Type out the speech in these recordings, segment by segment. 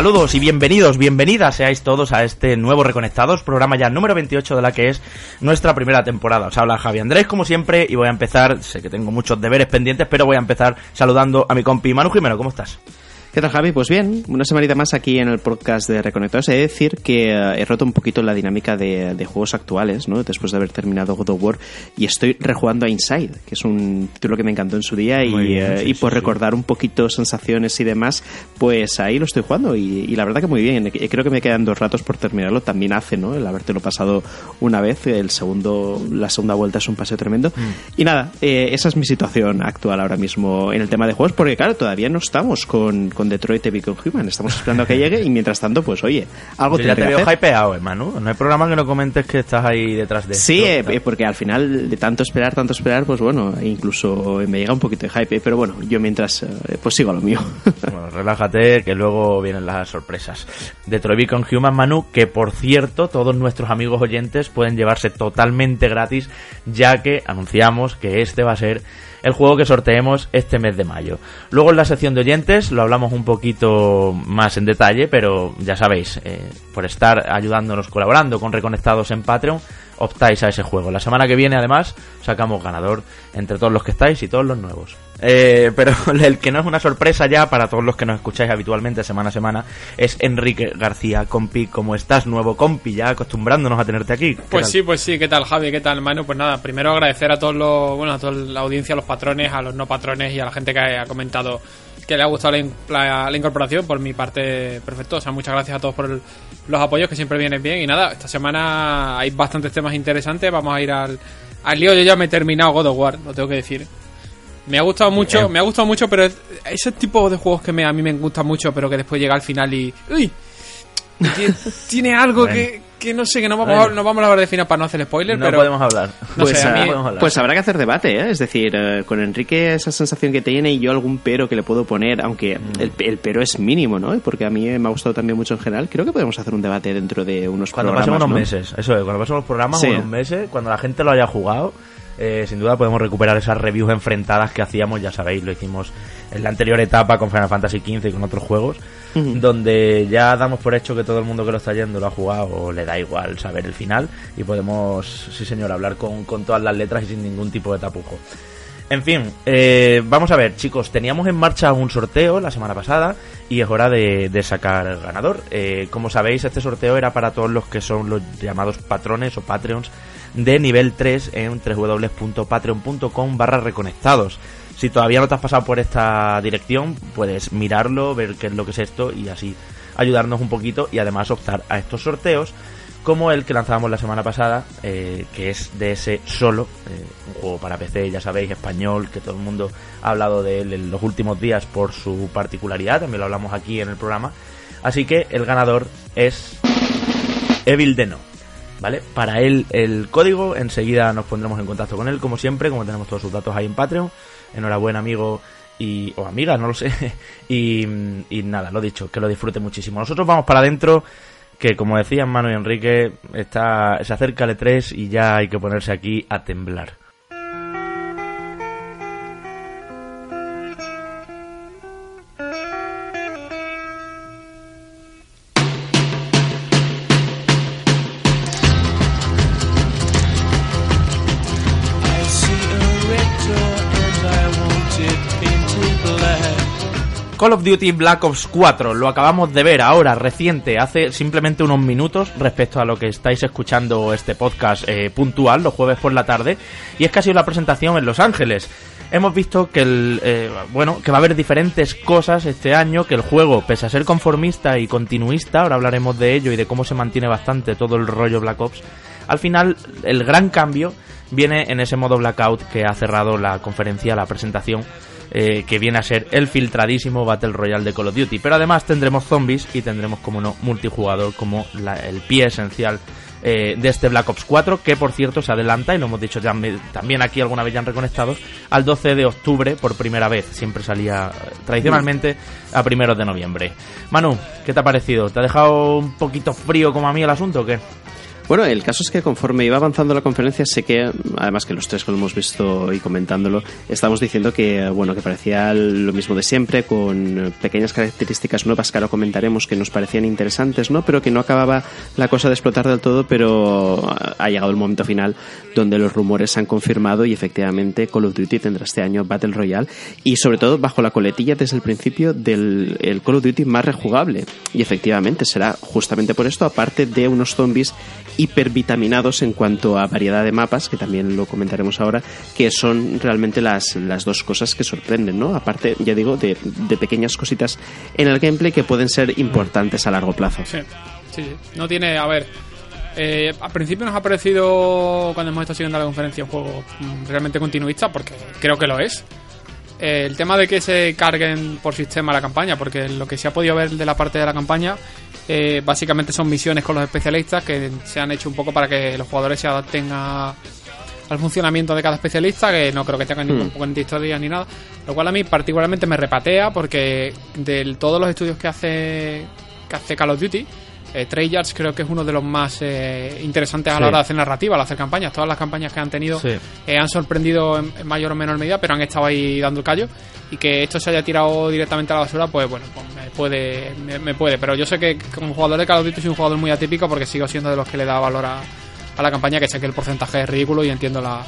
Saludos y bienvenidos, bienvenidas seáis todos a este nuevo Reconectados, programa ya número 28 de la que es nuestra primera temporada. Os habla Javi Andrés, como siempre, y voy a empezar, sé que tengo muchos deberes pendientes, pero voy a empezar saludando a mi compi Manu Jimeno, ¿cómo estás? ¿Qué tal, Javi? Pues bien, una semanita más aquí en el podcast de Reconectados. He de decir que eh, he roto un poquito la dinámica de, de, juegos actuales, ¿no? Después de haber terminado God of War y estoy rejugando a Inside, que es un título que me encantó en su día y, bien, sí, y por sí, recordar sí. un poquito sensaciones y demás, pues ahí lo estoy jugando y, y, la verdad que muy bien. Creo que me quedan dos ratos por terminarlo. También hace, ¿no? El habértelo pasado una vez, el segundo, la segunda vuelta es un paseo tremendo. Mm. Y nada, eh, esa es mi situación actual ahora mismo en el tema de juegos, porque claro, todavía no estamos con con Detroit Become Human. Estamos esperando a que llegue y mientras tanto, pues oye, algo Yo ya te veo hypeado, eh, Manu. No hay programa que no comentes que estás ahí detrás de Sí, esto, eh, porque al final de tanto esperar, tanto esperar, pues bueno, incluso me llega un poquito de hype. Pero bueno, yo mientras, eh, pues sigo a lo mío. Bueno, relájate, que luego vienen las sorpresas. Detroit Become Human, Manu, que por cierto, todos nuestros amigos oyentes pueden llevarse totalmente gratis, ya que anunciamos que este va a ser el juego que sorteemos este mes de mayo. Luego en la sección de oyentes lo hablamos un poquito más en detalle, pero ya sabéis, eh, por estar ayudándonos, colaborando con Reconectados en Patreon, optáis a ese juego. La semana que viene, además, sacamos ganador entre todos los que estáis y todos los nuevos. Eh, pero el que no es una sorpresa ya para todos los que nos escucháis habitualmente semana a semana es Enrique García, compi. ¿Cómo estás, nuevo compi? Ya acostumbrándonos a tenerte aquí. Pues tal? sí, pues sí. ¿Qué tal, Javi? ¿Qué tal, Manu? Pues nada, primero agradecer a todos los, bueno, a toda la audiencia, a los patrones, a los no patrones y a la gente que ha comentado que le ha gustado la, la, la, incorporación. Por mi parte, perfecto. O sea, muchas gracias a todos por el, los apoyos que siempre vienen bien. Y nada, esta semana hay bastantes temas interesantes. Vamos a ir al, al lío. Yo ya me he terminado God of War, lo tengo que decir. Me ha gustado mucho, Bien. me ha gustado mucho, pero ese tipo de juegos que me, a mí me gustan mucho, pero que después llega al final y. ¡Uy! Tiene, tiene algo bueno. que, que, no sé, que no vamos, bueno. a, no vamos a hablar de final para no hacer spoiler, no pero. podemos hablar. No pues, sé, a mí, mí, podemos hablar. pues habrá que hacer debate, ¿eh? Es decir, uh, con Enrique esa sensación que tiene y yo algún pero que le puedo poner, aunque mm. el, el, pero es mínimo, ¿no? Porque a mí me ha gustado también mucho en general. Creo que podemos hacer un debate dentro de unos cuando programas. Cuando pasen unos ¿no? meses, eso es, cuando pasen los programas, sí. unos meses, cuando la gente lo haya jugado eh, sin duda podemos recuperar esas reviews enfrentadas que hacíamos, ya sabéis, lo hicimos en la anterior etapa con Final Fantasy XV y con otros juegos, uh -huh. donde ya damos por hecho que todo el mundo que lo está yendo lo ha jugado o le da igual saber el final y podemos, sí señor, hablar con, con todas las letras y sin ningún tipo de tapujo. En fin, eh, vamos a ver, chicos, teníamos en marcha un sorteo la semana pasada y es hora de, de sacar ganador. Eh, como sabéis, este sorteo era para todos los que son los llamados patrones o patreons de nivel 3 en www.patreon.com barra reconectados. Si todavía no te has pasado por esta dirección, puedes mirarlo, ver qué es lo que es esto y así ayudarnos un poquito y además optar a estos sorteos como el que lanzábamos la semana pasada, eh, que es de ese solo, eh, un juego para PC, ya sabéis, español, que todo el mundo ha hablado de él en los últimos días por su particularidad, también lo hablamos aquí en el programa. Así que el ganador es Evil Deno. ¿Vale? Para él el código, enseguida nos pondremos en contacto con él, como siempre, como tenemos todos sus datos ahí en Patreon. Enhorabuena, amigo y o amiga, no lo sé. y, y nada, lo dicho, que lo disfrute muchísimo. Nosotros vamos para adentro que como decían Manu y Enrique, está, se acerca el E3 y ya hay que ponerse aquí a temblar. Call of Duty Black Ops 4 lo acabamos de ver ahora, reciente, hace simplemente unos minutos respecto a lo que estáis escuchando este podcast eh, puntual los jueves por la tarde y es que ha sido la presentación en Los Ángeles. Hemos visto que el eh, bueno que va a haber diferentes cosas este año, que el juego, pese a ser conformista y continuista, ahora hablaremos de ello y de cómo se mantiene bastante todo el rollo Black Ops. Al final, el gran cambio viene en ese modo blackout que ha cerrado la conferencia, la presentación eh, que viene a ser el filtradísimo Battle Royale de Call of Duty. Pero además tendremos zombies y tendremos, como no, multijugador como la, el pie esencial eh, de este Black Ops 4, que por cierto se adelanta, y lo hemos dicho ya, también aquí alguna vez ya han reconectado, al 12 de octubre por primera vez. Siempre salía tradicionalmente a primeros de noviembre. Manu, ¿qué te ha parecido? ¿Te ha dejado un poquito frío como a mí el asunto o qué? Bueno, el caso es que conforme iba avanzando la conferencia, sé que, además que los tres que lo hemos visto y comentándolo, estamos diciendo que, bueno, que parecía lo mismo de siempre, con pequeñas características nuevas que ahora comentaremos que nos parecían interesantes, ¿no? Pero que no acababa la cosa de explotar del todo, pero ha llegado el momento final donde los rumores se han confirmado y efectivamente Call of Duty tendrá este año Battle Royale y sobre todo bajo la coletilla desde el principio del el Call of Duty más rejugable. Y efectivamente será justamente por esto, aparte de unos zombies hipervitaminados en cuanto a variedad de mapas, que también lo comentaremos ahora, que son realmente las, las dos cosas que sorprenden, ¿no? Aparte, ya digo, de, de pequeñas cositas en el gameplay que pueden ser importantes a largo plazo. Sí, sí, sí. No tiene, a ver, eh, al principio nos ha parecido, cuando hemos estado siguiendo la conferencia, un juego mm, realmente continuista, porque creo que lo es. Eh, el tema de que se carguen por sistema la campaña, porque lo que se ha podido ver de la parte de la campaña, eh, básicamente son misiones con los especialistas que se han hecho un poco para que los jugadores se adapten a, al funcionamiento de cada especialista, que no creo que tengan ningún poco de historia ni nada. Lo cual a mí particularmente me repatea porque de todos los estudios que hace, que hace Call of Duty, eh, Treyarch creo que es uno de los más eh, interesantes a la hora de hacer narrativa, al hacer campañas. Todas las campañas que han tenido eh, han sorprendido en, mayor o menor medida, pero han estado ahí dando el callo. Y que esto se haya tirado directamente a la basura, pues bueno, pues me puede, me, puede. Pero yo sé que como jugador de Call of Duty soy un jugador muy atípico porque sigo siendo de los que le da valor a, a la campaña, que sé que el porcentaje es ridículo y entiendo la,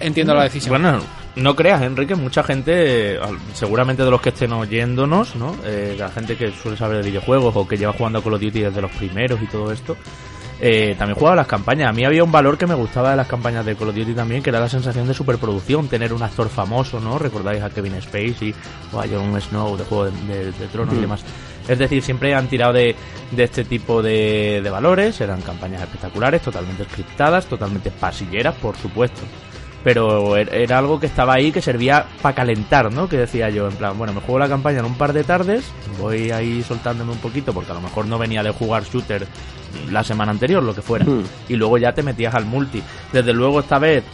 entiendo la decisión. Bueno, no creas, Enrique, mucha gente, seguramente de los que estén oyéndonos, ¿no? Eh, la gente que suele saber de videojuegos o que lleva jugando a Call of Duty desde los primeros y todo esto, eh, también jugaba las campañas. A mí había un valor que me gustaba de las campañas de Call of Duty también, que era la sensación de superproducción, tener un actor famoso, ¿no? Recordáis a Kevin Spacey o a Jon Snow de Juego de, Tronos y mm. demás. Es decir, siempre han tirado de, de este tipo de, de valores, eran campañas espectaculares, totalmente scriptadas, totalmente pasilleras, por supuesto pero er, era algo que estaba ahí que servía para calentar, ¿no? Que decía yo, en plan, bueno, me juego la campaña en un par de tardes, voy ahí soltándome un poquito porque a lo mejor no venía de jugar shooter la semana anterior, lo que fuera, hmm. y luego ya te metías al multi. Desde luego esta vez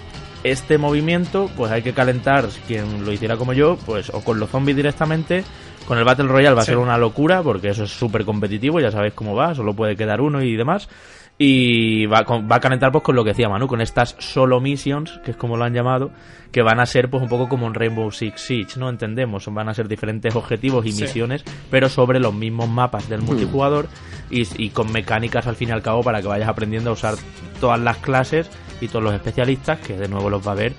este movimiento, pues hay que calentar quien lo hiciera como yo, pues o con los zombies directamente, con el Battle Royale va a ser una locura porque eso es súper competitivo, ya sabéis cómo va, solo puede quedar uno y demás. Y va, va a calentar pues con lo que decía Manu, con estas solo missions, que es como lo han llamado, que van a ser pues un poco como un Rainbow Six Siege, ¿no? Entendemos, van a ser diferentes objetivos y misiones, pero sobre los mismos mapas del hmm. multijugador y, y, con mecánicas al fin y al cabo para que vayas aprendiendo a usar todas las clases y todos los especialistas, que de nuevo los va a ver,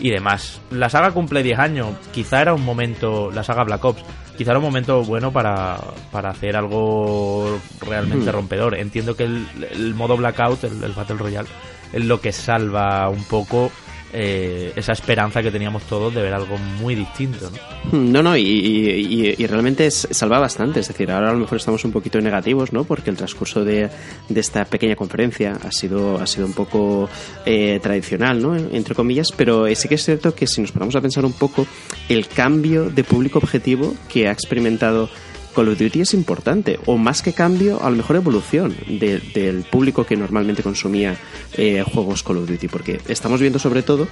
y demás. La saga cumple 10 años, quizá era un momento, la saga Black Ops, quizá era un momento bueno para, para hacer algo realmente hmm. rompedor. Entiendo que el, modo Blackout, el, el, Battle Royale, es lo que salva un poco eh, esa esperanza que teníamos todos de ver algo muy distinto. No, hmm, no, y, realmente es, salva bastante. Es decir, ahora a lo mejor estamos un poquito negativos, ¿no? Porque el transcurso de, esta pequeña conferencia ha sido, ha sido un poco eh, tradicional, ¿no? Entre comillas, pero sí que es cierto que si nos ponemos a pensar un poco, el cambio de público objetivo que ha experimentado Call of Duty es importante, o más que cambio, a lo mejor evolución del público que normalmente consumía eh, juegos Call of Duty, porque estamos viendo sobre todo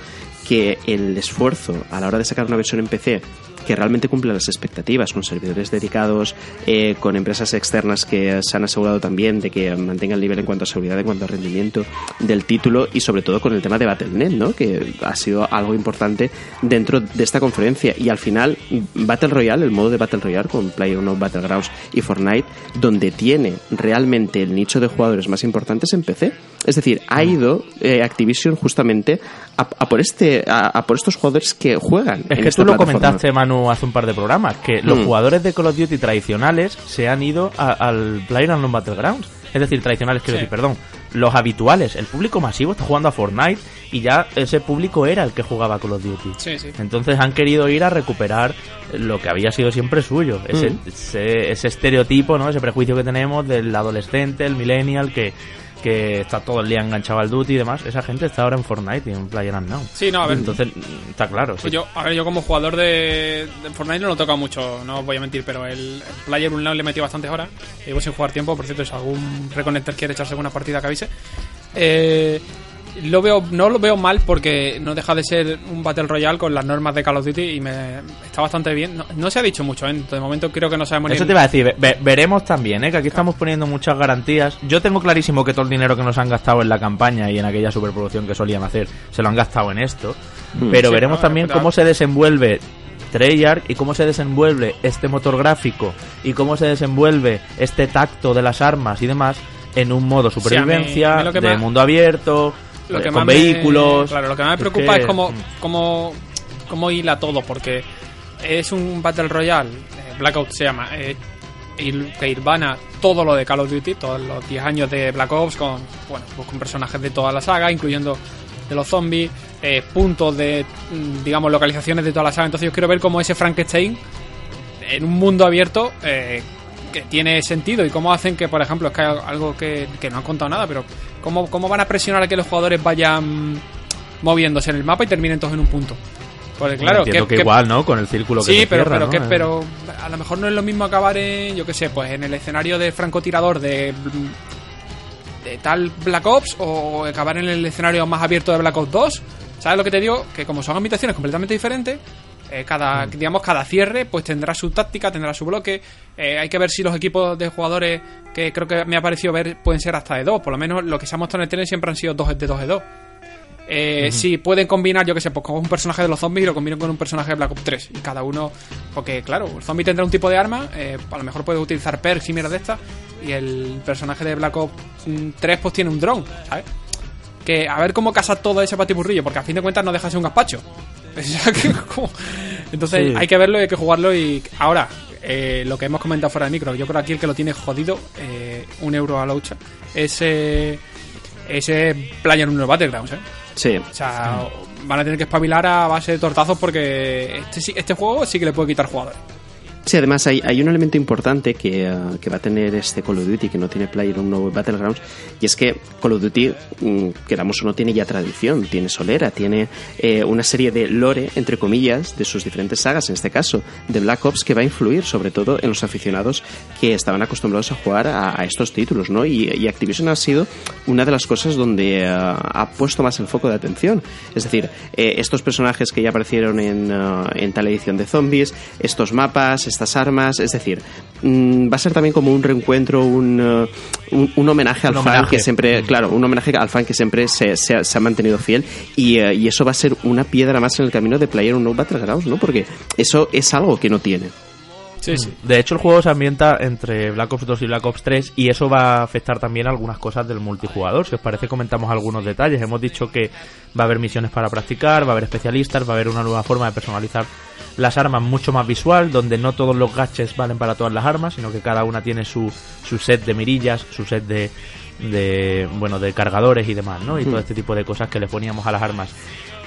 que el esfuerzo a la hora de sacar una versión en PC que realmente cumple las expectativas, con servidores dedicados, eh, con empresas externas que se han asegurado también de que mantengan el nivel en cuanto a seguridad, en cuanto a rendimiento del título y sobre todo con el tema de Battle.net, ¿no? que ha sido algo importante dentro de esta conferencia. Y al final, Battle Royale, el modo de Battle Royale con PlayerUnknown's Battlegrounds y Fortnite, donde tiene realmente el nicho de jugadores más importantes en PC. Es decir, ha ido eh, Activision justamente a, por este a, por estos jugadores que juegan. Es que tú lo comentaste, Manu, hace un par de programas, que los mm. jugadores de Call of Duty tradicionales se han ido al PlayerUnknown's Battlegrounds. Es decir, tradicionales, quiero decir, perdón. Los habituales, el público masivo está jugando a Fortnite y ya ese público era el que jugaba Call of Duty. Entonces han querido ir a recuperar lo que había sido siempre suyo. Ese, mm. ese, ese estereotipo, ¿no? Ese prejuicio que tenemos del adolescente, el millennial, que que está todo el día enganchado al Duty y demás, esa gente está ahora en Fortnite y en PlayerUnknown. Sí, no, a ver. Entonces, está claro. Pues yo, a ver, yo como jugador de, Fortnite no lo toca mucho, no os voy a mentir, pero el, Player PlayerUnknown le metió bastantes horas. Llevo sin jugar tiempo, por cierto, si algún Reconnector quiere echarse una partida que avise. Eh, lo veo no lo veo mal porque no deja de ser un Battle Royale con las normas de Call of Duty y me está bastante bien. No, se ha dicho mucho, ¿eh? de momento creo que no sabemos Eso te iba a decir, veremos también, ¿eh? que aquí estamos poniendo muchas garantías. Yo tengo clarísimo que todo el dinero que nos han gastado en la campaña y en aquella superproducción que solían hacer se lo han gastado en esto. Mm. Pero veremos también cómo se desenvuelve Treyarch y cómo se desenvuelve este motor gráfico y cómo se desenvuelve este tacto de las armas y demás en un modo supervivencia, de mundo abierto, lo que con vehículos. claro, lo que más me preocupa es, cómo, cómo, cómo hila todo, porque es un Battle Royale, eh, Blackout se llama, eh, que Irvana todo lo de Call of Duty, todos los 10 años de Black Ops, con, bueno, pues con personajes de toda la saga, incluyendo de los zombies, eh, puntos de, mm, digamos, localizaciones de toda la saga. Entonces yo quiero ver cómo ese Frankenstein, en un mundo abierto, eh, que tiene sentido y cómo hacen que, por ejemplo, es que hay algo que, no han contado nada, pero cómo, cómo van a presionar a que los jugadores vayan moviéndose en el mapa y terminen todos en un punto. Porque claro, que, igual, ¿no? Con el círculo que Sí, pero, pero, que, pero a lo mejor no es lo mismo acabar en, yo qué sé, pues en el escenario de francotirador de, de tal Black Ops o acabar en el escenario más abierto de Black Ops 2. ¿Sabes lo que te digo? Que como son habitaciones completamente diferentes, eh, cada, mm. digamos, cada cierre pues tendrá su táctica, tendrá su bloque. Eh, hay que ver si los equipos de jugadores que creo que me ha parecido ver pueden ser hasta de dos. Por lo menos lo que se ha mostrado en el tren siempre han sido dos de dos de dos. Eh, Si pueden combinar, yo que sé, pues con un personaje de los zombies y lo combinan con un personaje de Black Ops 3. Y cada uno, porque claro, el zombie tendrá un tipo de arma, eh, a lo mejor puede utilizar perks y mierda de estas. Y el personaje de Black Ops 3 pues tiene un drone, ¿sabes? Que a ver cómo casa todo ese patiburrillo, porque a fin de cuentas no deja de ser un gazpacho. Entonces hay que verlo y hay que jugarlo. Y ahora, eh, lo que hemos comentado fuera de micro, yo creo que aquí el que lo tiene jodido, eh, un euro a la hucha, ese, ese Player 1 Battlegrounds, ¿eh? Sí. O sea, van a tener que espabilar a base de tortazos porque este, este juego sí que le puede quitar jugadores. Sí, además hay, hay un elemento importante que, eh, que, va a tener este Call of Duty, que no tiene Player un nuevo Battlegrounds, y es que Call of Duty, mm, queramos o no, tiene ya tradición, tiene solera, tiene eh, una serie de lore, entre comillas, de sus diferentes sagas, en este caso de Black Ops, que va a influir sobre todo en los aficionados que estaban acostumbrados a jugar a, estos títulos, ¿no? Y, Activision ha sido una de las cosas donde eh, ha puesto más el foco de atención. Es decir, estos personajes que ya aparecieron en, en tal edición de zombies, estos mapas, estas armas, es decir, mm, va a ser también como un reencuentro, un, uh, un, homenaje al fan que siempre, claro, un homenaje al fan que siempre se, se, ha, mantenido fiel y, uh, y, eso va a ser una piedra más en el camino de Player No Battlegrounds, ¿no? Porque eso es algo que no tiene. Sí, sí. De hecho, el juego se ambienta entre Black Ops 2 y Black Ops 3 y eso va a afectar también algunas cosas del multijugador. Si os parece, comentamos algunos detalles. Hemos dicho que va a haber misiones para practicar, va a haber especialistas, va a haber una nueva forma de personalizar las armas mucho más visual, donde no todos los gadgets valen para todas las armas, sino que cada una tiene su, su set de mirillas, su set de, de bueno de cargadores y demás, ¿no? Y todo este tipo de cosas que le poníamos a las armas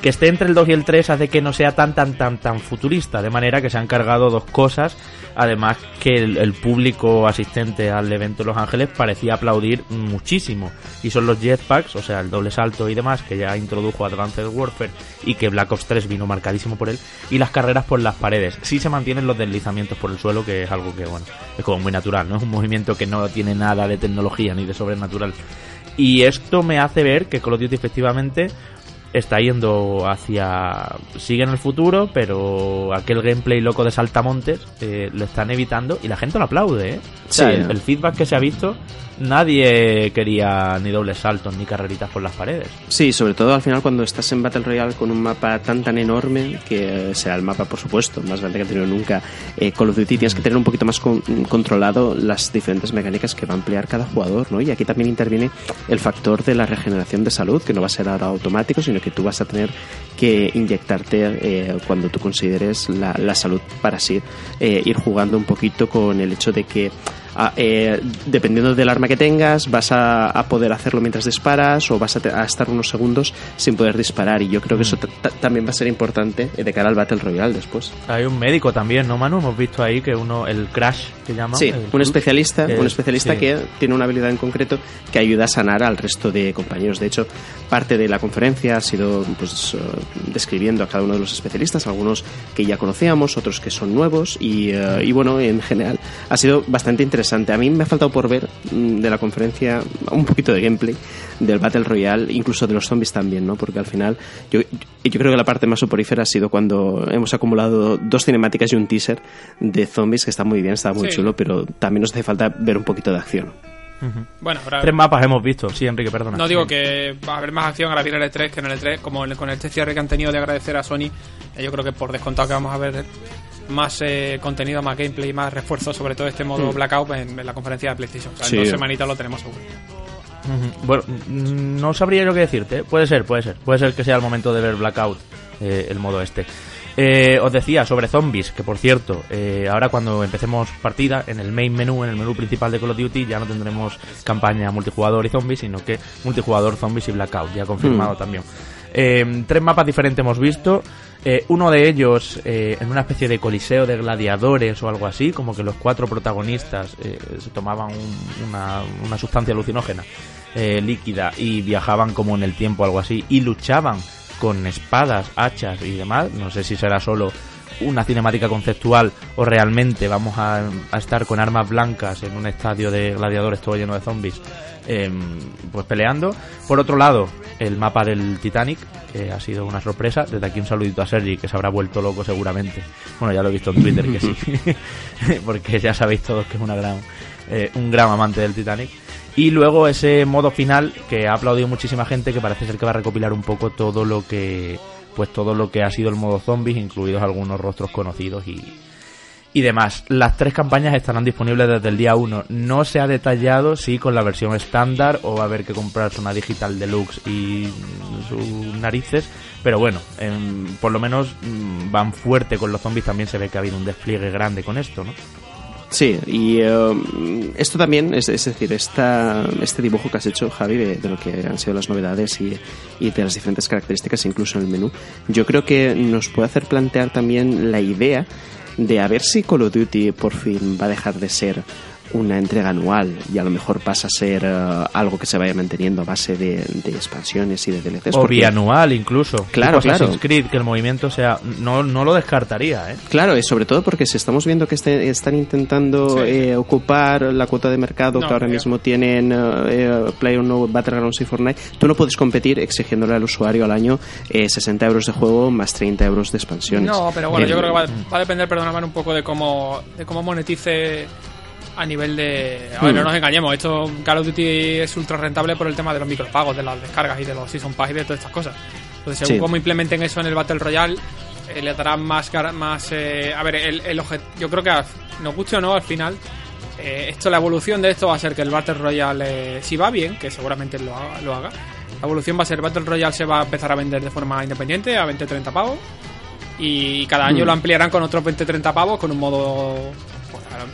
que esté entre el 2 y el 3 hace que no sea tan tan tan tan futurista, de manera que se han cargado dos cosas, además que el, público asistente al evento de Los Ángeles parecía aplaudir muchísimo, y son los jetpacks, o sea, el doble salto y demás, que ya introdujo Advanced Warfare y que Black Ops 3 vino marcadísimo por él, y las carreras por las paredes. Sí se mantienen los deslizamientos por el suelo, que es algo que, bueno, es como muy natural, ¿no? Es un movimiento que no tiene nada de tecnología ni de sobrenatural. Y esto me hace ver que Call of Duty efectivamente está yendo hacia. sigue en el futuro, pero aquel gameplay loco de saltamontes eh, lo están evitando y la gente lo aplaude, ¿eh? el, feedback que se ha visto nadie quería ni dobles saltos ni carreritas por las paredes. Sí, sobre todo al final cuando estás en Battle Royale con un mapa tan tan enorme, que será el mapa por supuesto, más grande que ha tenido nunca eh, Call of Duty, tienes que tener un poquito más controlado las diferentes mecánicas que va a emplear cada jugador, ¿no? Y aquí también interviene el factor de la regeneración de salud, que no va a ser ahora automático, sino que tú vas a tener que inyectarte eh, cuando tú consideres la, la salud para así eh, ir jugando un poquito con el hecho de que eh, dependiendo del arma que tengas, vas a, poder hacerlo mientras disparas o vas a, estar unos segundos sin poder disparar. Y yo creo que eso también va a ser importante de cara al Battle Royale después. Hay un médico también, ¿no, Manu? Hemos visto ahí que uno, el Crash, que llama. Sí, un especialista, un especialista que tiene una habilidad en concreto que ayuda a sanar al resto de compañeros. De hecho, parte de la conferencia ha sido pues, eh, describiendo a cada uno de los especialistas, algunos que ya conocíamos, otros que son nuevos y, eh, y bueno, en general ha sido bastante interesante interesante. A mí me ha faltado por ver mm, de la conferencia un poquito de gameplay del Battle Royale, incluso de los zombies también, ¿no? Porque al final yo, yo creo que la parte más soporífera ha sido cuando hemos acumulado dos cinemáticas y un teaser de zombies que está muy bien, está muy chulo, pero también nos hace falta ver un poquito de acción. Bueno, Tres mapas hemos visto, sí, Enrique, perdona. No digo que va a haber más acción ahora viene el E3 que en el E3, como con este cierre que han tenido de agradecer a Sony, eh, yo creo que por descontado que vamos a ver más eh, contenido, más gameplay, más refuerzo sobre todo este modo mm. Blackout en, la conferencia de PlayStation. en dos semanitas lo tenemos seguro. Bueno, no sabría yo qué decirte. Puede ser, puede ser. Puede ser que sea el momento de ver Blackout, eh, el modo este. Eh, os decía sobre zombies, que por cierto, eh, ahora cuando empecemos partida, en el main menú, en el menú principal de Call of Duty, ya no tendremos campaña multijugador y zombies, sino que multijugador, zombies y blackout, ya confirmado mm. también. Eh, tres mapas diferentes hemos visto. Uno de ellos en una especie de coliseo de gladiadores o algo así, como que los cuatro protagonistas se tomaban una, una, sustancia alucinógena líquida y viajaban como en el tiempo, algo así, y luchaban con espadas, hachas y demás. No sé si será solo una cinemática conceptual o realmente vamos a, estar con armas blancas en un estadio de gladiadores todo lleno de zombies, em, pues peleando. Por otro lado, el mapa del Titanic, que ha sido una sorpresa. Desde aquí un saludito a Sergi, que se habrá vuelto loco seguramente. Bueno, ya lo he visto en Twitter que sí, porque ya sabéis todos que es una gran, eh, un gran amante del Titanic. Y luego ese modo final que ha aplaudido muchísima gente que parece ser que va a recopilar un poco todo lo que pues todo lo que ha sido el modo zombies, incluidos algunos rostros conocidos y, y demás. Las tres campañas estarán disponibles desde el día 1. No se ha detallado si con la versión estándar o va a haber que comprarse una digital deluxe y sus narices, pero bueno, por lo menos mm, van fuerte con los zombies. También se ve que ha habido un despliegue grande con esto, ¿no? Sí, y eh, esto también, es, es decir, esta, este dibujo que has hecho, Javi, de, lo que han sido las novedades y, de las diferentes características, incluso en el menú, yo creo que nos puede hacer plantear también la idea de a ver si Call of Duty por fin va a dejar de ser una entrega anual y a lo mejor pasa a ser eh, algo que se vaya manteniendo a base de, expansiones y de DLCs. O bianual incluso. Claro, claro. Creed, que el movimiento sea... No, no lo descartaría, ¿eh? Claro, y sobre todo porque si estamos viendo que este, están intentando eh, ocupar la cuota de mercado que ahora mismo tienen eh, PlayerUnknown, Battlegrounds y Fortnite, tú no puedes competir exigiéndole al usuario al año 60 euros de juego más 30 euros de expansiones. No, pero bueno, yo creo que va, va a depender, perdóname, un poco de cómo, de cómo monetice a nivel de... A ver, no hmm. nos engañemos, esto Call of Duty es ultra rentable por el tema de los micropagos, de las descargas y de los Season Pass y de todas estas cosas. Entonces, según cómo implementen eso en el Battle Royale, eh, le darán más... más eh, a ver, el, el yo creo que nos guste o no, al final, eh, esto la evolución de esto va a ser que el Battle Royale, si va bien, que seguramente lo haga, lo haga, la evolución va a ser Battle Royale se va a empezar a vender de forma independiente a 20-30 pavos y cada año hmm. lo ampliarán con otros 20-30 pavos con un modo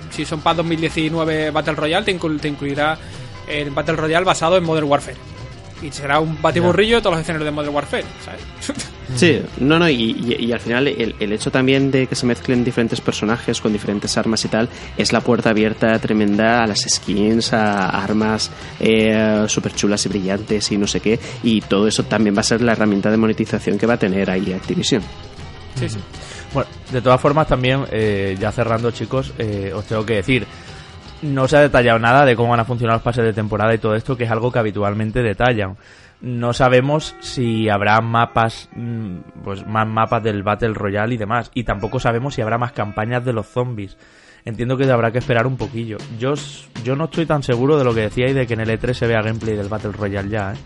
si son para 2019 Battle Royale, te, incluirá el Battle Royale basado en Modern Warfare. Y será un batiburrillo de todos los escenarios de Modern Warfare, Sí, no, no, y, al final el, hecho también de que se mezclen diferentes personajes con diferentes armas y tal es la puerta abierta tremenda a las skins, a armas eh, súper chulas y brillantes y no sé qué, y todo eso también va a ser la herramienta de monetización que va a tener ahí Activision. Sí, sí. Bueno, de todas formas también, eh, ya cerrando chicos, eh, os tengo que decir, no se ha detallado nada de cómo van a funcionar los pases de temporada y todo esto, que es algo que habitualmente detallan. No sabemos si habrá mapas, mm, pues más mapas del Battle Royale y demás. Y tampoco sabemos si habrá más campañas de los zombies. Entiendo que habrá que esperar un poquillo. Yo, yo no estoy tan seguro de lo que decíais de que en el E3 se vea gameplay del Battle Royale ya, ¿eh?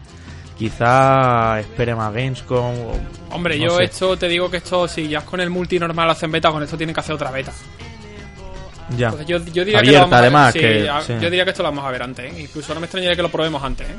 Quizá espere más Gamescom. Hombre, yo esto te digo que esto, si ya con el multi normal hacen beta, con esto tienen que hacer otra beta. Ya. yo, diría que además. Yo diría que esto lo vamos a ver antes. ¿eh? Incluso no me extrañaría que lo probemos antes. ¿eh?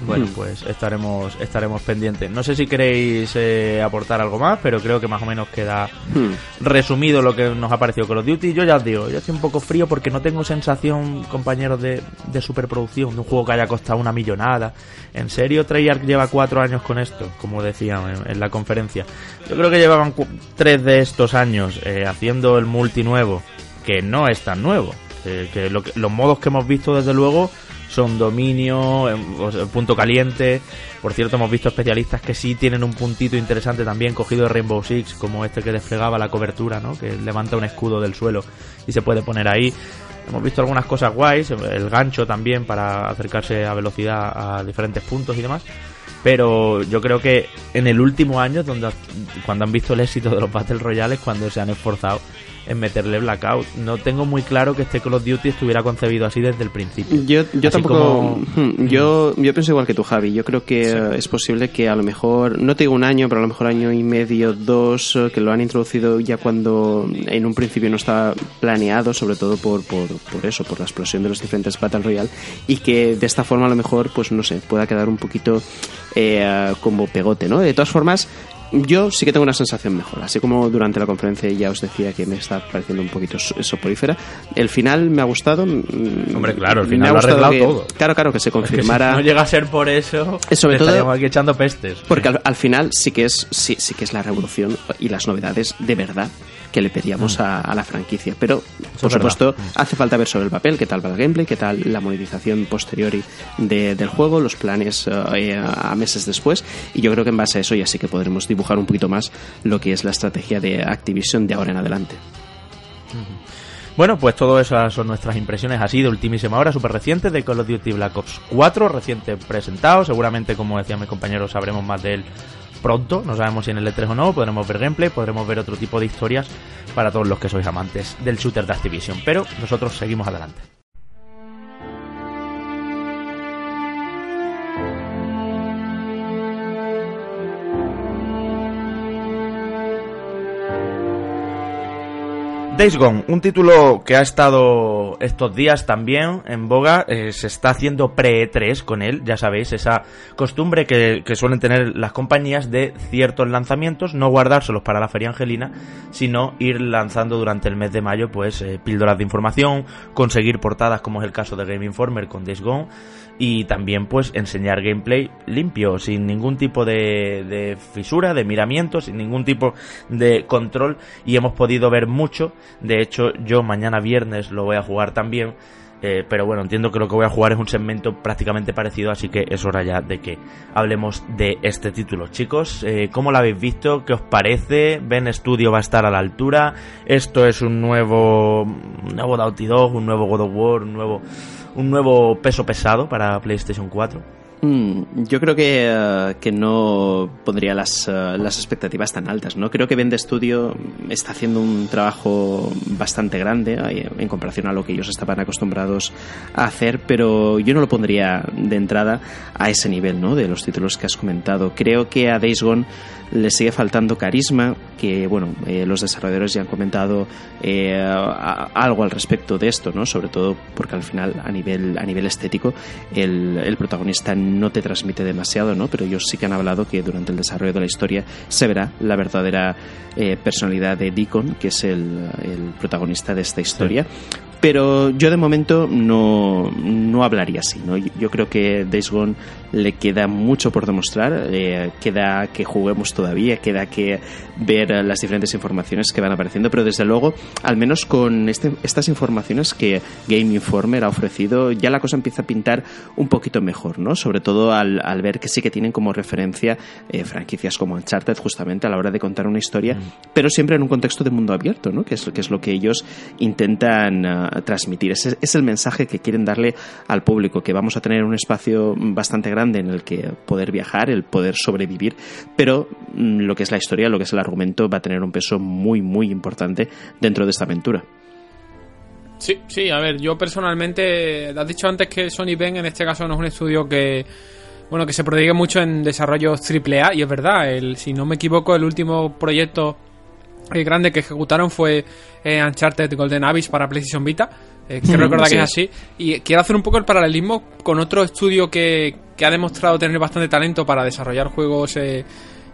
Bueno, pues estaremos estaremos pendientes. No sé si queréis eh, aportar algo más, pero creo que más o menos queda hmm. resumido lo que nos ha parecido Call of Duty. Yo ya os digo, yo estoy un poco frío porque no tengo sensación, compañeros, de, de superproducción, de un juego que haya costado una millonada. En serio, Treyarch lleva cuatro años con esto, como decían en, la conferencia. Yo creo que llevaban tres de estos años eh, haciendo el multi nuevo, que no es tan nuevo. Eh, que los modos que hemos visto, desde luego, son dominio, em, punto caliente. Por cierto, hemos visto especialistas que sí tienen un puntito interesante también cogido de Rainbow Six, como este que desplegaba la cobertura, ¿no? que levanta un escudo del suelo y se puede poner ahí. Hemos visto algunas cosas guays, el gancho también para acercarse a velocidad a diferentes puntos y demás. Pero yo creo que en el último año, donde, cuando han visto el éxito de los Battle Royales, cuando se han esforzado en meterle blackout. No tengo muy claro que este Call of Duty estuviera concebido así desde el principio. Yo, yo tampoco. Hmm, yo, yo pienso igual que tú, Javi. Yo creo que es posible que a lo mejor, no te digo un año, pero a lo mejor año y medio, dos, eh, que lo han introducido ya cuando en un principio no estaba planeado, sobre todo por, por, por eso, por la explosión de los diferentes Battle Royale, y que de esta forma a lo mejor, pues no sé, pueda quedar un poquito eh, como pegote, ¿no? De todas formas, yo sí que tengo una sensación mejor. Así como durante la conferencia ya os decía que me está pareciendo un poquito soporífera. El final me ha gustado. Mm, Hombre, claro, el final me ha gustado todo. Claro, claro, que se confirmara. no llega a ser por eso. Sobre todo. aquí echando pestes. Porque al, final sí que es sí, sí que es la revolución y las novedades de verdad que le pedíamos mm. a, la franquicia. Pero, por supuesto, hace falta ver sobre el papel qué tal va el gameplay, qué tal la monetización posteriori del juego, los planes eh, a meses después. Y yo creo que en base a eso ya sí que podremos dibujar un poquito más lo que es la estrategia de Activision de ahora en adelante. Bueno, pues todo esas son nuestras impresiones así de ultimísima hora, súper reciente, de Call of Duty Black Ops 4, reciente presentado. Seguramente, como decían mis compañeros, sabremos más de él pronto, no sabemos si en el E3 o no, podremos ver gameplay, podremos ver otro tipo de historias para todos los que sois amantes del shooter de Activision, pero nosotros seguimos adelante. Days Gone, un título que ha estado estos días también en boga, eh, se está haciendo pre-3 con él, ya sabéis, esa costumbre que, suelen tener las compañías de ciertos lanzamientos, no guardárselos para la feria angelina, sino ir lanzando durante el mes de mayo pues eh, píldoras de información, conseguir portadas como es el caso de Game Informer con Days Gone, y también pues enseñar gameplay limpio, sin ningún tipo de, de, fisura, de miramiento, sin ningún tipo de control y hemos podido ver mucho. De hecho, yo mañana viernes lo voy a jugar también. Eh, pero bueno, entiendo que lo que voy a jugar es un segmento prácticamente parecido, así que es hora ya de que hablemos de este título. Chicos, eh, ¿cómo lo habéis visto? ¿Qué os parece? ¿Ben Studio va a estar a la altura? ¿Esto es un nuevo, nuevo Doughty Dog, un nuevo God of War, un nuevo un nuevo peso pesado para PlayStation 4? Mm, yo creo que, eh, que no pondría las, eh, las, expectativas tan altas. ¿no? Creo que Vende Studio está haciendo un trabajo bastante grande eh, en comparación a lo que ellos estaban acostumbrados a hacer, pero yo no lo pondría de entrada a ese nivel ¿no? de los títulos que has comentado. Creo que a Days Gone le sigue faltando carisma, que bueno, los desarrolladores ya han comentado algo al respecto de esto, ¿no? sobre todo porque al final a nivel, a nivel estético el, el protagonista no te transmite demasiado, ¿no? Pero ellos sí que han hablado que durante el desarrollo de la historia se verá la verdadera eh, personalidad de Deacon, que es el, protagonista de esta historia. Pero yo de momento no, no hablaría así, ¿no? Yo creo que Days Gone le queda mucho por demostrar, eh, queda que juguemos todavía, queda que ver las diferentes informaciones que van apareciendo, pero desde luego, al menos con este, estas informaciones que Game Informer ha ofrecido, ya la cosa empieza a pintar un poquito mejor, ¿no? Sobre todo al, al ver que sí que tienen como referencia eh, franquicias como Uncharted justamente a la hora de contar una historia, mm. pero siempre en un contexto de mundo abierto, ¿no? Que es, que es lo que ellos intentan uh, transmitir. Ese es el mensaje que quieren darle al público, que vamos a tener un espacio bastante grande en el que poder viajar, el poder sobrevivir, pero mm, lo que es la historia, lo que es el argumento va a tener un peso muy, muy importante dentro de esta aventura. Sí, sí, a ver, yo personalmente, has dicho antes que Sony Ben en este caso no es un estudio que, bueno, que se prodigue mucho en desarrollos AAA, y es verdad, el, si no me equivoco, el último proyecto eh, grande que ejecutaron fue eh, Uncharted Golden Abyss para PlayStation Vita, eh, quiero recordar que es así. Y quiero hacer un poco el paralelismo con otro estudio que, ha demostrado tener bastante talento para desarrollar juegos eh,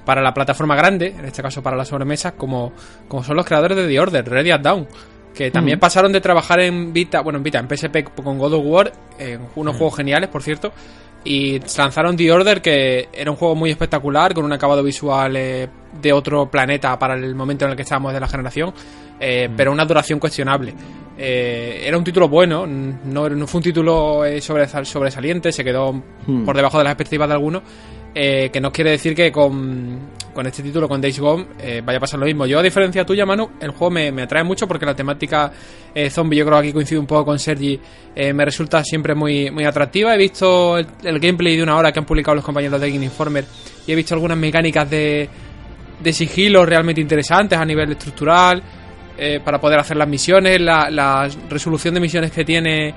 para la plataforma grande, en este caso para las sobremesas, como, como son los creadores de The Order, Ready at Down. Que también mm. pasaron de trabajar en Vita, bueno, en Vita, en PSP con God of War, en unos mm. juegos geniales, por cierto. Y lanzaron The Order, que era un juego muy espectacular, con un acabado visual eh, de otro planeta para el momento en el que estábamos de la generación, mm. pero una duración cuestionable. Eh, era un título bueno, no, no fue un título eh, sobresaliente, se quedó hmm. por debajo de las expectativas de algunos. Eh, que no quiere decir que con, con este título, con Days Gone, eh, vaya a pasar lo mismo. Yo, a diferencia tuya, Manu, el juego me, atrae mucho porque la temática eh, zombie, yo creo que aquí coincido un poco con Sergi, eh, me resulta siempre muy, muy atractiva. He visto el, gameplay de una hora que han publicado los compañeros de Game Informer y he visto algunas mecánicas de, de sigilo realmente interesantes a nivel estructural. para poder hacer las misiones, la, resolución de misiones que tiene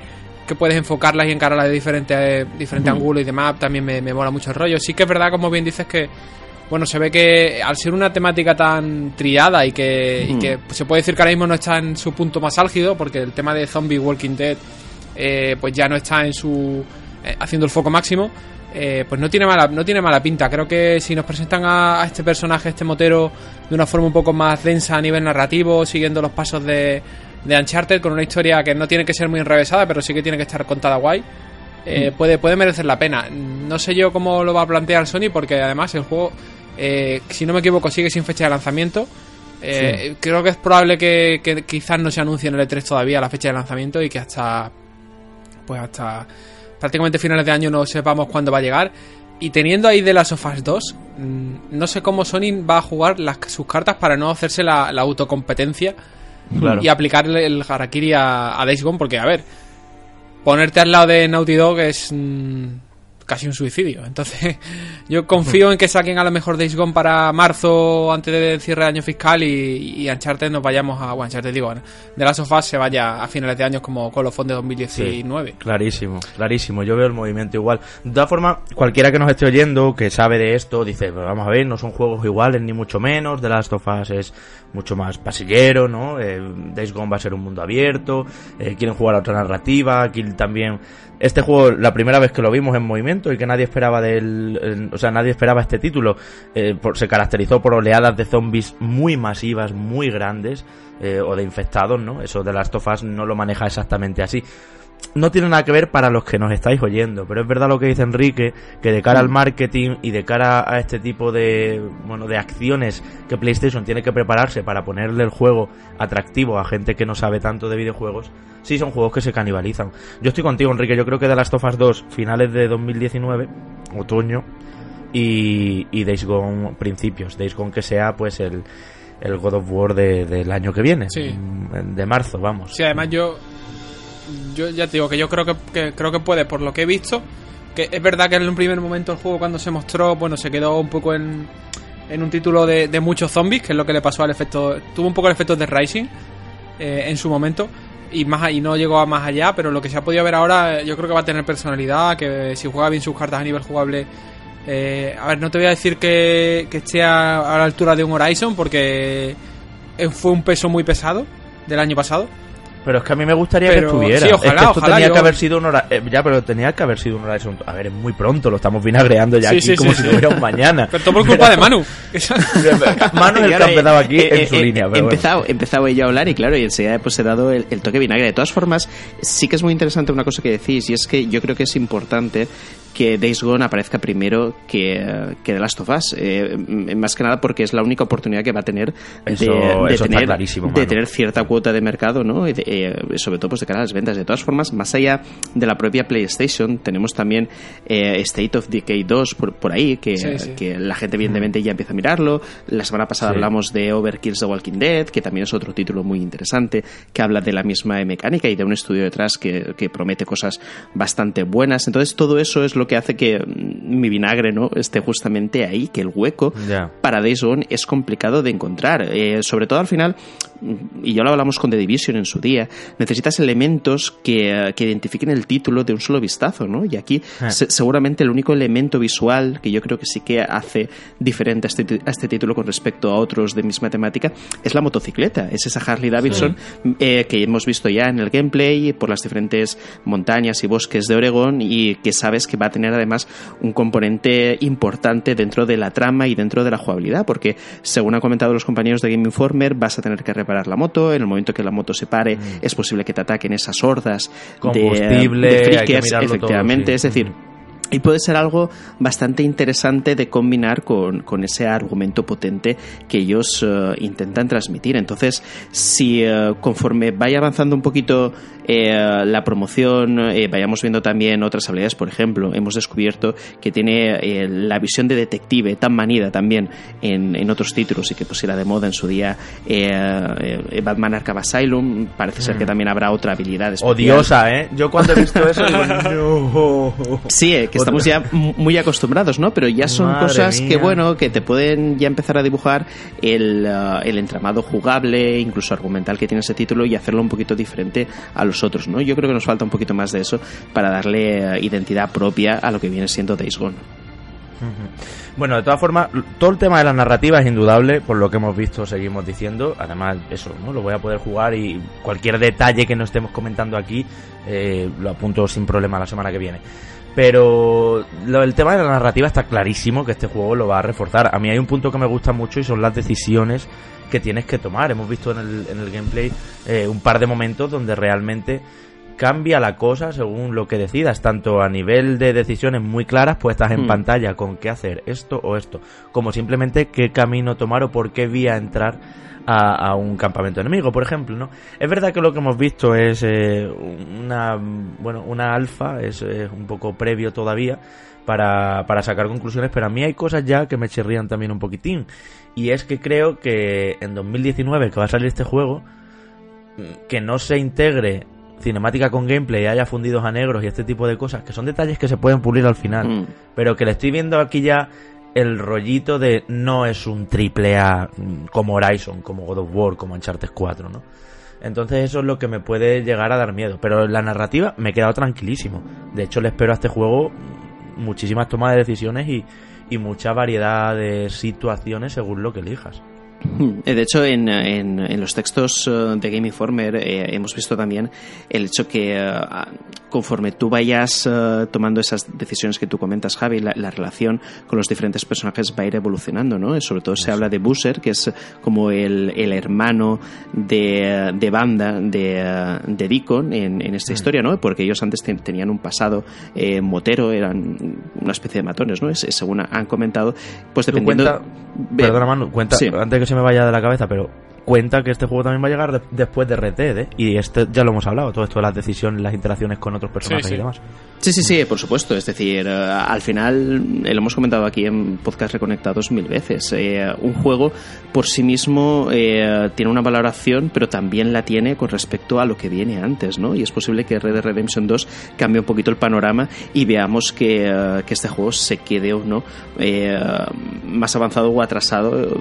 que puedes enfocarlas y encararlas de diferentes diferentes ángulos y demás, también me, me mola mucho el rollo. Sí que es verdad, como bien dices, que bueno, se ve que al ser una temática tan triada y que, se puede decir que ahora mismo no está en su punto más álgido, porque el tema de Zombie Walking Dead eh, pues ya no está en su eh, haciendo el foco máximo, eh, pues no tiene mala no tiene mala pinta. Creo que si nos presentan a, este personaje, este motero, de una forma un poco más densa a nivel narrativo, siguiendo los pasos de, de Uncharted, con una historia que no tiene que ser muy enrevesada, pero sí que tiene que estar contada guay. Mm. puede, puede merecer la pena. No sé yo cómo lo va a plantear Sony, porque además el juego eh, si no me equivoco, sigue sin fecha de lanzamiento. Eh, creo que es probable que, quizás no se anuncie en el E3 todavía la fecha de lanzamiento y que hasta pues hasta prácticamente finales de año no sepamos cuándo va a llegar. Y teniendo ahí de las Us 2, mm, no sé cómo Sony va a jugar las, sus cartas para no hacerse la, autocompetencia y aplicarle el harakiri a, a Days Gone, porque a ver, ponerte al lado de Naughty Dog es... Mm, casi un suicidio. Entonces, yo confío en que saquen a lo mejor Days Gone para marzo antes del cierre de año fiscal y, y Uncharted nos vayamos a. Bueno, Uncharted digo, de las sofás se vaya a finales de años como los fondos de 2019. clarísimo, clarísimo. Yo veo el movimiento igual. De todas formas, cualquiera que nos esté oyendo, que sabe de esto, dice: pues vamos a ver, no son juegos iguales ni mucho menos. De las sofás es mucho más pasillero, ¿no? Eh, Days Gone va a ser un mundo abierto. Eh, quieren jugar a otra narrativa. Aquí también este juego, la primera vez que lo vimos en movimiento y que nadie esperaba del, o sea, nadie esperaba este título, eh, se caracterizó por oleadas de zombies muy masivas, muy grandes, eh, o de infectados, ¿no? Eso de las tofas no lo maneja exactamente así no tiene nada que ver para los que nos estáis oyendo, pero es verdad lo que dice Enrique, que de cara al marketing y de cara a este tipo de, bueno, de acciones que PlayStation tiene que prepararse para ponerle el juego atractivo a gente que no sabe tanto de videojuegos, sí son juegos que se canibalizan. Yo estoy contigo, Enrique, yo creo que de las Tofas 2, finales de 2019, otoño, y, y Days Gone principios, Days Gone que sea pues el, el God of War del año que viene, de marzo, vamos. Sí, además yo yo ya te digo que yo creo que, creo que puede, por lo que he visto, que es verdad que en un primer momento el juego cuando se mostró, bueno, se quedó un poco en, en un título de, muchos zombies, que es lo que le pasó al efecto, tuvo un poco el efecto de Rising eh, en su momento y más y no llegó a más allá, pero lo que se ha podido ver ahora yo creo que va a tener personalidad, que si juega bien sus cartas a nivel jugable eh, a ver, no te voy a decir que, que esté a, a, la altura de un Horizon porque fue un peso muy pesado del año pasado, pero es que a mí me gustaría que estuviera. Sí, ojalá, es que esto tenía que haber sido un hora... Eh, ya, pero tenía que haber sido un horario. A ver, es muy pronto, lo estamos vinagreando ya aquí como si tuviera un mañana. Pero todo por culpa de Manu. Manu es el que ha empezado aquí eh, en su eh, línea. He empezado, empezado ella a hablar y claro, y enseguida pues he dado el, el, toque vinagre. De todas formas, sí que es muy interesante una cosa que decís, y es que yo creo que es importante que Days Gone aparezca primero que, que The Last of Us. Eh, más que nada porque es la única oportunidad que va a tener de, tener, de tener cierta cuota de mercado, ¿no? Eh, sobre todo pues, de cara a las ventas. De todas formas, más allá de la propia PlayStation, tenemos también eh, State of Decay 2 por, por ahí, que, que, la gente evidentemente ya empieza a mirarlo. La semana pasada hablamos de Overkill's The Walking Dead, que también es otro título muy interesante, que habla de la misma mecánica y de un estudio detrás que, que promete cosas bastante buenas. Entonces, todo eso es lo que hace que mi vinagre no esté justamente ahí, que el hueco para Days Gone es complicado de encontrar. Eh, sobre todo al final, y ya lo hablamos con The Division en su día, necesitas elementos que, identifiquen el título de un solo vistazo, ¿no? Y aquí ah. seguramente el único elemento visual que yo creo que sí que hace diferente a este, a este, título con respecto a otros de misma temática es la motocicleta, es esa Harley Davidson eh, que hemos visto ya en el gameplay por las diferentes montañas y bosques de Oregón y que sabes que va tener además un componente importante dentro de la trama y dentro de la jugabilidad, porque según han comentado los compañeros de Game Informer, vas a tener que reparar la moto, en el momento que la moto se pare, mm. es posible que te ataquen esas hordas de, de efectivamente, es decir y puede ser algo bastante interesante de combinar con, con ese argumento potente que ellos eh, intentan transmitir. Entonces, si eh, conforme vaya avanzando un poquito eh, la promoción, vayamos viendo también otras habilidades, por ejemplo, hemos descubierto que tiene la visión de detective tan manida también en, en, otros títulos y que pues era de moda en su día Batman Arkham Asylum, parece ser que mm. también habrá otra habilidad. Odiosa, ¿eh? Yo cuando he visto eso digo, no. Sí, que estamos ya muy acostumbrados, ¿no? Pero ya son cosas que, bueno, que te pueden ya empezar a dibujar el, uh, el, entramado jugable, incluso argumental que tiene ese título y hacerlo un poquito diferente a los otros, ¿no? Yo creo que nos falta un poquito más de eso para darle uh, identidad propia a lo que viene siendo Days Gone. Bueno, de todas formas, todo el tema de la narrativa es indudable, por lo que hemos visto, seguimos diciendo. Además, eso, ¿no? Lo voy a poder jugar y cualquier detalle que no estemos comentando aquí eh, lo apunto sin problema la semana que viene. Pero lo, el tema de la narrativa está clarísimo que este juego lo va a reforzar. A mí hay un punto que me gusta mucho y son las decisiones que tienes que tomar. Hemos visto en el, en el gameplay eh, un par de momentos donde realmente cambia la cosa según lo que decidas, tanto a nivel de decisiones muy claras puestas en hmm. pantalla con qué hacer esto o esto, como simplemente qué camino tomar o por qué vía entrar a, un campamento enemigo, por ejemplo, ¿no? Es verdad que lo que hemos visto es eh, una, bueno, una alfa, es, un poco previo todavía para, para sacar conclusiones, pero a mí hay cosas ya que me chirrían también un poquitín. Y es que creo que en 2019 que va a salir este juego, que no se integre cinemática con gameplay, haya fundidos a negros y este tipo de cosas, que son detalles que se pueden pulir al final, mm. pero que le estoy viendo aquí ya el rollito de no es un triple A como Horizon, como God of War, como Uncharted 4, ¿no? Entonces eso es lo que me puede llegar a dar miedo. Pero la narrativa me he quedado tranquilísimo. De hecho le espero a este juego muchísimas tomas de decisiones y, y mucha variedad de situaciones según lo que elijas. Eh, de hecho, en, en, los textos eh, de Game Informer eh, hemos visto también el hecho que conforme tú vayas tomando esas decisiones que tú comentas, Javi, la, relación con los diferentes personajes va a ir evolucionando, ¿no? Sobre todo se habla de Boozer, que es como el, el hermano de, de banda de, de Deacon en, en esta mm. historia, ¿no? Porque ellos antes tenían un pasado motero, eran una especie de matones, ¿no? Es, según han comentado, pues dependiendo... perdona, Manu, cuenta, antes que se me vaya de la cabeza, pero cuenta que este juego también va a llegar después de Red Dead, ¿eh? Y este ya lo hemos hablado, todo esto de las decisiones, las interacciones con otros personajes y demás. Sí, sí, sí, por supuesto. Es decir, eh, al final, eh, lo hemos comentado aquí en Podcast Reconectados mil veces, eh, un juego por sí mismo tiene una valoración, pero también la tiene con respecto a lo que viene antes, ¿no? Y es posible que Red Dead Redemption 2 cambie un poquito el panorama y veamos que, que este juego se quede o no más avanzado o atrasado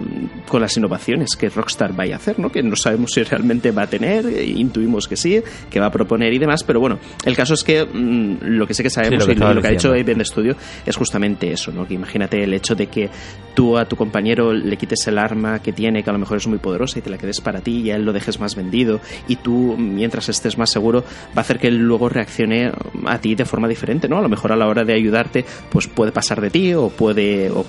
con las innovaciones que Rockstar vaya a hacer, ¿no? Que no sabemos si realmente va a tener, intuimos que sí, que va a proponer y demás, pero bueno, el caso es que mm, lo que sé que sabemos y lo, que ha hecho Aiden Studio es justamente eso, ¿no? Que imagínate el hecho de que tú a tu compañero le quites el arma que tiene, que a lo mejor es muy poderosa y te la quedes para ti y a él lo dejes más vendido y tú, mientras estés más seguro, va a hacer que él luego reaccione a ti de forma diferente, ¿no? A lo mejor a la hora de ayudarte, pues puede pasar de ti o puede, o,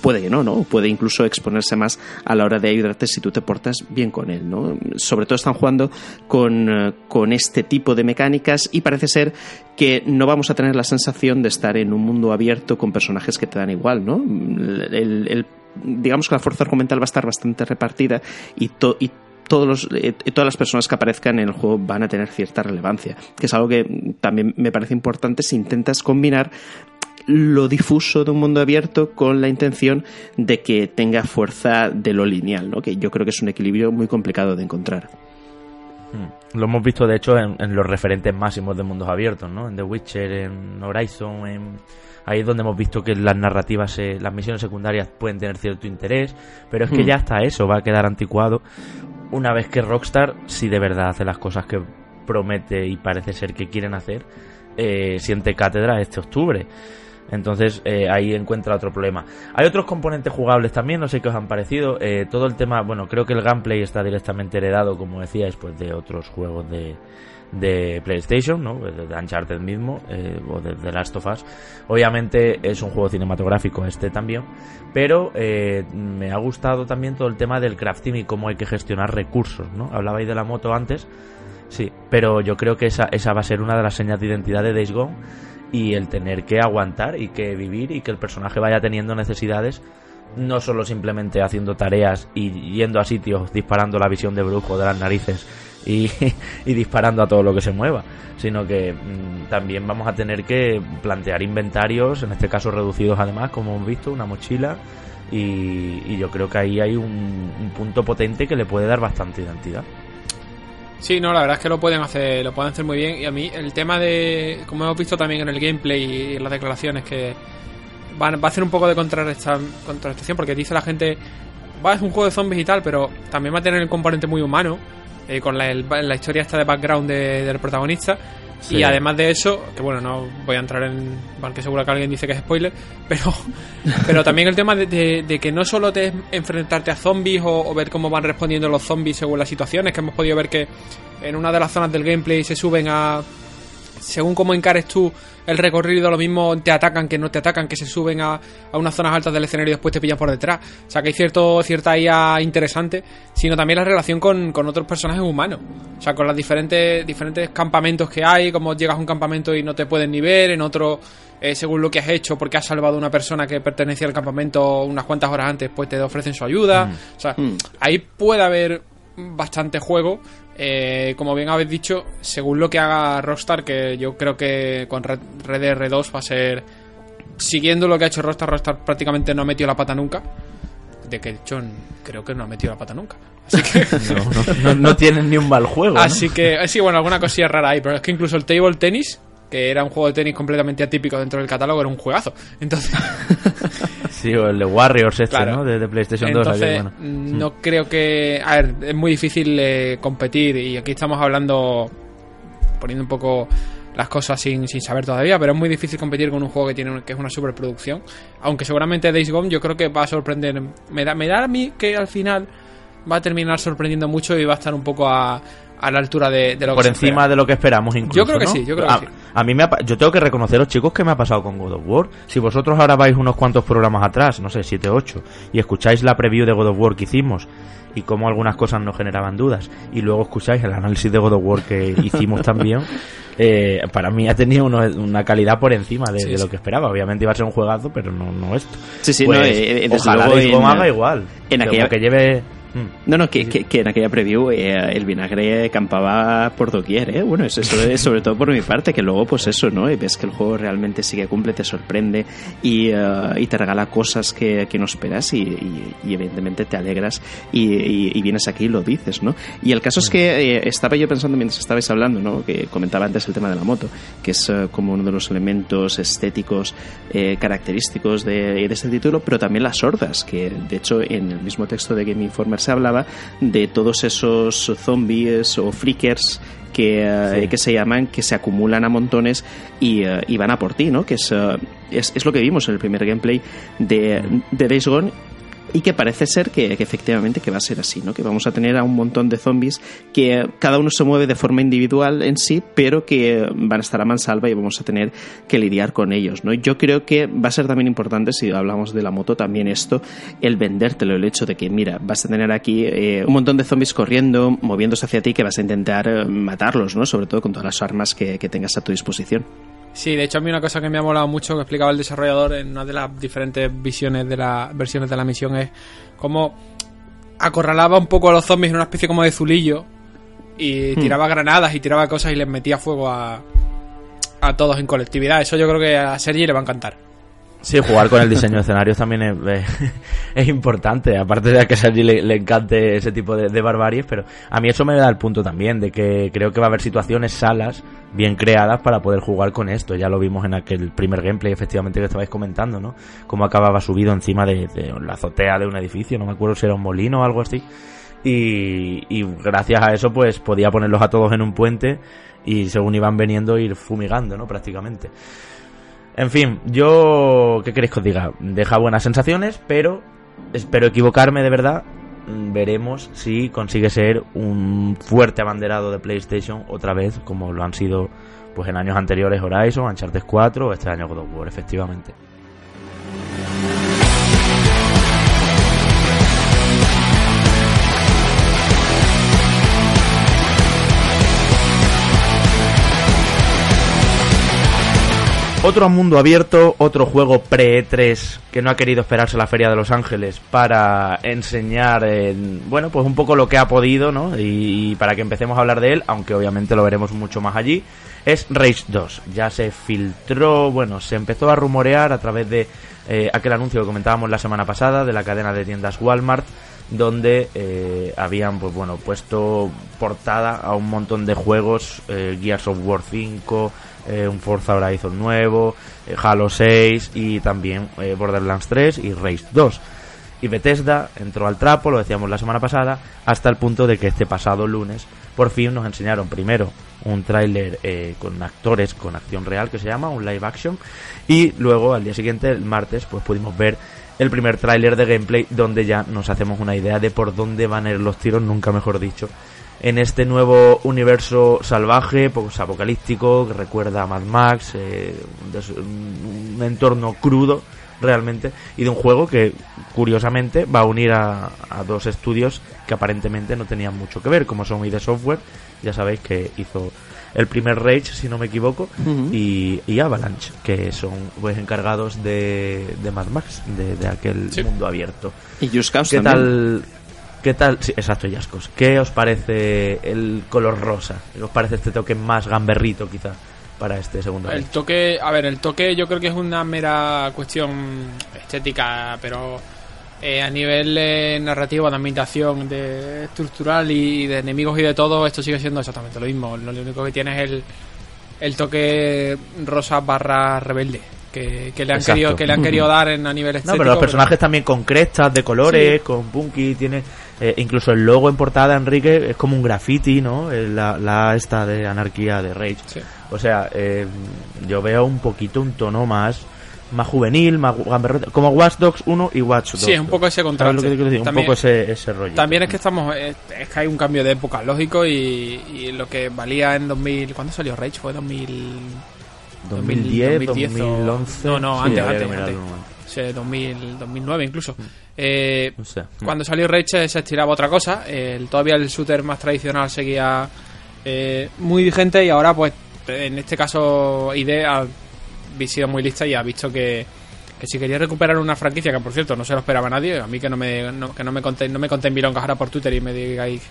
puede que no, ¿no? Puede incluso exponerse más a la hora de ayudarte si tú te portas bien con él, ¿no? Sobre todo están jugando con, eh, con este tipo de mecánicas y parece ser que no vamos a tener la sensación de estar en un mundo abierto con personajes que te dan igual, ¿no? digamos que la fuerza argumental va a estar bastante repartida y, y todos los, eh, todas las personas que aparezcan en el juego van a tener cierta relevancia, que es algo que también me parece importante si intentas combinar lo difuso de un mundo abierto con la intención de que tenga fuerza de lo lineal, ¿no? que yo creo que es un equilibrio muy complicado de encontrar. Mm. Lo hemos visto, de hecho, en, los referentes máximos de mundos abiertos, ¿no? En The Witcher, en Horizon, en... ahí es donde hemos visto que las narrativas, las misiones secundarias pueden tener cierto interés, pero es que mm. ya hasta eso va a quedar anticuado una vez que Rockstar, si de verdad hace las cosas que promete y parece ser que quieren hacer, eh, siente cátedra este octubre. Entonces eh, ahí encuentra otro problema. Hay otros componentes jugables también, no sé qué os han parecido. Eh, todo el tema, bueno, creo que el gameplay está directamente heredado, como decíais, pues de otros juegos de, de PlayStation, ¿no? De Uncharted mismo, eh, o de Last of Us. Obviamente es un juego cinematográfico este también, pero me ha gustado también todo el tema del crafting y cómo hay que gestionar recursos, ¿no? Hablabais de la moto antes Sí, pero yo creo que esa, esa va a ser una de las señas de identidad de Days Gone y el tener que aguantar y que vivir y que el personaje vaya teniendo necesidades no solo simplemente haciendo tareas y yendo a sitios disparando la visión de brujo de las narices y, disparando a todo lo que se mueva, sino que mm, también vamos a tener que plantear inventarios, en este caso reducidos además, como hemos visto, una mochila, y, yo creo que ahí hay un, punto potente que le puede dar bastante identidad. Sí, no, la verdad es que lo pueden hacer, lo pueden hacer muy bien. Y a mí el tema de, como hemos visto también en el gameplay y en las declaraciones, que va a hacer un poco de contrarrestación porque dice la gente, va, es un juego de zombies y tal, pero también va a tener el componente muy humano, eh, con la, la, historia esta de background del protagonista. Y además de eso, que bueno, no voy a entrar en. Porque seguro que alguien dice que es spoiler, pero, pero también el tema de, que no solo te enfrentarte a zombies o, ver cómo van respondiendo los zombies según las situaciones, que hemos podido ver que en una de las zonas del gameplay se suben a. Según cómo encares tú el recorrido, lo mismo te atacan que no te atacan, que se suben a, a unas zonas altas del escenario y después te pillan por detrás. O sea que hay cierto, cierta IA interesante, sino también la relación con, con otros personajes humanos. O sea, con los diferentes, diferentes campamentos que hay, como llegas a un campamento y no te pueden ni ver, en otro, eh, según lo que has hecho, porque has salvado a una persona que pertenecía al campamento unas cuantas horas antes, pues te ofrecen su ayuda. Mm. O sea, mm. ahí puede haber bastante juego eh, como bien habéis dicho, según lo que haga Rockstar, que yo creo que con Red, Red 2 va a ser. Siguiendo lo que ha hecho Rockstar, Rockstar prácticamente no ha metido la pata nunca. De que, hecho, creo que no ha metido la pata nunca. Así que. no, no, tienen ni un mal juego. Así que, sí, bueno, alguna cosilla rara hay, pero es que incluso el Table Tennis, que era un juego de tenis completamente atípico dentro del catálogo, era un juegazo. Entonces. sí, o el de Warriors este, ¿no? De, PlayStation 2. Entonces, no creo que. A ver, es muy difícil eh, competir y aquí estamos hablando. poniendo un poco las cosas sin, sin saber todavía, pero es muy difícil competir con un juego que tiene que es una superproducción. Aunque seguramente Days Gone yo creo que va a sorprender. Me da, me da a mí que al final va a terminar sorprendiendo mucho y va a estar un poco a, a la altura de, lo Por encima de lo que esperamos incluso. Yo creo que sí, yo creo que sí. A mí me ha, yo tengo que reconoceros, chicos, que me ha pasado con God of War. Si vosotros ahora vais unos cuantos programas atrás, no sé, 7 8, y escucháis la preview de God of War que hicimos y cómo algunas cosas nos generaban dudas, y luego escucháis el análisis de God of War que hicimos también, eh, para mí ha tenido una calidad por encima de, lo que esperaba. Obviamente iba a ser un juegazo, pero no, no esto. Sí, sí, no, pues, eh, ojalá haga igual. En aquella... que lleve. No, no, que, que, en aquella preview eh, el vinagre campaba por doquier, ¿eh? Bueno, eso, es sobre todo por mi parte, que luego, pues eso, ¿no? Y ves que el juego realmente sigue cumple, te sorprende y, eh, y te regala cosas que, que no esperas y, y, evidentemente te alegras y, vienes aquí y lo dices, ¿no? Y el caso es que eh, estaba yo pensando mientras estabais hablando, ¿no? Que comentaba antes el tema de la moto, que es como uno de los elementos estéticos característicos de, de este título, pero también las hordas, que de hecho en el mismo texto de Game Informer se hablaba de todos esos zombies o freakers que, eh, que, se llaman, que se acumulan a montones y, eh, van a por ti, ¿no? Que es, eh, es, es, lo que vimos en el primer gameplay de, de Days Gone y que parece ser que, efectivamente que va a ser así, ¿no? Que vamos a tener a un montón de zombies que cada uno se mueve de forma individual en sí, pero que van a estar a mansalva y vamos a tener que lidiar con ellos, ¿no? Yo creo que va a ser también importante, si hablamos de la moto, también esto, el vendértelo, el hecho de que, mira, vas a tener aquí eh, un montón de zombies corriendo, moviéndose hacia ti, que vas a intentar eh, matarlos, ¿no? Sobre todo con todas las armas que tengas a tu disposición. Sí, de hecho a mí una cosa que me ha molado mucho que explicaba el desarrollador en una de las diferentes visiones de las versiones de la misión es cómo acorralaba un poco a los zombies en una especie como de zulillo y hmm. tiraba granadas y tiraba cosas y les metía fuego a, a todos en colectividad. Eso yo creo que a Sergi le va a encantar. Sí, jugar con el diseño de escenarios también es, importante, aparte de que a Sergi le, encante ese tipo de, de, barbaries, pero a mí eso me da el punto también, de que creo que va a haber situaciones, salas, bien creadas para poder jugar con esto. Ya lo vimos en aquel primer gameplay, efectivamente, que estabais comentando, ¿no? Cómo acababa subido encima de, la azotea de un edificio, no me acuerdo si era un molino o algo así. Y, y gracias a eso, pues podía ponerlos a todos en un puente y según iban veniendo ir fumigando, ¿no? Prácticamente. En fin, yo, ¿qué queréis que os diga? Deja buenas sensaciones, pero espero equivocarme de verdad. Mm, veremos si consigue ser un fuerte abanderado de PlayStation otra vez, como lo han sido pues en años anteriores Horizon, Uncharted 4 o este año God of War, efectivamente. Otro mundo abierto, otro juego pre-E3 que no ha querido esperarse la Feria de Los Ángeles para enseñar, bueno, pues un poco lo que ha podido, ¿no? Y, para que empecemos a hablar de él, aunque obviamente lo veremos mucho más allí, es Rage 2. Ya se filtró, bueno, se empezó a rumorear a través de eh, aquel anuncio que comentábamos la semana pasada de la cadena de tiendas Walmart, donde eh, habían, pues bueno, puesto portada a un montón de juegos, eh, Gears of War 5, eh, un Forza Horizon nuevo, eh, Halo 6 y también eh, Borderlands 3 y Race 2. Y Bethesda entró al trapo, lo decíamos la semana pasada, hasta el punto de que este pasado lunes por fin nos enseñaron primero un tráiler con actores con acción real que se llama un live action y luego al día siguiente el martes pues pudimos ver el primer tráiler de gameplay donde ya nos hacemos una idea de por dónde van a ir los tiros nunca mejor dicho en este nuevo universo salvaje, pues, apocalíptico, que recuerda a Mad Max, eh, un entorno crudo realmente, y de un juego que curiosamente va a unir a, dos estudios que aparentemente no tenían mucho que ver, como son ID Software, ya sabéis que hizo el primer Rage, si no me equivoco, y, Avalanche, que son pues encargados de, de Mad Max, de, aquel mundo abierto. Y Just Cause ¿Qué tal? ¿Qué tal? Sí, exacto, Yascos. ¿Qué os parece el color rosa? ¿Qué os parece este toque más gamberrito, quizá, para este segundo? El toque, a ver, el toque yo creo que es una mera cuestión estética, pero eh, a nivel narrativo, de ambientación, de estructural y de enemigos y de todo, esto sigue siendo exactamente lo mismo. Lo único que tiene es el, el toque rosa barra rebelde que, le han querido que le han querido dar en a nivel estético. No, pero los personajes también con crestas de colores, con punky, tiene eh, incluso el logo en portada Enrique es como un graffiti, ¿no? Eh, la, la esta de anarquía de Rage. O sea, eh, yo veo un poquito un tono más más juvenil, más como Watch Dogs 1 y Watch Dogs. Sí, es un poco ese contraste. un poco ese, ese, rollo. También es que estamos es, que hay un cambio de época lógico y, y, lo que valía en 2000, ¿cuándo salió Rage? Fue 2000 2010, 2011. No, no, antes, antes, antes. 2000, 2009 incluso. Mm. Eh, Cuando salió Rage se estiraba otra cosa. todavía el shooter más tradicional seguía eh, muy vigente y ahora, pues, en este caso, ID ha sido muy lista y ha visto que, que si quería recuperar una franquicia, que por cierto no se lo esperaba nadie, a mí que no me, no, que no me conté, no me conté en ahora por Twitter y me digáis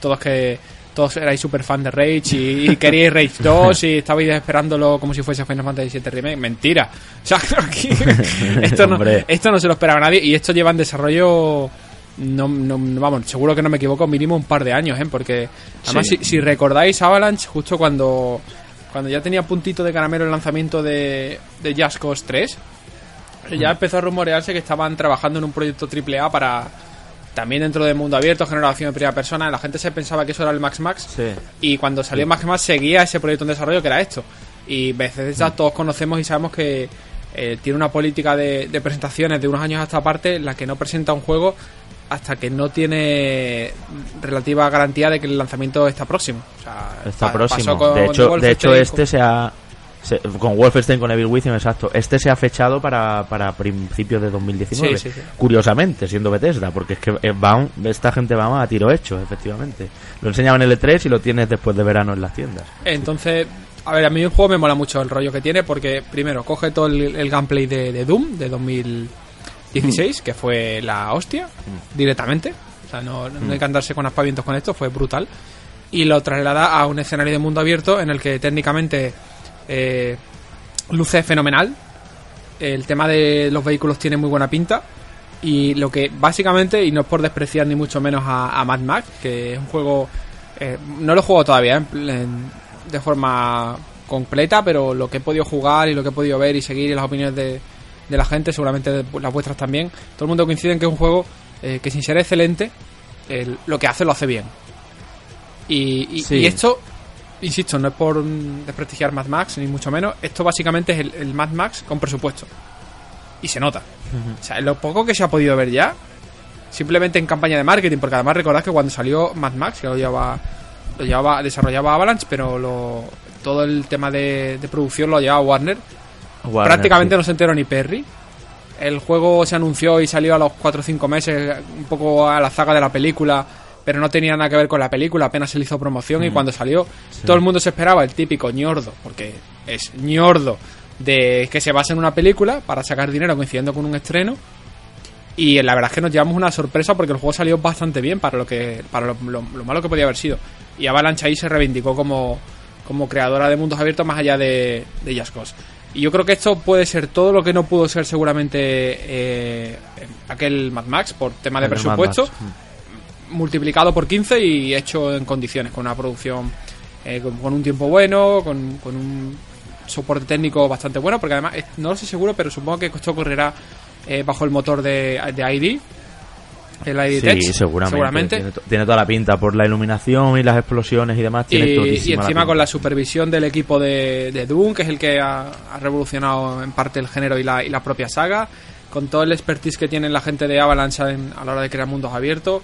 todos que todos erais súper fan de Rage y, queríais Rage 2 y estabais esperándolo como si fuese Final Fantasy VII Remake. Mentira. O sea, esto, no, esto no se lo esperaba nadie y esto lleva en desarrollo... No, no, vamos, seguro que no me equivoco, mínimo un par de años, ¿eh? Porque, además, si, recordáis Avalanche, justo cuando, cuando ya tenía puntito de caramelo el lanzamiento de, de Just Cause 3, ya empezó a rumorearse que estaban trabajando en un proyecto AAA para, también dentro del mundo abierto, generación de primera persona, la gente se pensaba que eso era el Max Max. Y cuando salió Max Max seguía ese proyecto en desarrollo que era esto. Y veces ya todos conocemos y sabemos que eh, tiene una política de, presentaciones de unos años hasta aparte la que no presenta un juego hasta que no tiene relativa garantía de que el lanzamiento está próximo. está próximo. de hecho, de hecho este se ha con Wolfenstein, con Evil Within, exacto. Este se ha fechado para, para principios de 2019. Curiosamente, siendo Bethesda, porque es que eh, van, esta gente va a tiro hecho, efectivamente. Lo enseñaban en el E3 y lo tienes después de verano en las tiendas. Entonces, a ver, a mí el juego me mola mucho el rollo que tiene, porque primero coge todo el, gameplay de, Doom de 2016, mm. que fue la hostia, mm. directamente. O sea, no, no hay que andarse con aspavientos con esto, fue brutal. Y lo traslada a un escenario de mundo abierto en el que técnicamente eh, luce fenomenal. El tema de los vehículos tiene muy buena pinta. Y lo que básicamente, y no es por despreciar ni mucho menos a, Mad Max, que es un juego. Eh, no lo he jugado todavía de forma completa, pero lo que he podido jugar y lo que he podido ver y seguir y las opiniones de, la gente, seguramente las vuestras también, todo el mundo coincide en que es un juego eh, que sin ser excelente, lo que hace lo hace bien. Y, y esto insisto, no es por desprestigiar Mad Max, ni mucho menos. Esto básicamente es el, Mad Max con presupuesto. Y se nota. O sea, lo poco que se ha podido ver ya, simplemente en campaña de marketing, porque además recordad que cuando salió Mad Max, que lo llevaba, lo llevaba desarrollaba Avalanche, pero lo, todo el tema de, producción lo llevaba Warner. Prácticamente no se enteró ni Perry. El juego se anunció y salió a los 4 o 5 meses, un poco a la zaga de la película pero no tenía nada que ver con la película, apenas se le hizo promoción y mm. cuando salió todo el mundo se esperaba el típico ñordo, porque es ñordo de que se basa en una película para sacar dinero coincidiendo con un estreno. Y la verdad es que nos llevamos una sorpresa porque el juego salió bastante bien para lo que para lo, malo que podía haber sido. Y Avalanche ahí se reivindicó como, como creadora de mundos abiertos más allá de, de Just Cause. Y yo creo que esto puede ser todo lo que no pudo ser seguramente eh, aquel Mad Max por tema de presupuesto, multiplicado por 15 y hecho en condiciones, con una producción eh, con, un tiempo bueno, con, un soporte técnico bastante bueno, porque además no lo sé seguro, pero supongo que esto correrá eh, bajo el motor de, de ID. El ID sí, seguramente. Tiene, toda la pinta por la iluminación y las explosiones y demás. Tiene y, encima con la supervisión del equipo de, de Doom, que es el que ha, revolucionado en parte el género y la, y la propia saga, con todo el expertise que tiene la gente de Avalanche a la hora de crear mundos abiertos.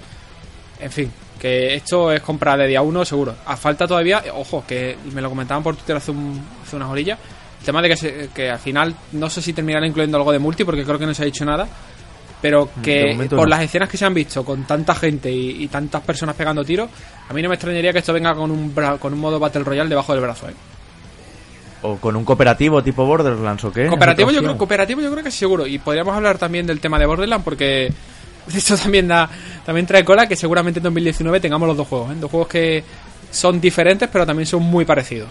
En fin, que esto es compra de día uno seguro. A falta todavía, ojo, que me lo comentaban por Twitter hace, hace unas orillas, el tema de que, que al final no sé si terminarán incluyendo algo de multi porque creo que no se ha dicho nada, pero mm, que por las escenas que se han visto con tanta gente y, tantas personas pegando tiros, a mí no me extrañaría que esto venga con un, con un modo Battle Royale debajo del brazo, ¿eh? ¿O con un cooperativo tipo Borderlands o qué? Cooperativo yo, creo, cooperativo yo creo que seguro. Y podríamos hablar también del tema de Borderlands porque esto también da también trae cola que seguramente en 2019 tengamos los dos juegos, ¿eh? dos juegos que son diferentes pero también son muy parecidos.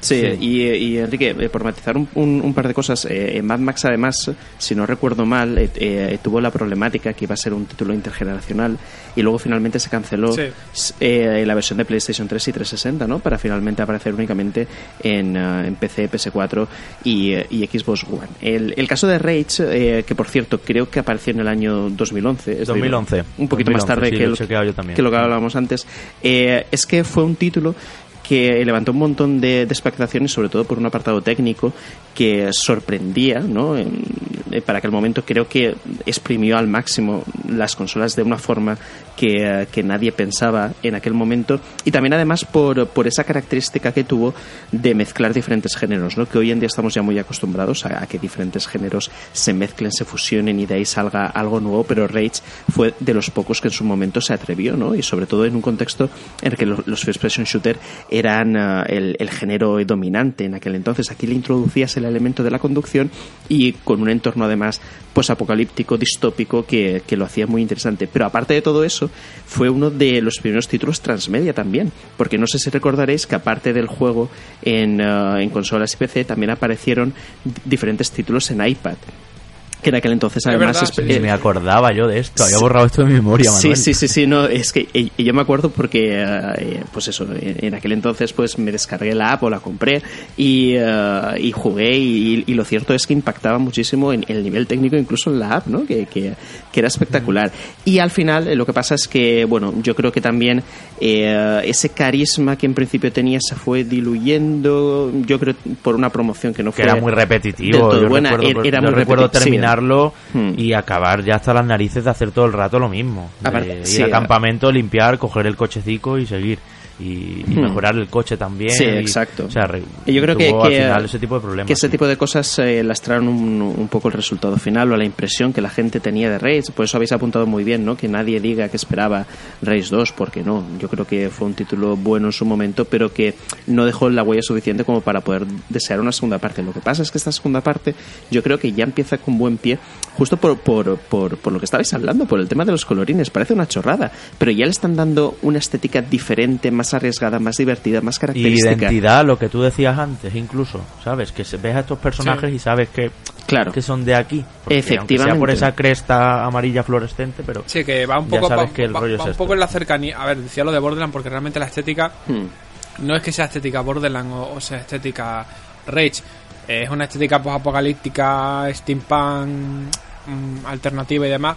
Sí, Y, Enrique, eh, por matizar un, un, par de cosas, eh, Mad Max además, si no recuerdo mal, eh, eh, tuvo la problemática que iba a ser un título intergeneracional y luego finalmente se canceló la versión de PlayStation 3 y 360, ¿no? Para finalmente aparecer únicamente en, en PC, PS4 y, y, Xbox One. El, el caso de Rage, que por cierto creo que apareció en el año 2011, es 2011. un poquito más tarde que, lo, que, lo que hablábamos antes, es que fue un título que levantó un montón de, expectaciones, sobre todo por un apartado técnico que sorprendía, ¿no? Eh, para aquel momento creo que exprimió al máximo las consolas de una forma que, que, nadie pensaba en aquel momento y también además por, por, esa característica que tuvo de mezclar diferentes géneros, ¿no? que hoy en día estamos ya muy acostumbrados a, que diferentes géneros se mezclen, se fusionen y de ahí salga algo nuevo, pero Rage fue de los pocos que en su momento se atrevió ¿no? y sobre todo en un contexto en el que los, los first person shooter eran uh, el, género dominante en aquel entonces. Aquí le introducías el elemento de la conducción y con un entorno además pues apocalíptico, distópico que, que, lo hacía muy interesante. Pero aparte de todo eso, fue uno de los primeros títulos transmedia también, porque no sé si recordaréis que aparte del juego en, uh, en consolas y PC también aparecieron diferentes títulos en iPad que en aquel entonces además es me acordaba yo de esto había borrado esto de memoria Manuel. sí sí sí sí no es que yo me acuerdo porque eh, pues eso en aquel entonces pues me descargué la app o la compré y, eh, y jugué y, lo cierto es que impactaba muchísimo en, el nivel técnico incluso en la app no que, que, era espectacular. Y al final eh, lo que pasa es que bueno yo creo que también ese carisma que en principio tenía se fue diluyendo yo creo por una promoción que no fue era muy repetitivo yo buena recuerdo, era, muy recuerdo terminar Hmm. y acabar ya hasta las narices de hacer todo el rato lo mismo. ir al campamento, limpiar, coger el cochecico y seguir y, hmm. mejorar el coche también. Sí, exacto. O sea, yo creo que, ese tipo de problemas. Que ese tipo de cosas eh, lastraron un, un, poco el resultado final o la impresión que la gente tenía de Rage. Por eso habéis apuntado muy bien, ¿no? Que nadie diga que esperaba Rage 2, porque no. Yo creo que fue un título bueno en su momento, pero que no dejó la huella suficiente como para poder desear una segunda parte. Lo que pasa es que esta segunda parte yo creo que ya empieza con buen pie, justo por, por, por, por lo que estabais hablando, por el tema de los colorines. Parece una chorrada, pero ya le están dando una estética diferente, más arriesgada, más divertida, más característica. Identidad, lo que tú decías antes, incluso, ¿sabes? Que ves a estos personajes y sabes que, claro. que son de aquí. Efectivamente. Sea por esa cresta amarilla fluorescente, pero. Sí, que va un poco, que el rollo un poco en la cercanía. A ver, decía lo de Borderlands porque realmente la estética. Hmm. No es que sea estética Borderlands o, sea estética Rage. Es una estética post apocalíptica, steampunk mm, alternativa y demás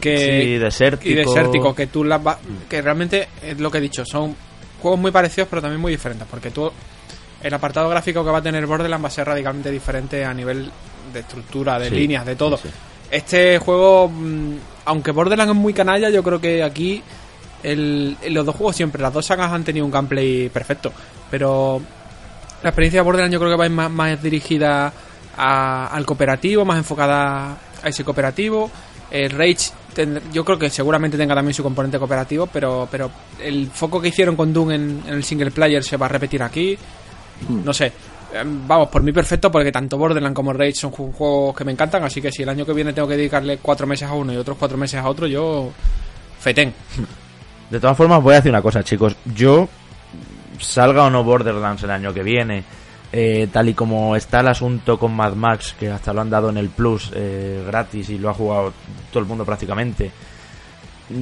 que sí, desértico. y desértico que tú las que realmente es lo que he dicho son juegos muy parecidos, pero también muy diferentes. Porque tú, el apartado gráfico que va a tener Borderlands va a ser radicalmente diferente a nivel de estructura, de líneas, de todo. Este juego, mm, aunque Borderlands es muy canalla, yo creo que aquí los dos juegos siempre, las dos sagas han tenido un gameplay perfecto. Pero la experiencia de Borderlands yo creo que va a ir más, más dirigida al cooperativo, más enfocada a ese cooperativo. El Rage yo creo que seguramente tenga también su componente cooperativo, pero, pero el foco que hicieron con Doom en, el single player se va a repetir aquí. Hmm. No sé. Em, vamos, por mí perfecto, porque tanto Borderlands como Rage son juegos que me encantan, así que si el año que viene tengo que dedicarle cuatro meses a uno y otros cuatro meses a otro, yo... Fetén. De todas formas, voy a decir una cosa, chicos. Yo, salga o no Borderlands el año que viene, eh, tal y como está el asunto con Mad Max, que hasta lo han dado en el Plus eh, gratis y lo ha jugado todo el mundo prácticamente,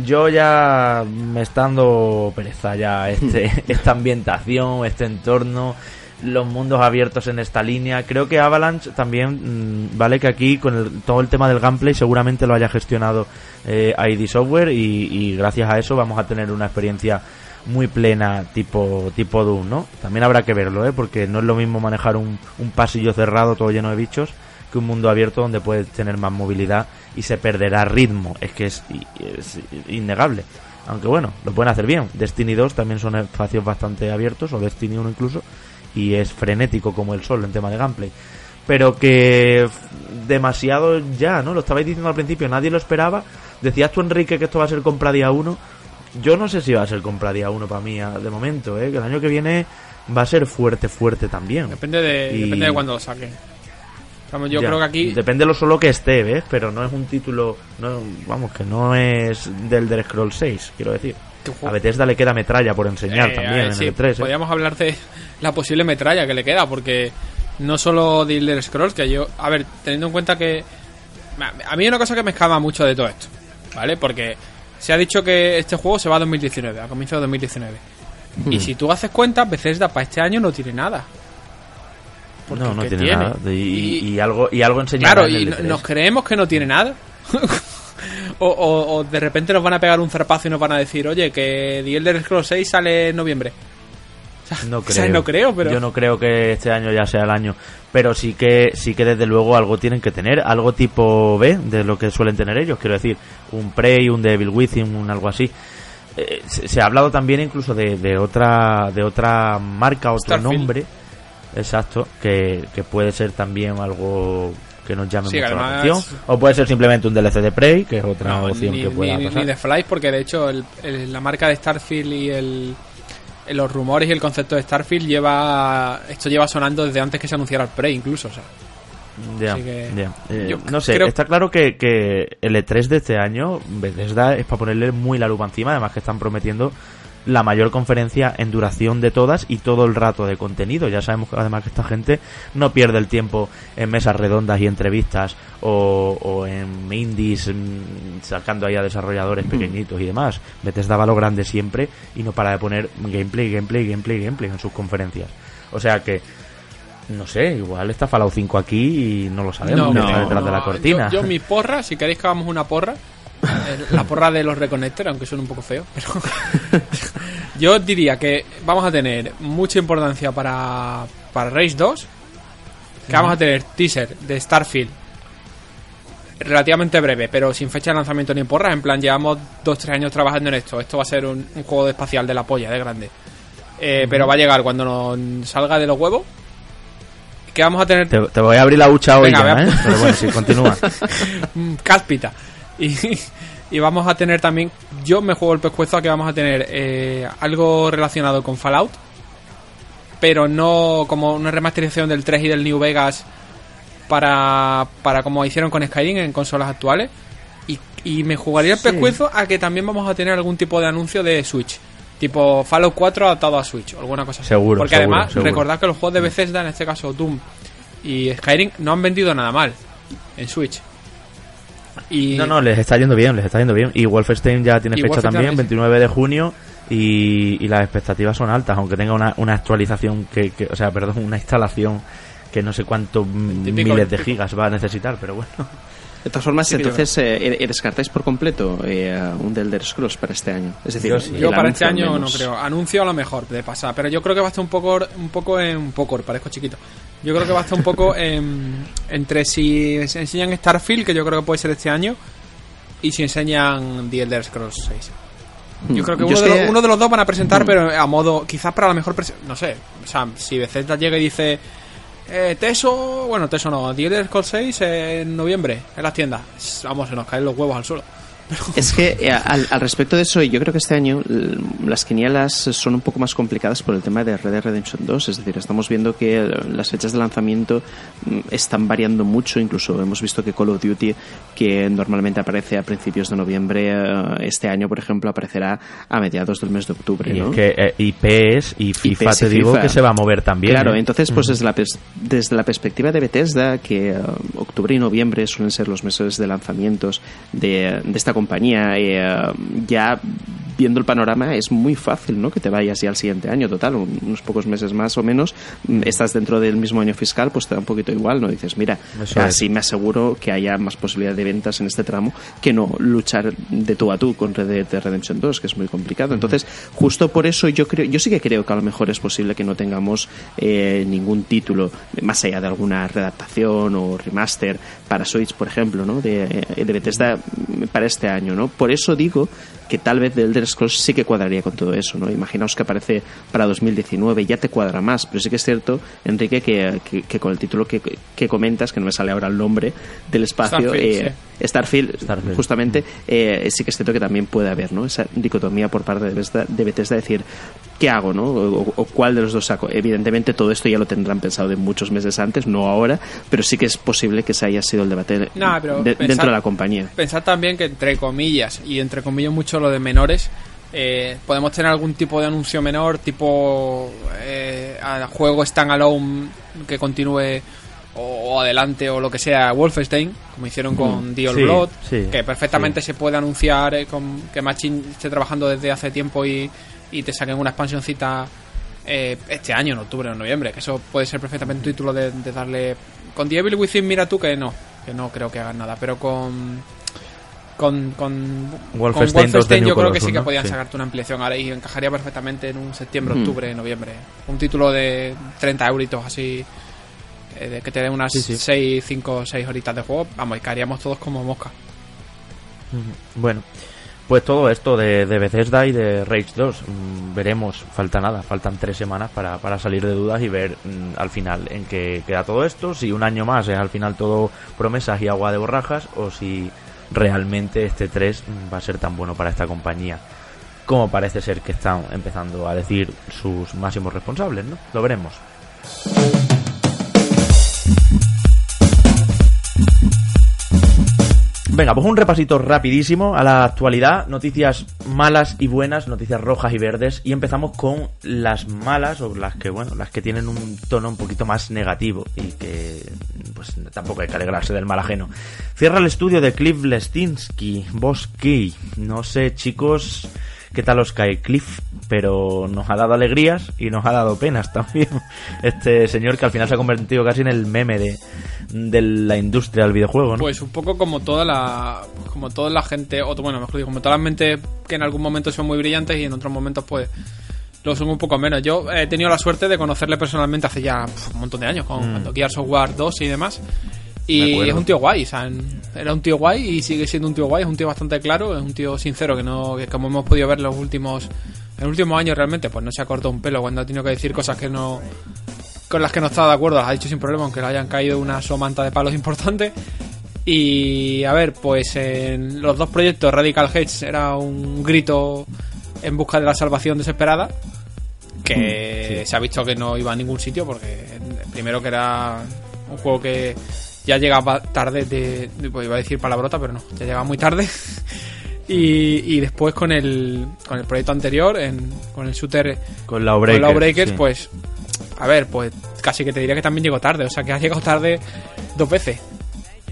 yo ya me está dando pereza ya este, esta ambientación, este entorno los mundos abiertos en esta línea. Creo que Avalanche también, mm, vale que aquí con todo el tema del gameplay seguramente lo haya gestionado eh, ID Software y, gracias a eso vamos a tener una experiencia muy plena tipo tipo Doom, ¿no? También habrá que verlo, ¿eh? Porque no es lo mismo manejar un, un pasillo cerrado todo lleno de bichos que un mundo abierto donde puedes tener más movilidad y se perderá ritmo. Es que es, es innegable. Aunque bueno, lo pueden hacer bien. Destiny 2 también son espacios bastante abiertos, o Destiny 1 incluso, y es frenético como el sol en tema de gameplay. Pero que demasiado ya, ¿no? Lo estabais diciendo al principio, nadie lo esperaba. Decías tú, Enrique, que esto va a ser compra día 1. Yo no sé si va a ser compra día 1 para mí de momento, ¿eh? Que el año que viene va a ser fuerte, fuerte también. Depende de, depende de cuándo lo saquen. Vamos, yo creo que aquí... Depende lo solo que esté, ¿ves? Pero no es un título... No, vamos, que no es del The Scroll 6, quiero decir. A Bethesda le queda metralla por enseñar eh, también en el 3. ¿eh? Podríamos hablar de la posible metralla que le queda, porque no solo de Elder Scrolls, que yo. A ver, teniendo en cuenta que. A mí hay una cosa que me escama mucho de todo esto, ¿vale? Porque se ha dicho que este juego se va a 2019, a comienzo de 2019. Y hmm. si tú haces cuenta, Bethesda para este año no tiene nada. no, no tiene, nada. Y, algo, y algo Claro, y nos creemos que no tiene nada. o, de repente nos van a pegar un zarpazo y nos van a decir, oye, que The Elder Scrolls 6 sale en noviembre. No creo. no creo, pero... Yo no creo que este año ya sea el año. Pero sí que, sí que desde luego algo tienen que tener. Algo tipo B de lo que suelen tener ellos. Quiero decir, un Prey, un Devil Within, un algo así. Eh, se, ha hablado también incluso de, de otra de otra marca, otro nombre. Exacto, que, que puede ser también algo que nos llame mucho la atención. O puede ser simplemente un DLC de Prey, que es otra opción que pueda pasar. Ni de Fly, porque de hecho la marca de Starfield y el, los rumores y el concepto de Starfield lleva esto lleva sonando desde antes que se anunciara el Prey incluso, o sea. Ya, eh, no sé, está claro que, que el E3 de este año, Bethesda es para ponerle muy la lupa encima, además que están prometiendo la mayor conferencia en duración de todas y todo el rato de contenido. Ya sabemos que además que esta gente no pierde el tiempo en mesas redondas y entrevistas o, en indies mm, sacando ahí a desarrolladores mm. pequeñitos y demás. Bethesda va lo grande siempre y no para de poner gameplay, gameplay, gameplay, gameplay en sus conferencias. O sea que no sé, igual está Fallout 5 aquí y no lo sabemos, no, detrás de la cortina. Yo, mi porra, si queréis que hagamos una porra, la porra de los Reconnector, aunque suene un poco feo, pero yo diría que vamos a tener mucha importancia para, para Race 2, que vamos a tener teaser de Starfield relativamente breve, pero sin fecha de lanzamiento ni porra, en plan llevamos 2-3 años trabajando en esto, esto va a ser un, juego de espacial de la polla, de grande. Eh, pero va a llegar cuando nos salga de los huevos. Que vamos a tener. Te, voy a abrir la hucha hoy, ¿eh? Pero bueno, si continúa. Cáspita. Y, vamos a tener también, yo me juego el pescuezo a que vamos a tener eh, algo relacionado con Fallout, pero no como una remasterización del 3 y del New Vegas para, para como hicieron con Skyrim en consolas actuales. Y, me jugaría el pescuezo a que también vamos a tener algún tipo de anuncio de Switch. Tipo Fallout 4 adaptado a Switch o alguna cosa así. Seguro. Porque además, recordad que los juegos de Bethesda, en este caso Doom y Skyrim, no han vendido nada mal en Switch. No, no, les está yendo bien, les está yendo bien. Y Wolfenstein ya tiene fecha también, 29 de junio. Y, las expectativas son altas, aunque tenga una, una actualización que, o sea, perdón, una instalación que no sé cuántos miles de gigas va a necesitar, pero bueno. De todas formas, entonces, eh, eh, ¿descartáis por completo eh, un The Elder Scrolls para este año? Es decir, yo, para este año no creo. Anuncio a lo mejor de pasar, pero yo creo que va a estar un poco, un poco en un poco, parezco chiquito. Yo creo que va a estar un poco entre si enseñan Starfield, que yo creo que puede ser este año, y si enseñan The Elder Scrolls 6. Yo hmm. creo que, uno de, Los, dos van a presentar, hmm. pero a modo, quizás para la mejor no sé, o sea, si Bethesda llega y dice eh, Teso, bueno, Teso no, Elder Scrolls 6 en noviembre en las tiendas. Vamos, se nos caen los huevos al suelo. Es que eh, al, respecto de eso, yo creo que este año las quinielas son un poco más complicadas por el tema de Red Dead Redemption 2. Es decir, estamos viendo que las fechas de lanzamiento mm, están variando mucho. Incluso hemos visto que Call of Duty, que normalmente aparece a principios de noviembre, eh, este año, por ejemplo, aparecerá a mediados del mes de octubre. Y que eh, IPs y FIFA, te digo que se va a mover también. Claro, entonces, pues desde, la desde la perspectiva de Bethesda, que octubre y noviembre suelen ser los meses de lanzamientos de, de esta compañía, eh, ya viendo el panorama es muy fácil ¿no? que te vayas ya al siguiente año, total, unos pocos meses más o menos, mm, estás dentro del mismo año fiscal, pues te da un poquito igual, ¿no? Dices, mira, así me aseguro que haya más posibilidad de ventas en este tramo que no luchar de tú a tú con Red Dead Redemption 2, que es muy complicado. Entonces, justo por eso yo creo, yo sí que creo que a lo mejor es posible que no tengamos eh, ningún título, más allá de alguna redactación o remaster para Switch, por ejemplo, ¿no? De, eh, de Bethesda para este año, ¿no? Por eso digo que tal vez The Elder Scrolls sí que cuadraría con todo eso, ¿no? Imaginaos que aparece para 2019, ya te cuadra más, pero sí que es cierto, Enrique, que, que, con el título que, que, comentas, que no me sale ahora el nombre del espacio, Starfield, eh, justamente, eh, sí que es cierto que también puede haber, ¿no? Esa dicotomía por parte de Bethesda, de Bethesda decir, ¿qué hago, no? O, cuál de los dos saco. Evidentemente todo esto ya lo tendrán pensado de muchos meses antes, no ahora, pero sí que es posible que ese haya sido el debate dentro de la compañía. Pensad también que entre comillas, y entre comillas mucho lo de menores, eh, podemos tener algún tipo de anuncio menor, tipo eh, al juego standalone que continúe o, adelante o lo que sea Wolfenstein, como hicieron con The Old Blood, que perfectamente se puede anunciar eh, con que Machine esté trabajando desde hace tiempo y y te saquen una expansioncita eh, este año, en octubre o en noviembre, que eso puede ser perfectamente un título de, darle... Con The Evil Within, mira tú que no, que no creo que hagan nada, pero con... Con, con Wolfenstein, yo creo que sí que podían sacarte una ampliación ahora y encajaría perfectamente en un septiembre, hmm. octubre, noviembre. Un título de 30 euritos así, eh, de que te den unas 6, 5, 6 horitas de juego, vamos, y caeríamos todos como mosca. Bueno, pues todo esto de, de Bethesda y de Rage 2, mm, veremos, falta nada, faltan tres semanas para, para salir de dudas y ver mm, al final en qué queda todo esto, si un año más es al final todo promesas y agua de borrajas o si realmente este 3 mm, va a ser tan bueno para esta compañía como parece ser que están empezando a decir sus máximos responsables, ¿no? Lo veremos. Venga, pues un repasito rapidísimo a la actualidad, noticias malas y buenas, noticias rojas y verdes y empezamos con las malas o las que bueno, las que tienen un tono un poquito más negativo y que pues tampoco hay que alegrarse del mal ajeno. Cierra el estudio de Cliff Lestinsky, Boss Key. No sé, chicos, qué tal os cae Cliff, pero nos ha dado alegrías y nos ha dado penas también. Este señor que al final se ha convertido casi en el meme de, de la industria del videojuego, ¿no? Pues un poco como toda la como toda la gente, o bueno, mejor digo, como todas las mentes que en algún momento son muy brillantes y en otros momentos pues lo son un poco menos. Yo he tenido la suerte de conocerle personalmente hace ya un montón de años, con mm. Gears of War 2 y demás. Y es un tío guay, o sea, era un tío guay y sigue siendo un tío guay, es un tío bastante claro, es un tío sincero que no que como hemos podido ver los últimos en los últimos años realmente pues no se ha cortado un pelo cuando ha tenido que decir cosas que no con las que no estaba de acuerdo, las ha dicho sin problema aunque le hayan caído una somanta de palos importante. Y a ver, pues en los dos proyectos Radical Hedge era un grito en busca de la salvación desesperada que mm, se ha visto que no iba a ningún sitio porque primero que era un juego que ya llegaba tarde de, pues iba a decir palabrota, pero no, ya llegaba muy tarde. y, y, después con el, con el proyecto anterior, en, con el shooter con la Breakers, pues a ver, pues casi que te diría que también llegó tarde, o sea que ha llegado tarde dos veces.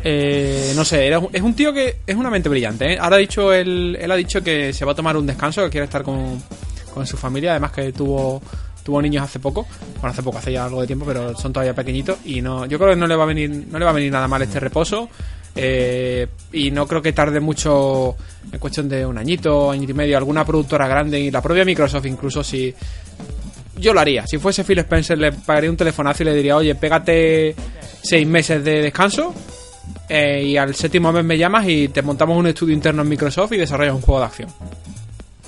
Eh, no sé, es un tío que es una mente brillante. ¿eh? Ahora ha dicho él, él ha dicho que se va a tomar un descanso, que quiere estar con, con su familia, además que tuvo tuvo niños hace poco, bueno, hace poco, hace ya algo de tiempo, pero son todavía pequeñitos y no, yo creo que no le va a venir, no le va a venir nada mal este reposo. Eh, y no creo que tarde mucho en cuestión de un añito, añito y medio, alguna productora grande y la propia Microsoft incluso si yo lo haría. Si fuese Phil Spencer le pagaría un telefonazo y le diría, oye, pégate seis meses de descanso eh, y al séptimo mes me llamas y te montamos un estudio interno en Microsoft y desarrollas un juego de acción.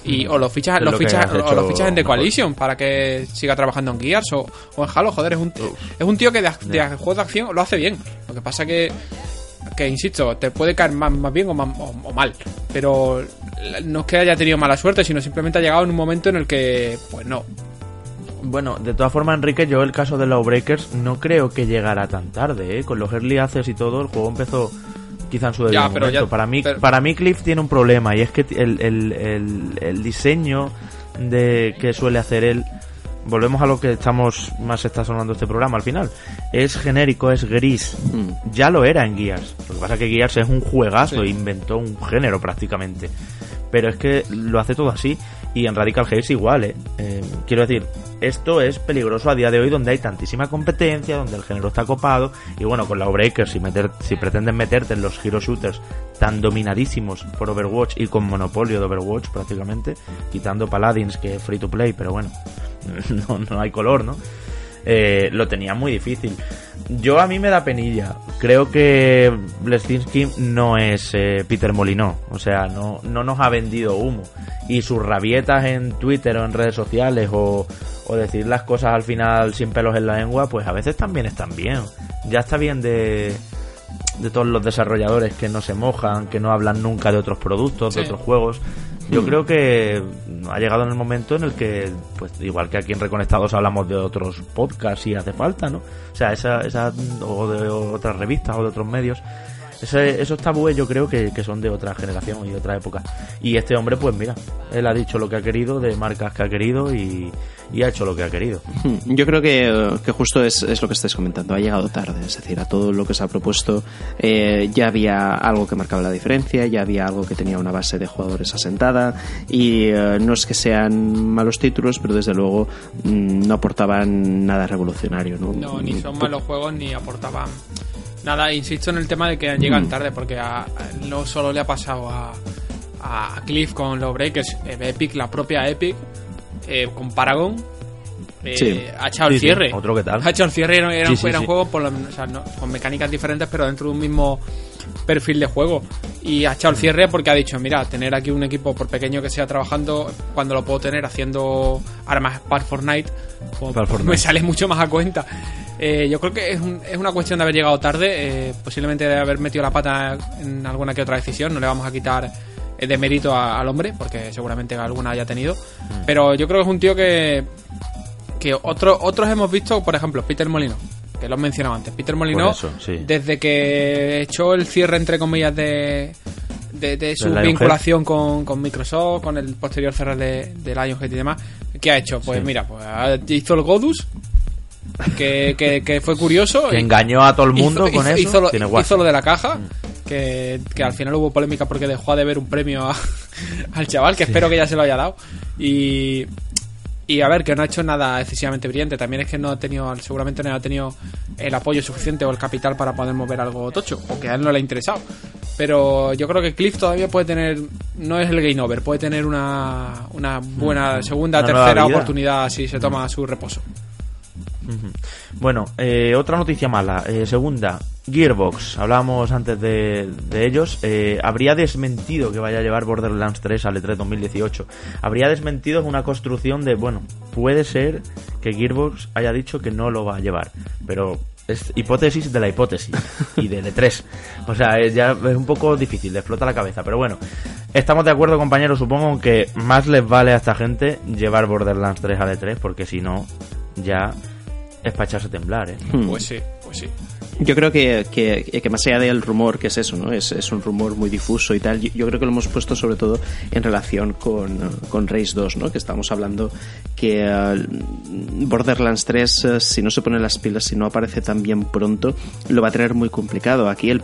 Y, o lo fichas, lo fichas, o lo fichas en The Coalition para que siga trabajando en Gears o, en Halo, joder, es un, es un tío que de, de juegos de acción lo hace bien. Lo que pasa que que insisto, te puede caer más, bien o, o, mal, pero no es que haya tenido mala suerte, sino simplemente ha llegado en un momento en el que, pues no. Bueno, de todas formas, Enrique, yo el caso de los Breakers no creo que llegara tan tarde, ¿eh? Con los early access y todo, el juego empezó quizá en su debido momento. para mí, para mí Cliff tiene un problema y es que el, el, el diseño de que suele hacer él volvemos a lo que estamos más está sonando este programa al final. Es genérico, es gris. Mm. Ya lo era en Gears. Lo que pasa es que Gears es un juegazo, inventó un género prácticamente. Pero es que lo hace todo así y en Radical Haze igual, ¿eh? ¿eh? Quiero decir, esto es peligroso a día de hoy donde hay tantísima competencia, donde el género está copado y bueno, con la Breakers si, meter, si pretenden meterte en los hero shooters tan dominadísimos por Overwatch y con monopolio de Overwatch prácticamente, quitando Paladins que es free to play, pero bueno, no, no hay color, ¿no? Eh, lo tenía muy difícil. Yo a mí me da penilla. Creo que Blesinski no es eh, Peter Molino. O sea, no, no nos ha vendido humo. Y sus rabietas en Twitter o en redes sociales o, o decir las cosas al final sin pelos en la lengua, pues a veces también están bien. Ya está bien de, de todos los desarrolladores que no se mojan, que no hablan nunca de otros productos, de otros juegos. Yo creo que ha llegado en el momento en el que, pues igual que aquí en Reconectados hablamos de otros podcasts y hace falta, ¿no? O sea, esa, esa o de otras revistas o de otros medios ese, esos tabúes yo creo que, son de otra generación y de otra época. Y este hombre, pues mira, él ha dicho lo que ha querido, de marcas que ha querido y, ha hecho lo que ha querido. Yo creo que, justo es, lo que estáis comentando, ha llegado tarde, es decir, a todo lo que se ha propuesto eh, ya había algo que marcaba la diferencia, ya había algo que tenía una base de jugadores asentada y eh, no es que sean malos títulos, pero desde luego mm, no aportaban nada revolucionario. No, no ni son malos juegos ni aportaban Nada, insisto en el tema de que llegan mm. tarde, porque no solo le ha pasado a, a Cliff con los Breakers, eh, Epic, la propia Epic, eh, con Paragon, eh, ha echado el cierre. Otro que tal. Ha echado el cierre, era, era, un juego con mecánicas diferentes, pero dentro de un mismo perfil de juego. Y ha echado el cierre porque ha dicho, mira, tener aquí un equipo, por pequeño que sea trabajando, cuando lo puedo tener haciendo armas para Fortnite, pues, pues me sale mucho más a cuenta. Eh, yo creo que es, es, una cuestión de haber llegado tarde, eh, posiblemente de haber metido la pata en alguna que otra decisión. No le vamos a quitar eh, de mérito al hombre, porque seguramente alguna haya tenido. Mm. Pero yo creo que es un tío que, que otro, otros hemos visto, por ejemplo, Peter Molino, que lo he mencionado antes. Peter Molino, desde que echó el cierre, entre comillas, de, de, su vinculación con, con, Microsoft, con el posterior cierre de, de Lionhead y demás, ¿qué ha hecho? Pues mira, pues hizo el Godus, que, que, fue curioso. Que engañó a todo el mundo con eso. Hizo lo, hizo lo, de la caja. Que, que, al final hubo polémica porque dejó de ver un premio al chaval, que espero que ya se lo haya dado. Y, y a ver, que no ha hecho nada excesivamente brillante. También es que no ha tenido, seguramente no ha tenido el apoyo suficiente o el capital para poder mover algo tocho, o que a él no le ha interesado. Pero yo creo que Cliff todavía puede tener, no es el game over, puede tener una, una buena mm, segunda, tercera oportunidad si se toma su reposo. Bueno, eh, otra noticia mala. Eh, segunda, Gearbox. Hablábamos antes de, ellos. Eh, habría desmentido que vaya a llevar Borderlands 3 al E3 2018. Habría desmentido una construcción de, bueno, puede ser que Gearbox haya dicho que no lo va a llevar. Pero es hipótesis de la hipótesis y de E3. O sea, ya es un poco difícil, le explota la cabeza. Pero bueno, estamos de acuerdo, compañeros. Supongo que más les vale a esta gente llevar Borderlands 3 al E3 porque si no, ya es para echarse a temblar, ¿eh? Pues sí, pues sí. Yo creo que, que, más allá del rumor, que es eso, ¿no? Es, es un rumor muy difuso y tal, yo, creo que lo hemos puesto sobre todo en relación con, con Race 2, ¿no? Que estamos hablando que uh, Borderlands 3, uh, si no se pone las pilas, si no aparece tan bien pronto, lo va a tener muy complicado. Aquí, el,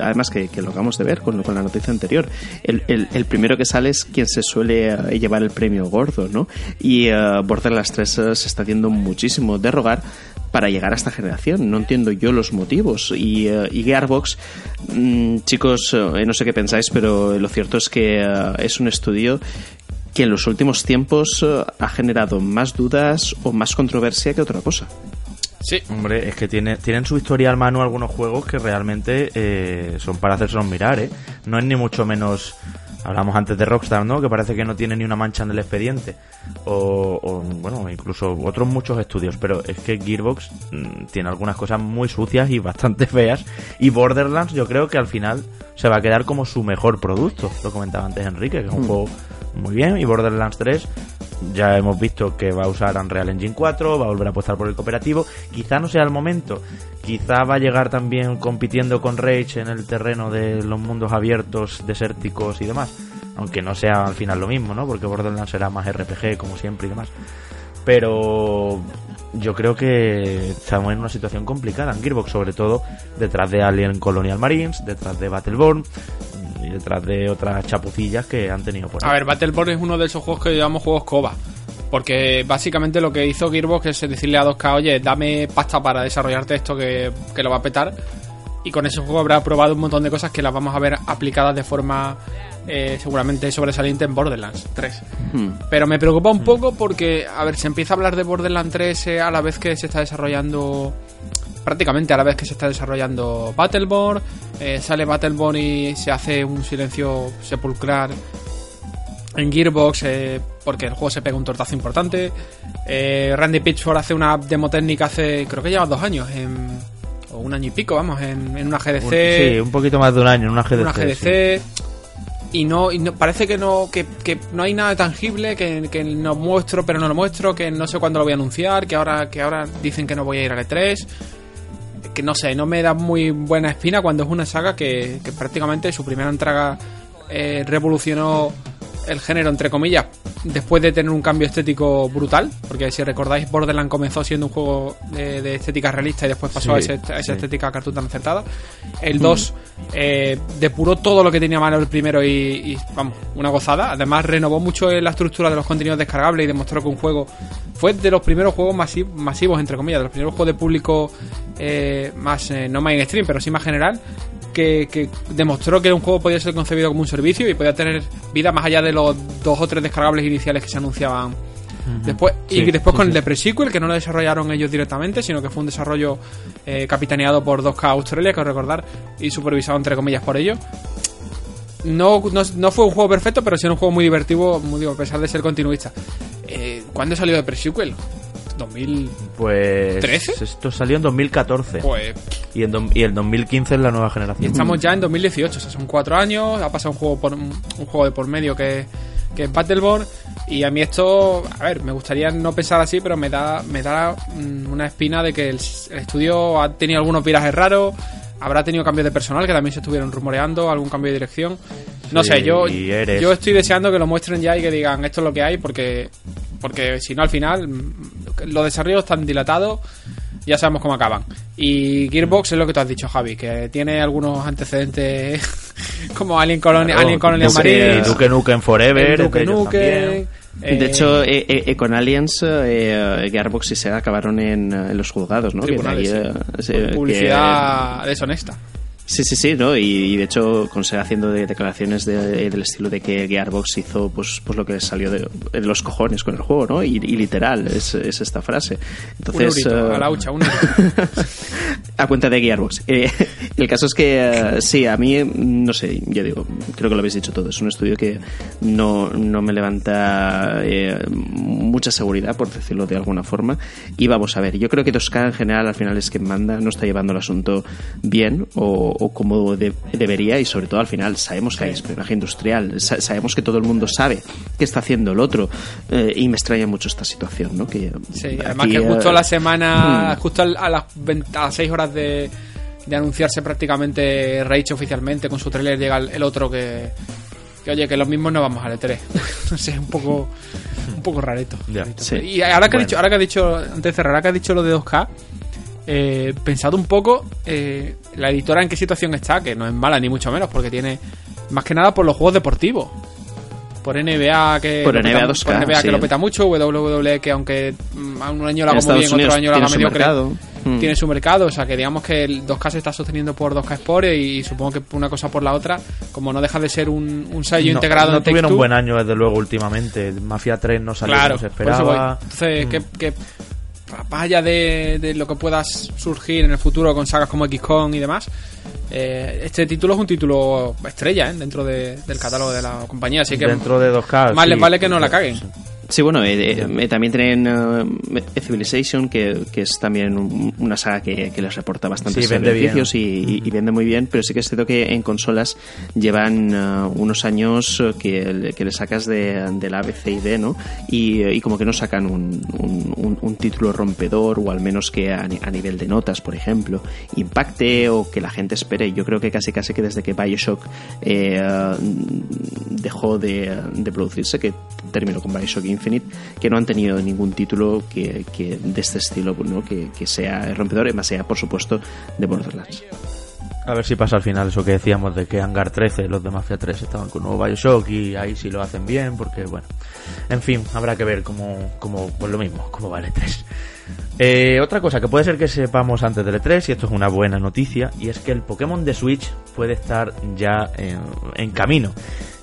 además que, lo acabamos de ver con, con la noticia anterior, el, el, primero que sale es quien se suele uh, llevar el premio gordo, ¿no? Y Borderlands 3 se está haciendo muchísimo de rogar para llegar a esta generación. No entiendo yo los motivos. Y, uh, Gearbox, mm, chicos, eh, no sé qué pensáis, pero lo cierto es que eh, es un estudio que en los últimos tiempos ha generado más dudas o más controversia que otra cosa. Sí. Hombre, es que tiene, tienen su historia al mano algunos juegos que realmente son para hacerse mirar, ¿eh? No es ni mucho menos Hablamos antes de Rockstar, ¿no? Que parece que no tiene ni una mancha en el expediente. O, bueno, incluso otros muchos estudios. Pero es que Gearbox mm, tiene algunas cosas muy sucias y bastante feas. Y Borderlands yo creo que al final se va a quedar como su mejor producto. Lo comentaba antes Enrique, que es un hmm. juego muy bien. Y Borderlands 3 ya hemos visto que va a usar Unreal Engine 4, va a volver a apostar por el cooperativo. Quizá no sea el momento, quizá va a llegar también compitiendo con Rage en el terreno de los mundos abiertos, desérticos y demás. Aunque no sea al final lo mismo, ¿no? Porque Borderlands será más RPG, como siempre y demás. Pero yo creo que estamos en una situación complicada en Gearbox, sobre todo detrás de Alien Colonial Marines, detrás de Battleborn, y detrás de otras chapucillas que han tenido por ahí. A ver, Battleborn es uno de esos juegos que llamamos juegos COBA. Porque básicamente lo que hizo Gearbox es decirle a 2K, oye, dame pasta para desarrollarte esto que, lo va a petar. Y con ese juego habrá probado un montón de cosas que las vamos a ver aplicadas de forma eh, seguramente sobresaliente en Borderlands 3. Hmm. Pero me preocupa un poco porque, a ver, se empieza a hablar de Borderlands 3 eh, a la vez que se está desarrollando prácticamente a la vez que se está desarrollando Battleborn. Eh, sale Battleborn y se hace un silencio sepulcral en Gearbox eh, porque el juego se pega un tortazo importante. Eh, Randy Pitchford hace una demo técnica hace, creo que lleva dos años, o un año y pico, vamos, en, una GDC. sí, un poquito más de un año en una GDC. Una GDC. Y no, parece que no que, no hay nada tangible que, que no muestro pero no lo muestro que no sé cuándo lo voy a anunciar que ahora que ahora dicen que no voy a ir al E3 que no sé, no me da muy buena espina cuando es una saga que, prácticamente su primera entrega eh, revolucionó el género, entre comillas, después de tener un cambio estético brutal, porque si recordáis, Borderlands comenzó siendo un juego de, estética realista y después pasó a, esa estética cartoon tan acertada. El 2 mm. Eh, depuró todo lo que tenía malo el primero y, vamos, una gozada. Además, renovó mucho la estructura de los contenidos descargables y demostró que un juego fue de los primeros juegos masivos, entre comillas, de los primeros juegos de público eh, más, eh, no mainstream, pero sí más general, que, demostró que un juego podía ser concebido como un servicio y podía tener vida más allá de los dos o tres descargables iniciales que se anunciaban. Después, y después con el de Pre-Sequel, que no lo desarrollaron ellos directamente, sino que fue un desarrollo eh, capitaneado por 2K Australia, que recordar, y supervisado entre comillas por ellos. No, no, fue un juego perfecto, pero sí un juego muy divertido, muy, digo, a pesar de ser continuista. Eh, ¿Cuándo salió de Pre-Sequel? 2013. Pues esto salió en 2014. Pues y, en y el 2015 es la nueva generación. Estamos ya en 2018, o sea, son cuatro años, ha pasado un juego por un, juego de por medio que, que es Battleborn y a mí esto, a ver, me gustaría no pensar así, pero me da me da mm, una espina de que el, estudio ha tenido algunos virajes raros, habrá tenido cambios de personal que también se estuvieron rumoreando, algún cambio de dirección. No sé, yo, yo estoy deseando que lo muestren ya y que digan esto es lo que hay porque porque si no al final los desarrollos están dilatados, ya sabemos cómo acaban. Y Gearbox es lo que tú has dicho, Javi, que tiene algunos antecedentes como Alien Colonial, Alien Colonial Marine, Duke Nukem Forever, Duke Nukem, de hecho, eh, eh, eh, con Aliens, Gearbox y Sega acabaron en, los juzgados, ¿no? Publicidad deshonesta. Sí, sí, sí, ¿no? Y, de hecho, con haciendo declaraciones del estilo de que Gearbox hizo pues, pues lo que salió de, los cojones con el juego, ¿no? Y, literal, es, esta frase. Entonces, un a la hucha, un a cuenta de Gearbox. Eh, el caso es que, eh, sí, a mí, no sé, yo digo, creo que lo habéis dicho todo. Es un estudio que no, no me levanta eh, mucha seguridad, por decirlo de alguna forma. Y vamos a ver, yo creo que 2K en general al final es quien manda, no está llevando el asunto bien o o como debería y sobre todo al final sabemos que hay espionaje industrial, sabemos que todo el mundo sabe qué está haciendo el otro eh, y me extraña mucho esta situación, ¿no? Que sí, además que justo a la semana, hmm. justo a las, a 6 horas de, de anunciarse prácticamente Rage oficialmente con su trailer llega el, otro que, que oye que los mismos no vamos a E3 no sé un poco un poco rareto, y ahora que, ha dicho, ahora que ha dicho antes de cerrar ahora que ha dicho lo de 2K eh, pensado un poco eh, la editora en qué situación está, que no es mala ni mucho menos, porque tiene más que nada por los juegos deportivos. Por NBA que, por NBA, 2K, que lo peta mucho, WWE que aunque mm, un año lo haga muy bien, otro año lo haga medio mercado. Mm. tiene su mercado, o sea que digamos que el 2K se está sosteniendo por 2K Sport y, supongo que una cosa por la otra, como no deja de ser un, un sello integrado no tuvieron un buen año desde luego últimamente, Mafia 3 no salió como se esperaba. Entonces, mm. que vaya de, de, lo que pueda surgir en el futuro con sagas como XCOM y demás, este título es un título estrella dentro del catálogo de la compañía, así que dentro de 2K, más les vale que no la caguen. Sí, bueno, eh, eh, también tienen uh, Civilization, que, es también una saga que, les reporta bastantes beneficios y, vende muy bien, pero sí que es cierto que en consolas llevan uh, unos años que, que le sacas de, de, la ABC y D, ¿no? Y, como que no sacan un, un, título rompedor, o al menos que a, nivel de notas, por ejemplo, impacte o que la gente espere. Yo creo que casi casi que desde que Bioshock eh, dejó de, de producirse, que terminó con Bioshock Que no han tenido ningún título que, de este estilo, ¿no? que, que sea rompedor, y más allá, por supuesto, de Borderlands. A ver si pasa al final eso que decíamos de que Hangar 13, los de Mafia 3 estaban con nuevo Bioshock y ahí sí lo hacen bien, porque bueno, en fin, habrá que ver cómo, cómo pues lo mismo, cómo vale 3. Eh, otra cosa que puede ser que sepamos antes del E3, y esto es una buena noticia, y es que el Pokémon de Switch puede estar ya en, camino.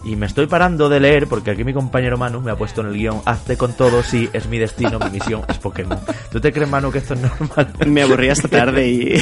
Y me estoy parando de leer porque aquí mi compañero Manu me ha puesto en el guion, hazte con todo, sí, es mi destino, mi misión es Pokémon. ¿Tú te crees, Manu, que esto es normal? Me aburrí esta tarde y...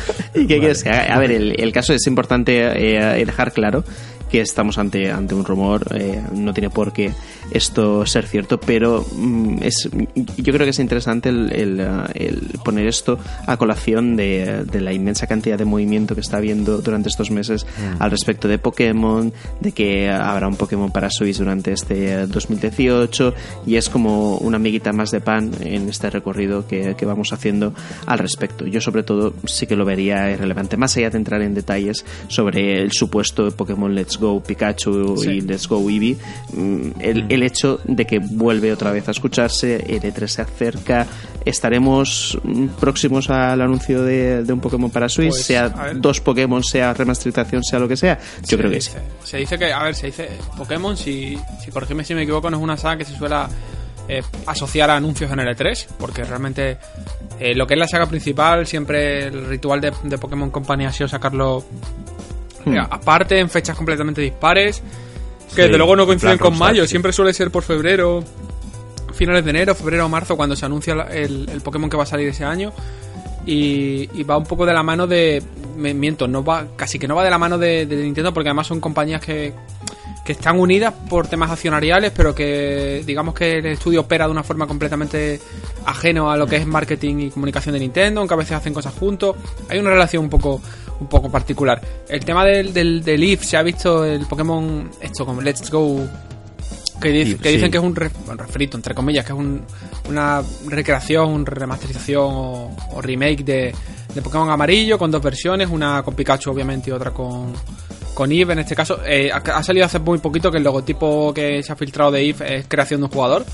¿Y qué quieres? A, ver, el, caso es importante eh, dejar claro que estamos ante, ante un rumor, eh, no tiene por qué esto ser cierto, pero mm, es, yo creo que es interesante el, el, poner esto a colación de, de, la inmensa cantidad de movimiento que está habiendo durante estos meses mm. al respecto de Pokémon, de que habrá un Pokémon para Switch durante este 2018 y es como una amiguita más de pan en este recorrido que, que vamos haciendo al respecto. Yo sobre todo sí que lo vería irrelevante, más allá de entrar en detalles sobre el supuesto Pokémon Let's Go Pikachu y Let's Go Eevee, mm, el, el, hecho de que vuelve otra vez a escucharse, el E3 se acerca, estaremos mm, próximos al anuncio de, un Pokémon para Switch, pues, sea dos Pokémon, sea remasterización, sea lo que sea, yo creo que sí. Se dice que, a ver, se dice Pokémon, si, si corrígeme si me equivoco, no es una saga que se suele eh, asociar a anuncios en el E3, porque realmente eh, lo que es la saga principal, siempre el ritual de, de Pokémon Company ha sido sacarlo Hmm. aparte en fechas completamente dispares, que de desde luego no coinciden con mayo, siempre suele ser por febrero, finales de enero, febrero o marzo, cuando se anuncia el, Pokémon que va a salir ese año. Y, va un poco de la mano de. Me miento, no va, casi que no va de la mano de, Nintendo, porque además son compañías que, que están unidas por temas accionariales, pero que digamos que el estudio opera de una forma completamente ajeno a lo que es marketing y comunicación de Nintendo, aunque a veces hacen cosas juntos. Hay una relación un poco un poco particular. El tema del, del, del If se ha visto el Pokémon, esto como Let's Go, que, dicen que es un, refrito, entre comillas, que es una recreación, una remasterización o, remake de, de, Pokémon amarillo con dos versiones, una con Pikachu obviamente y otra con, con Eve en este caso. Eh, ha, salido hace muy poquito que el logotipo que se ha filtrado de Eve es creación de un jugador.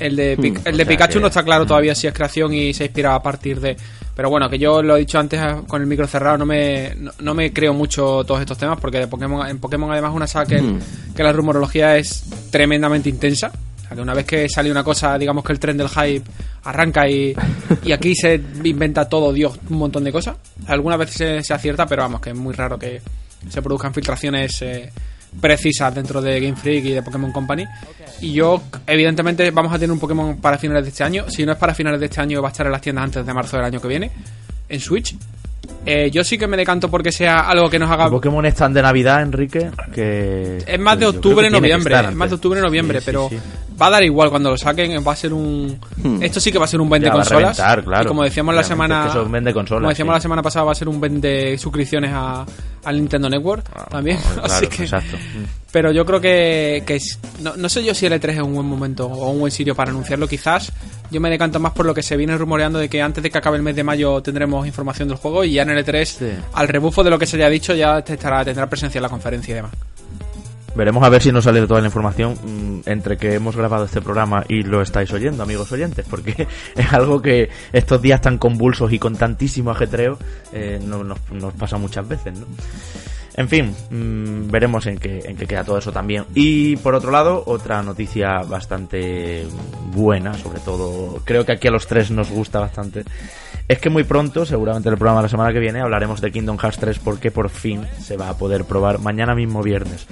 El de, hmm, el de Pikachu no está claro todavía si es creación y se inspira a partir de... Pero bueno, que yo lo he dicho antes con el micro cerrado, no me, no, me creo mucho todos estos temas porque de Pokémon, en Pokémon además una saga que, hmm. que la rumorología es tremendamente intensa. O sea, que una vez que sale una cosa, digamos que el tren del hype arranca y, y aquí se inventa todo, Dios, un montón de cosas. Algunas veces se, acierta, pero vamos, que es muy raro que se produzcan filtraciones eh, precisas dentro de Game Freak y de Pokémon Company. Y yo, evidentemente, vamos a tener un Pokémon para finales de este año. Si no es para finales de este año, va a estar en las tiendas antes de marzo del año que viene, en Switch. Eh, yo sí que me decanto porque sea algo que nos haga. Pokémon están de Navidad, Enrique. Que. Es más de octubre, noviembre. Es más de octubre, noviembre. pero va a dar igual cuando lo saquen. Va a ser un. Hmm. Esto sí que va a ser un vende consolas. claro. Y como decíamos la semana. como decíamos la semana pasada, va a ser un vende suscripciones a, al Nintendo Network ah, también. Así que. Exacto. Pero yo creo que, que no, no, sé yo si el E3 es un buen momento o un buen sitio para anunciarlo. Quizás yo me decanto más por lo que se viene rumoreando de que antes de que acabe el mes de mayo tendremos información del juego y ya en el E3, al rebufo de lo que se haya dicho, ya estará, tendrá presencia en la conferencia y demás. Veremos a ver si nos sale toda la información mm, entre que hemos grabado este programa y lo estáis oyendo, amigos oyentes, porque es algo que estos días tan convulsos y con tantísimo ajetreo eh, no, nos, nos, pasa muchas veces, ¿no? En fin, mmm, veremos en qué, en qué queda todo eso también. Y por otro lado, otra noticia bastante buena, sobre todo creo que aquí a los tres nos gusta bastante, es que muy pronto, seguramente en el programa de la semana que viene, hablaremos de Kingdom Hearts 3 porque por fin se va a poder probar mañana mismo viernes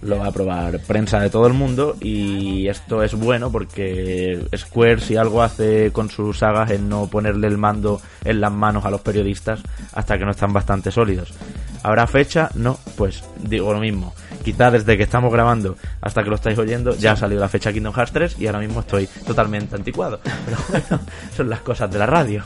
lo va a probar prensa de todo el mundo y esto es bueno porque Square si algo hace con sus sagas es no ponerle el mando en las manos a los periodistas hasta que no están bastante sólidos. ¿Habrá fecha? No, pues digo lo mismo. Quizá desde que estamos grabando hasta que lo estáis oyendo ya ha salido la fecha Kingdom Hearts 3 y ahora mismo estoy totalmente anticuado. Pero bueno, son las cosas de la radio.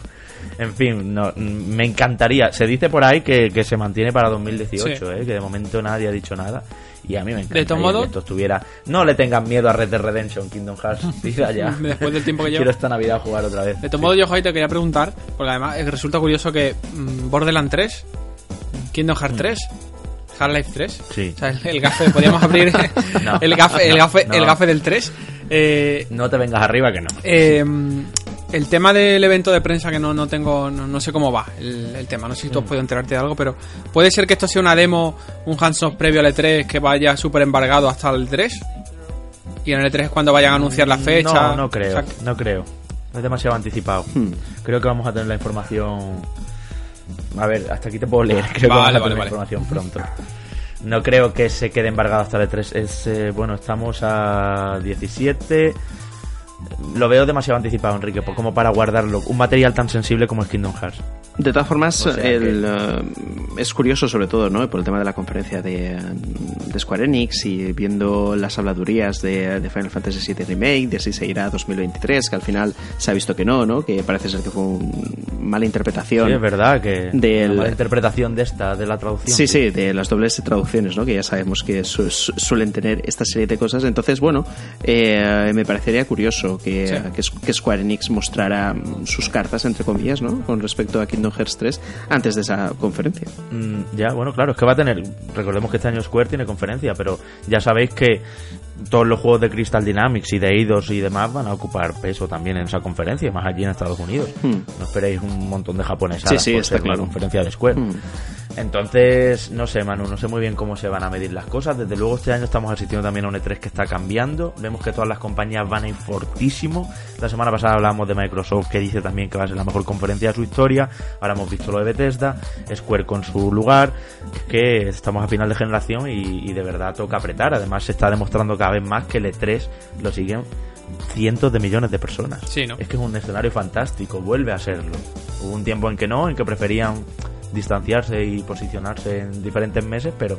En fin, no, me encantaría. Se dice por ahí que, que se mantiene para 2018, ¿eh? que de momento nadie ha dicho nada. Y a mí me encanta. De todo modo, esto estuviera. No le tengan miedo a Red Dead Redemption, Kingdom Hearts. ya. Después del tiempo que llevo. Quiero esta Navidad jugar otra vez. De todo modo, yo, Javi, te quería preguntar, porque además resulta curioso que mm, Borderlands 3, Kingdom Hearts 3, mm. Half-Life 3. Sí. O sea, el, gafe, podríamos abrir el gafe, el gafe, el gafe del 3. Eh, no te vengas arriba que no. Eh, el tema del evento de prensa que no, no tengo, no, sé cómo va el, tema, no sé si tú has mm. podido enterarte de algo, pero puede ser que esto sea una demo, un hands-off previo al E3 que vaya súper embargado hasta el 3 y en el E3 es cuando vayan a anunciar la fecha. No, no creo, no creo. Es demasiado anticipado. Hmm. Creo que vamos a tener la información. A ver, hasta aquí te puedo leer. Creo que vamos a tener la información pronto. No creo que se quede embargado hasta el E3. Es, eh, bueno, estamos a 17 lo veo demasiado anticipado, Enrique, como para guardarlo. Un material tan sensible como es Kingdom Hearts. De todas formas, el, eh, es curioso sobre todo, ¿no? Por el tema de la conferencia de, Square Enix y viendo las habladurías de, Final Fantasy VII Remake, de si se irá a 2023, que al final se ha visto que no, ¿no? Que parece ser que fue una mala interpretación. Sí, es verdad, que de mala interpretación de esta, de la traducción. Sí, sí, de las dobles traducciones, ¿no? Que ya sabemos que suelen tener esta serie de cosas. Entonces, bueno, eh, me parecería curioso que, que, Square Enix mostrara sus cartas, entre comillas, ¿no? Con respecto a Kingdom Hearts 3 antes de esa conferencia. Mm, ya, bueno, claro, es que va a tener. Recordemos que este año Square tiene conferencia, pero ya sabéis que todos los juegos de Crystal Dynamics y de Eidos y demás van a ocupar peso también en esa conferencia, más allí en Estados Unidos. Hmm. No esperéis un montón de japoneses sí, sí, por la conferencia de Square. Hmm. Entonces, no sé, Manu, no sé muy bien cómo se van a medir las cosas. Desde luego, este año estamos asistiendo también a un E3 que está cambiando. Vemos que todas las compañías van a ir fortísimo. La semana pasada hablamos de Microsoft, que dice también que va a ser la mejor conferencia de su historia. Ahora hemos visto lo de Bethesda, Square con su lugar. Que estamos a final de generación y, de verdad toca apretar. Además, se está demostrando cada vez más que el E3 lo siguen cientos de millones de personas. Sí, ¿no? Es que es un escenario fantástico, vuelve a serlo. Hubo un tiempo en que no, en que preferían distanciarse y posicionarse en diferentes meses, pero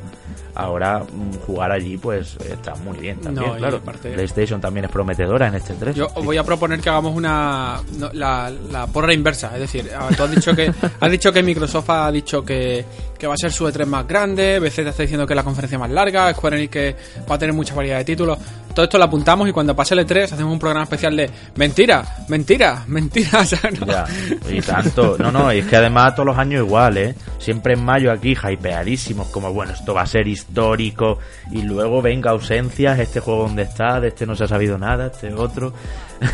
ahora mm, jugar allí pues está muy bien también, claro. PlayStation también es prometedora en este 3. Yo voy a proponer que hagamos una la, la porra inversa, es decir, ah, tú has dicho que has dicho que Microsoft ha dicho que, que va a ser su E3 más grande, Bethesda está diciendo que es la conferencia más larga, Square Enix que va a tener mucha variedad de títulos. Todo esto lo apuntamos y cuando pase el E3 hacemos un programa especial de mentira, mentira, mentira. Ya, y tanto. No, no, y es que además todos los años igual, ¿eh? Siempre en mayo aquí, hypeadísimos, como bueno, esto va a ser histórico. Y luego venga ausencias, este juego donde está, de este no se ha sabido nada, este otro.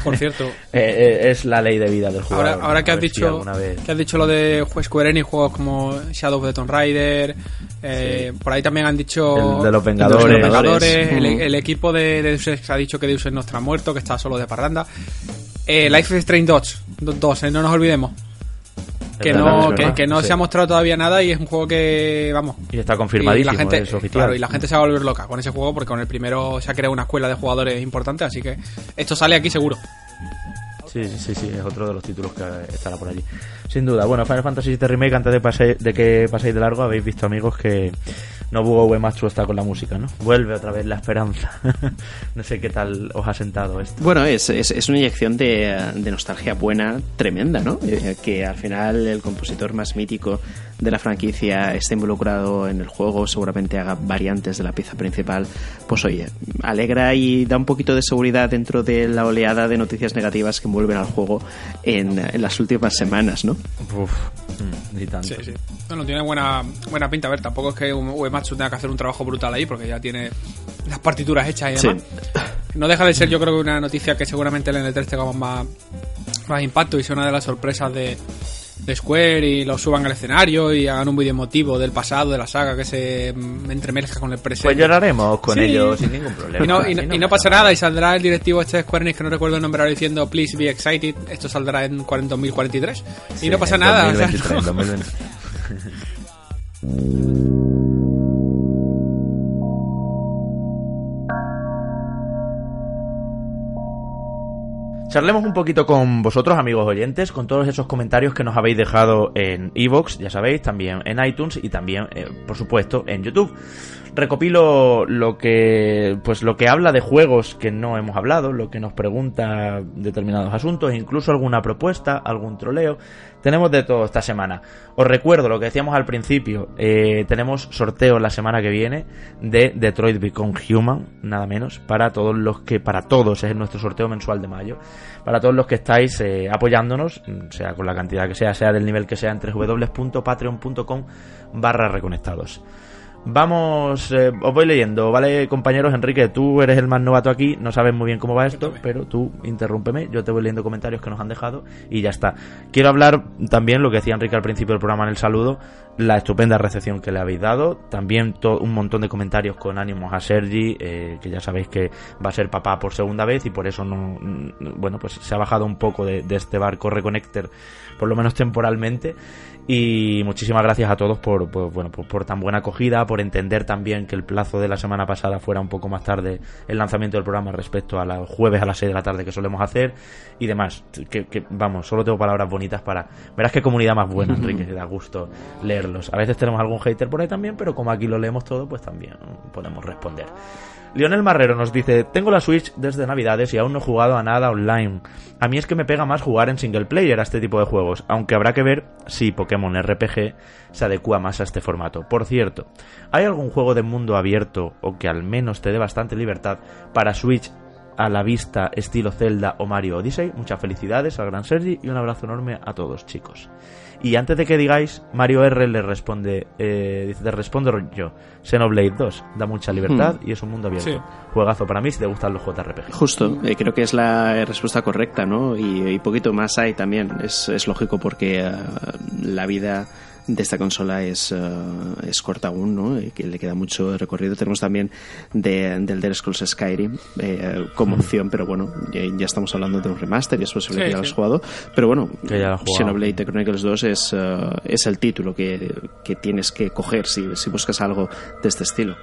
Por cierto, eh, eh, es la ley de vida del juego. Ahora, ahora que has dicho que has dicho lo de Square Enix, juegos como Shadow of the Tomb Raider, eh, por ahí también han dicho el de los Vengadores, el, equipo de, Deus Ex ha dicho que Deus Ex no está muerto, que está solo de parranda. Life is Strange 2, 2 no nos olvidemos que no, que, no se ha mostrado todavía nada y es un juego que, vamos. Y está confirmadísimo, y la gente, es oficial. y la gente se va a volver loca con ese juego porque con el primero se ha creado una escuela de jugadores importante, así que esto sale aquí seguro. Sí, sí, sí, es otro de los títulos que estará por allí. Sin duda. Bueno, Final Fantasy VII Remake, antes de, de que paséis de largo, habéis visto, amigos, que Nobuo Uematsu está con la música, ¿no? Vuelve otra vez la esperanza. no sé qué tal os ha sentado esto. Bueno, es, es, una inyección de, de, nostalgia buena tremenda, ¿no? Eh, que al final el compositor más mítico de la franquicia esté involucrado en el juego, seguramente haga variantes de la pieza principal. Pues oye, alegra y da un poquito de seguridad dentro de la oleada de noticias negativas que envuelven al juego en, en las últimas semanas, ¿no? Uf, ni tanto. Sí, sí. Bueno, tiene buena, buena pinta. A ver, tampoco es que Uematsu tenga que hacer un trabajo brutal ahí, porque ya tiene las partituras hechas y demás. No deja de ser, yo creo que una noticia que seguramente el N3 tenga más, más impacto y sea una de las sorpresas de, de Square y lo suban al escenario y hagan un vídeo emotivo del pasado de la saga que se entremezcla con el presente. Pues lloraremos con ellos sin ningún problema. Y no, y, no, pasa nada y saldrá el directivo este de Square Enix que no recuerdo el nombre ahora diciendo Please be excited. Esto saldrá en 2043 y no pasa nada. 2023, Charlemos un poquito con vosotros, amigos oyentes, con todos esos comentarios que nos habéis dejado en Evox, ya sabéis, también en iTunes y también, eh, por supuesto, en YouTube recopilo lo que pues lo que habla de juegos que no hemos hablado, lo que nos pregunta determinados asuntos, incluso alguna propuesta, algún troleo. Tenemos de todo esta semana. Os recuerdo lo que decíamos al principio, eh, tenemos sorteo la semana que viene de Detroit Become Human, nada menos, para todos los que, para todos, es nuestro sorteo mensual de mayo, para todos los que estáis eh, apoyándonos, sea con la cantidad que sea, sea del nivel que sea, en www.patreon.com barra reconectados. Vamos, eh, os voy leyendo, ¿vale, compañeros? Enrique, tú eres el más novato aquí, no sabes muy bien cómo va esto, pero tú interrúmpeme, yo te voy leyendo comentarios que nos han dejado y ya está. Quiero hablar también, lo que decía Enrique al principio del programa en el saludo, la estupenda recepción que le habéis dado, también un montón de comentarios con ánimos a Sergi, eh, que ya sabéis que va a ser papá por segunda vez y por eso no, bueno, pues se ha bajado un poco de, de este barco Reconnector, por lo menos temporalmente. Y muchísimas gracias a todos por, bueno, por, tan buena acogida, por entender también que el plazo de la semana pasada fuera un poco más tarde el lanzamiento del programa respecto a los jueves a las 6 de la tarde que solemos hacer y demás. Que, vamos, solo tengo palabras bonitas para. Verás qué comunidad más buena, Enrique, que da gusto leerlos. A veces tenemos algún hater por ahí también, pero como aquí lo leemos todo, pues también podemos responder. Lionel Marrero nos dice, tengo la Switch desde Navidades y aún no he jugado a nada online. A mí es que me pega más jugar en single player a este tipo de juegos, aunque habrá que ver si Pokémon RPG se adecua más a este formato. Por cierto, ¿hay algún juego de mundo abierto o que al menos te dé bastante libertad para Switch a la vista estilo Zelda o Mario Odyssey? Muchas felicidades al gran Sergi y un abrazo enorme a todos chicos. Y antes de que digáis, Mario R le responde, eh, dice, te respondo yo, Xenoblade 2, da mucha libertad hmm. y es un mundo abierto. Juegazo para mí si te gustan los JRPG. Justo, eh, creo que es la respuesta correcta, ¿no? Y, poquito más hay también, es, es lógico porque eh, la vida de esta consola es, eh, es corta aún, ¿no? Y que le queda mucho recorrido. Tenemos también de, del Elder Scrolls Skyrim eh, como opción, pero bueno, ya, estamos hablando de un remaster y es posible que ya lo has jugado. Pero bueno, Xenoblade Chronicles 2 es, eh, es el título que, que, tienes que coger si, si buscas algo de este estilo.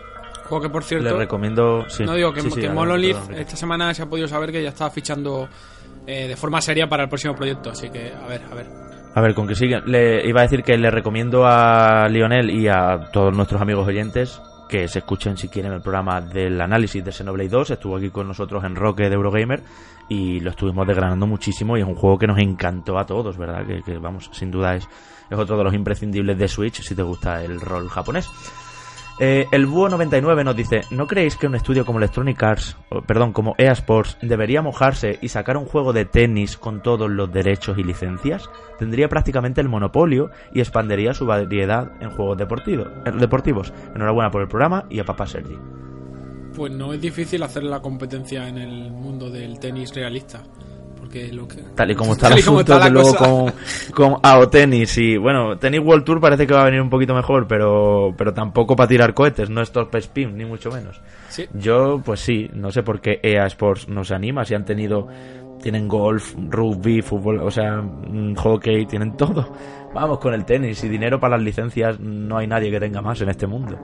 Juego que por cierto. Le recomiendo. No digo que, que esta semana se ha podido saber que ya estaba fichando de forma seria para el próximo proyecto. Así que, a ver, a ver. A ver, con que sigan. Le iba a decir que le recomiendo a Lionel y a todos nuestros amigos oyentes que se escuchen si quieren el programa del análisis de Xenoblade 2. Estuvo aquí con nosotros en Roque de Eurogamer y lo estuvimos desgranando muchísimo y es un juego que nos encantó a todos, ¿verdad? Que, que vamos, sin duda es, es otro de los imprescindibles de Switch si te gusta el rol japonés. Eh, el Búho 99 nos dice, ¿no creéis que un estudio como Electronic Arts, perdón, como EA Sports, debería mojarse y sacar un juego de tenis con todos los derechos y licencias? Tendría prácticamente el monopolio y expandería su variedad en juegos deportivos. Eh, deportivos. Enhorabuena por el programa y a papá Sergi. Pues no es difícil hacer la competencia en el mundo del tenis realista tal y como está el asunto que luego con, con AO Tennis y bueno Tennis World Tour parece que va a venir un poquito mejor pero pero tampoco para tirar cohetes no es top spin ni mucho menos. Yo pues sí no sé por qué EA Sports no se anima si han tenido tienen golf rugby fútbol o sea mm, hockey tienen todo. Vamos con el tenis y dinero para las licencias no hay nadie que tenga más en este mundo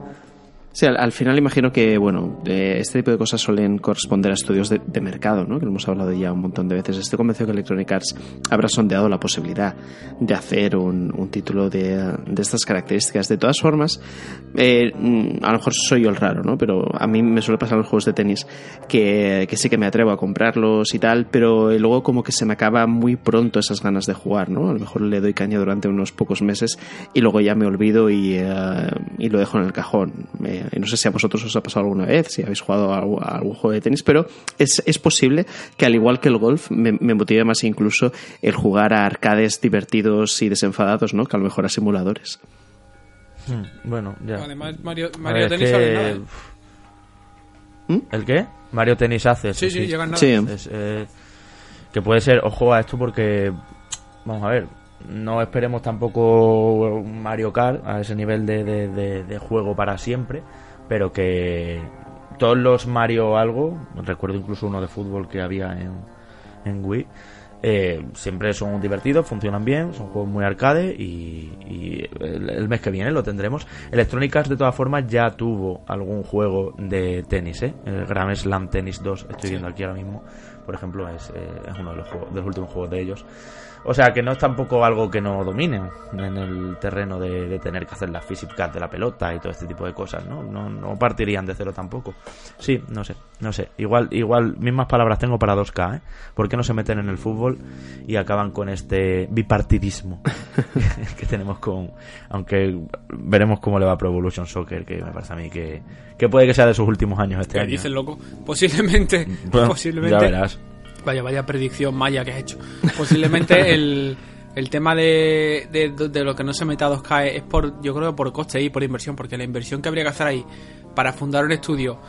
Sí, al, final imagino que, bueno, este tipo de cosas suelen corresponder a estudios de, mercado, ¿no? Que lo hemos hablado ya un montón de veces. Estoy convencido que Electronic Arts habrá sondeado la posibilidad de hacer un, un título de, de, estas características. De todas formas, eh, a lo mejor soy yo el raro, ¿no? Pero a mí me suele pasar en los juegos de tenis que, que sí que me atrevo a comprarlos y tal, pero luego como que se me acaba muy pronto esas ganas de jugar, ¿no? A lo mejor le doy caña durante unos pocos meses y luego ya me olvido y, eh, y lo dejo en el cajón. Eh, no sé si a vosotros os ha pasado alguna vez, si habéis jugado a, algún juego de tenis, pero es, es, posible que al igual que el golf me, motive más incluso el jugar a arcades divertidos y desenfadados, ¿no? Que a lo mejor a simuladores. Hmm, bueno, ya. Además, Mario, Mario Tennis que... ¿Mm? ¿El qué? Mario Tennis hace. Sí, sí, llegan nada. Sí. Eh, que puede ser, ojo a esto porque, vamos a ver, no esperemos tampoco Mario Kart a ese nivel de, de, juego para siempre, pero que todos los Mario algo, recuerdo incluso uno de fútbol que había en, en Wii, eh, siempre son divertidos, funcionan bien, son juegos muy arcade y, el, mes que viene lo tendremos. Electronic Arts de todas formas ya tuvo algún juego de tenis, ¿eh? el Grand Slam Tennis 2, estoy viendo aquí ahora mismo por ejemplo, es, eh, es uno de los, de los últimos juegos de ellos. O sea que no es tampoco algo que no dominen en el terreno de, tener que hacer las físicas de la pelota y todo este tipo de cosas, ¿no? ¿no? No partirían de cero tampoco. Sí, no sé, no sé. Igual, igual, mismas palabras tengo para 2K, ¿eh? ¿Por qué no se meten en el fútbol y acaban con este bipartidismo que tenemos con... Aunque veremos cómo le va a Pro Evolution Soccer, que me parece a mí que, que puede que sea de sus últimos años este año. dice loco? Posiblemente, posiblemente... Ya verás Vaya, vaya predicción maya que has hecho. Posiblemente el, el tema de, de, lo que no se meta a 2K es por, yo creo, por coste y por inversión, porque la inversión que habría que hacer ahí para fundar un estudio,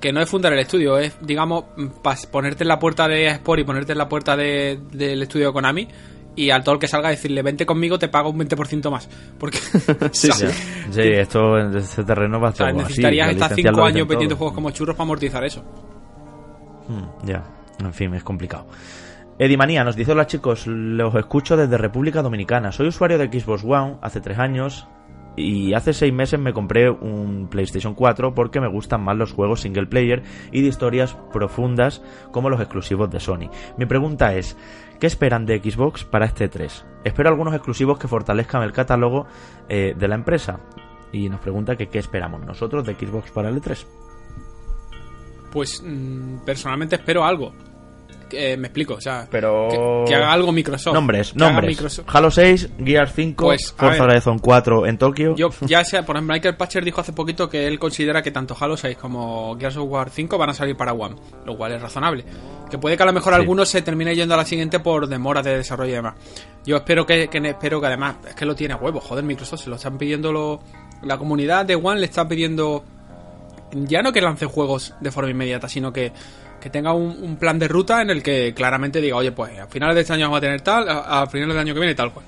que no es fundar el estudio, es, digamos, ponerte en la puerta de Sport y ponerte en la puerta de, del estudio de Konami y al todo el que salga decirle, vente conmigo, te pago un 20% más. Porque, sí, sí. sí, esto en este terreno va a estar Necesitarías estar 5 años vendiendo juegos como churros para amortizar eso. Hmm, ya. En fin, es complicado. Edimanía nos dice: Hola chicos, los escucho desde República Dominicana. Soy usuario de Xbox One hace tres años y hace seis meses me compré un PlayStation 4 porque me gustan más los juegos single player y de historias profundas como los exclusivos de Sony. Mi pregunta es: ¿qué esperan de Xbox para este 3? Espero algunos exclusivos que fortalezcan el catálogo eh, de la empresa. Y nos pregunta que qué esperamos nosotros de Xbox para el E3. Pues mm, personalmente espero algo me explico, o sea, pero... que, haga algo Microsoft. Nombres, nombres. Halo 6, Gears 5, pues, Forza Horizon 4 en Tokio. Yo ya sea, por ejemplo, Michael Patcher dijo hace poquito que él considera que tanto Halo 6 como Gears of War 5 van a salir para One, lo cual es razonable. Que puede que a lo mejor algunos se termine yendo a la siguiente por demora de desarrollo y demás. Yo espero que, espero que además, es que lo tiene a huevo, joder, Microsoft, se lo están pidiendo lo, la comunidad de One le está pidiendo ya no que lance juegos de forma inmediata, sino que que tenga un, plan de ruta en el que claramente diga, oye, pues a finales de este año vamos a tener tal, a, finales del año que viene tal cual.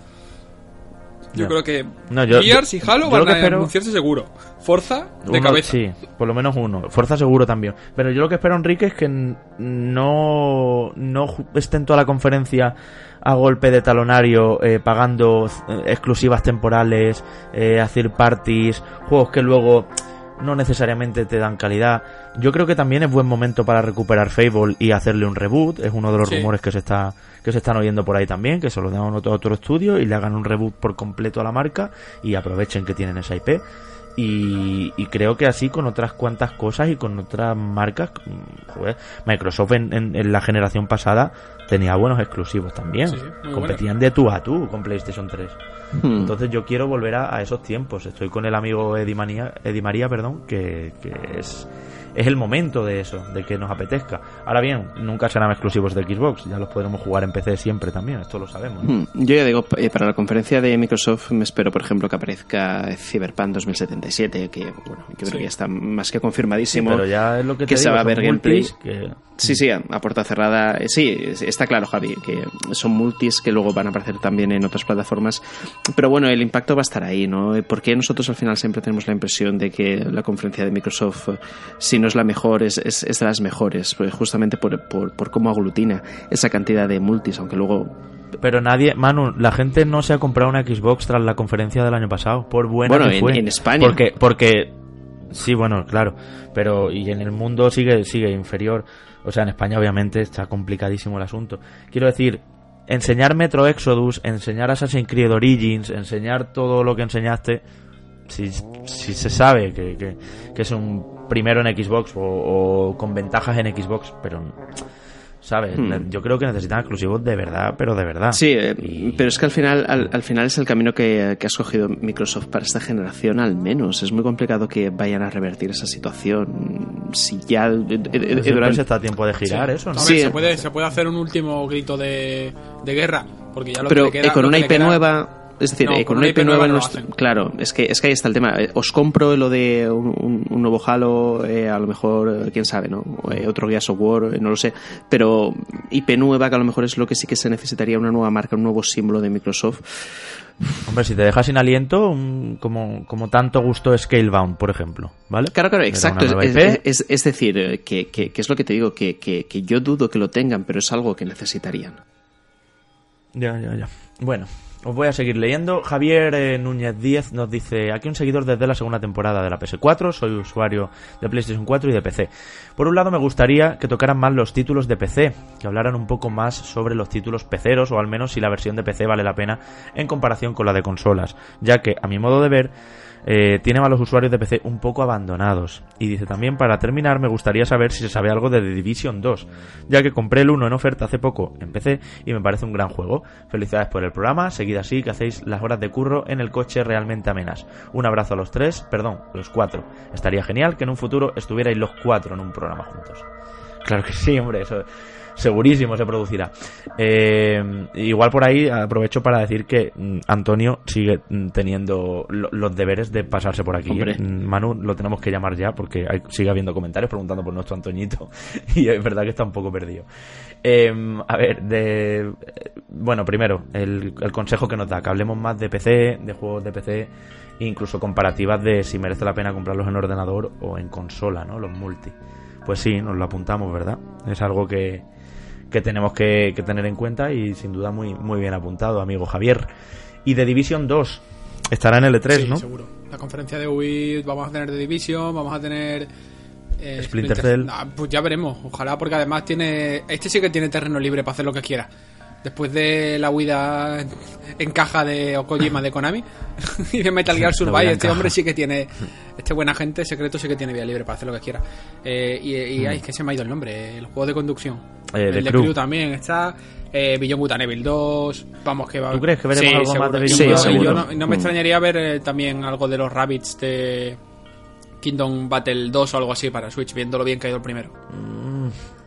Yo creo que no, yo, Gears y Halo van a anunciarse seguro. Forza de cabeza. Sí, por lo menos uno. Forza seguro también. Pero yo lo que espero, Enrique, es que no, no estén toda la conferencia a golpe de talonario eh, pagando eh, exclusivas temporales, eh, hacer parties, juegos que luego no necesariamente te dan calidad. Yo creo que también es buen momento para recuperar Fable y hacerle un reboot. Es uno de los rumores que se está que se están oyendo por ahí también, que se lo den a otro, otro estudio y le hagan un reboot por completo a la marca y aprovechen que tienen esa IP. Y, creo que así con otras cuantas cosas y con otras marcas, mm, Microsoft en, la generación pasada tenía buenos exclusivos también. Competían de tú a tú con PlayStation 3. Hmm. Entonces yo quiero volver a, esos tiempos. Estoy con el amigo Eddie, María, perdón, que, que es es el momento de eso, de que nos apetezca. Ahora bien, nunca serán exclusivos de Xbox, ya los podremos jugar en PC siempre también, esto lo sabemos. Hmm. Yo ya digo, eh, para la conferencia de Microsoft me espero, por ejemplo, que aparezca Cyberpunk 2077, que bueno, yo creo que ya está más que confirmadísimo. pero ya es lo que, que se va a ver gameplay. Que... Sí, sí, a, puerta cerrada. Eh, sí, está claro, Javi, que son multis que luego van a aparecer también en otras plataformas. Pero bueno, el impacto va a estar ahí, ¿no? Porque nosotros al final siempre tenemos la impresión de que la conferencia de Microsoft, si no es la mejor, es, es, de las mejores, pues justamente por, por, cómo aglutina esa cantidad de multis, aunque luego pero nadie, Manu, la gente no se ha comprado una Xbox tras la conferencia del año pasado, por buena bueno, que fue. En, España. Porque, porque, sí, bueno, claro, pero y en el mundo sigue, sigue inferior. O sea, en España obviamente está complicadísimo el asunto. Quiero decir, enseñar Metro Exodus, enseñar Assassin's Creed Origins, enseñar todo lo que enseñaste, si, si se sabe que, que, que, es un primero en Xbox o, o con ventajas en Xbox, pero ¿sabes? Hmm. Yo creo que necesitan exclusivos de verdad, pero de verdad. Sí, eh, pero es que al final, al, final es el camino que, que, ha escogido Microsoft para esta generación, al menos. Es muy complicado que vayan a revertir esa situación. Si ya. Eh, eh, durante... está a tiempo de girar eso, ¿no? Sí, se, puede, se puede hacer un último grito de, de guerra, porque ya lo pero que queda, con una IP nueva es decir, eh, con, una IP, nueva en nuestro, Claro, es que, es que ahí está el tema. Eh, os compro lo de un, nuevo Halo, eh, a lo mejor, quién sabe, ¿no? otro Gears of War, no lo sé. Pero IP nueva, que a lo mejor es lo que sí que se necesitaría una nueva marca, un nuevo símbolo de Microsoft. Hombre, si te dejas sin aliento, como, como tanto gusto Scalebound, por ejemplo, ¿vale? Claro, claro, exacto. Es, es, decir, que, que, es lo que te digo, que, que yo dudo que lo tengan, pero es algo que necesitarían. Ya, ya, ya. Bueno, os voy a seguir leyendo. Javier eh, Núñez Díez nos dice, aquí un seguidor desde la segunda temporada de la PS4, soy usuario de PlayStation 4 y de PC. Por un lado me gustaría que tocaran más los títulos de PC, que hablaran un poco más sobre los títulos peceros o al menos si la versión de PC vale la pena en comparación con la de consolas, ya que a mi modo de ver eh, tiene a los usuarios de PC un poco abandonados. Y dice también, para terminar, me gustaría saber si se sabe algo de The Division 2, ya que compré el 1 en oferta hace poco en PC y me parece un gran juego. Felicidades por el programa, seguid así que hacéis las horas de curro en el coche realmente amenas. Un abrazo a los tres, perdón, los cuatro. Estaría genial que en un futuro estuvierais los cuatro en un programa juntos. Claro que sí, hombre, eso segurísimo se producirá. Eh, igual por ahí aprovecho para decir que mm, Antonio sigue mm, teniendo los deberes de pasarse por aquí. ¿eh? Mm, Manu lo tenemos que llamar ya porque sigue habiendo comentarios preguntando por nuestro Antoñito y es verdad que está un poco perdido. Em, a ver, de bueno, primero, el, el consejo que nos da, que hablemos más de PC, de juegos de PC incluso comparativas de si merece la pena comprarlos en ordenador o en consola, ¿no? Los multi. Pues sí, nos lo apuntamos, ¿verdad? Es algo que, que tenemos que, tener en cuenta y sin duda muy, muy bien apuntado, amigo Javier. Y de Division 2 estará en el E3, sí, ¿no? seguro. La conferencia de Wii vamos a tener de Division, vamos a tener eh, Splinter, Cell. Ah, pues ya veremos, ojalá porque además tiene este sí que tiene terreno libre para hacer lo que quiera. Después de la huida en caja de Okojima de Konami y de Metal Gear Survive, este hombre sí que tiene, este buen agente secreto sí que tiene vía libre para hacer lo que quiera. Eh, y, y ay, es que se me ha ido el nombre, el juego de conducción. Eh, el de Crew. Crew también está. Eh, and Evil 2. Vamos, que va. ¿Tú crees que veremos Sí, algo más de Beyond Sí, Good and yo no, no me Mm. extrañaría ver eh, también algo de los Rabbits de Kingdom Battle 2 o algo así para Switch, viendo lo bien que ha ido el primero.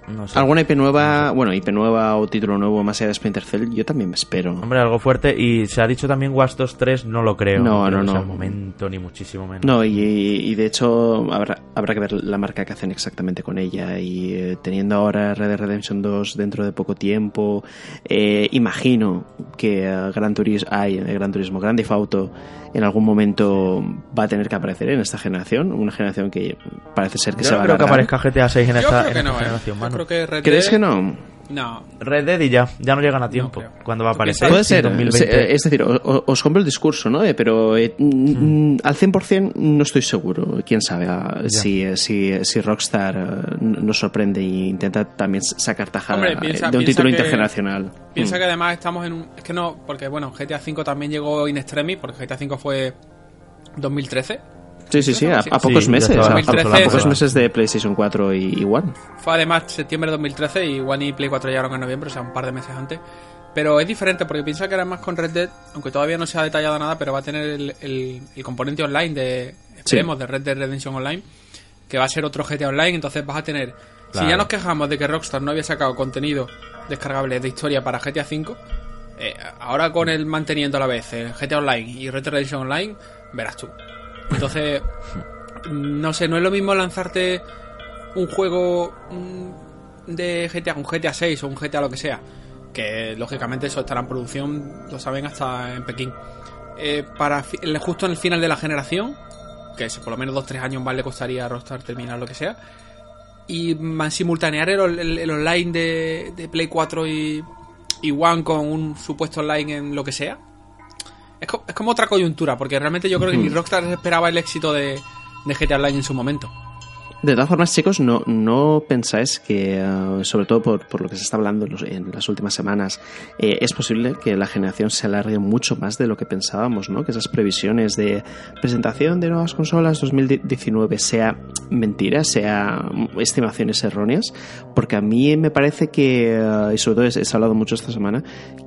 No sé. ¿Alguna IP nueva, bueno, IP nueva o título nuevo más allá de Splinter Cell? Yo también me espero. Hombre, algo fuerte. Y se ha dicho también Watch Dogs 3, no lo creo. No, no, no. el momento, ni muchísimo menos. No, y, y de hecho habrá, habrá que ver la marca que hacen exactamente con ella. Y eh, teniendo ahora Red Dead Redemption 2 dentro de poco tiempo, eh, imagino que eh, Gran Turismo, hay Gran Turismo, Gran Theft Auto en algún momento va a tener que aparecer en esta generación. Una generación que parece ser que Yo se no va a creo que aparezca GTA 6 en Yo esta, creo que en no, esta eh. generación. Creo que Red ¿Crees Dead- que no? No. Red Dead y ya, ya no llegan a tiempo. creo. ¿Cuándo va a ¿Tú aparecer? Puede ser, 2020. eh, es decir, os compro el discurso, ¿no? Eh, Pero eh, mm, al 100% no estoy seguro. Quién sabe ah, si, eh, si, si Rockstar eh, nos sorprende e intenta también sacar tajada Hombre, eh, piensa- de un título que- intergeneracional. Piensa Mm. que además estamos en un. Es que no, porque bueno, GTA V también llegó in extremis, porque GTA V fue 2013. Sí, sí, sí, a, pocos meses. A, pocos meses de PlayStation 4 y, y One. Fue además septiembre de 2013 y One y Play 4 llegaron en noviembre, o sea, un par de meses antes. Pero es diferente porque piensa que además con Red Dead, aunque todavía no se ha detallado nada, pero va a tener el, el- el componente online de, esperemos, de Red Dead Redemption Online, que va a ser otro GTA Online, entonces vas a tener... Si ya nos quejamos de que Rockstar no había sacado contenido descargable de historia para GTA V, eh, ahora con el manteniendo a la vez el GTA Online y Red Dead Redemption Online, verás tú. Entonces, no sé, no es lo mismo lanzarte un juego mm, de GTA, un GTA 6 o un GTA lo que sea, que lógicamente eso estará en producción, lo saben hasta en Pekín, eh, para justo en el final de la generación, que es por lo menos 2-3 años más le costaría a Rockstar terminar lo que sea, y simultanear el, el- el online de, de Play 4 y, y One con un supuesto online en lo que sea. Es, co- es como otra coyuntura, porque realmente yo creo que ni Rockstar esperaba el éxito de, de GTA Online en su momento. De todas formas, chicos, no, no pensáis que, eh, sobre todo por, por lo que se está hablando en, los- en las últimas semanas, eh, es posible que la generación se alargue mucho más de lo que pensábamos, ¿no? Que esas previsiones de presentación de nuevas consolas 2019 sea mentira, sea estimaciones erróneas, porque a mí me parece que, eh, y sobre todo he, he hablado mucho esta semana,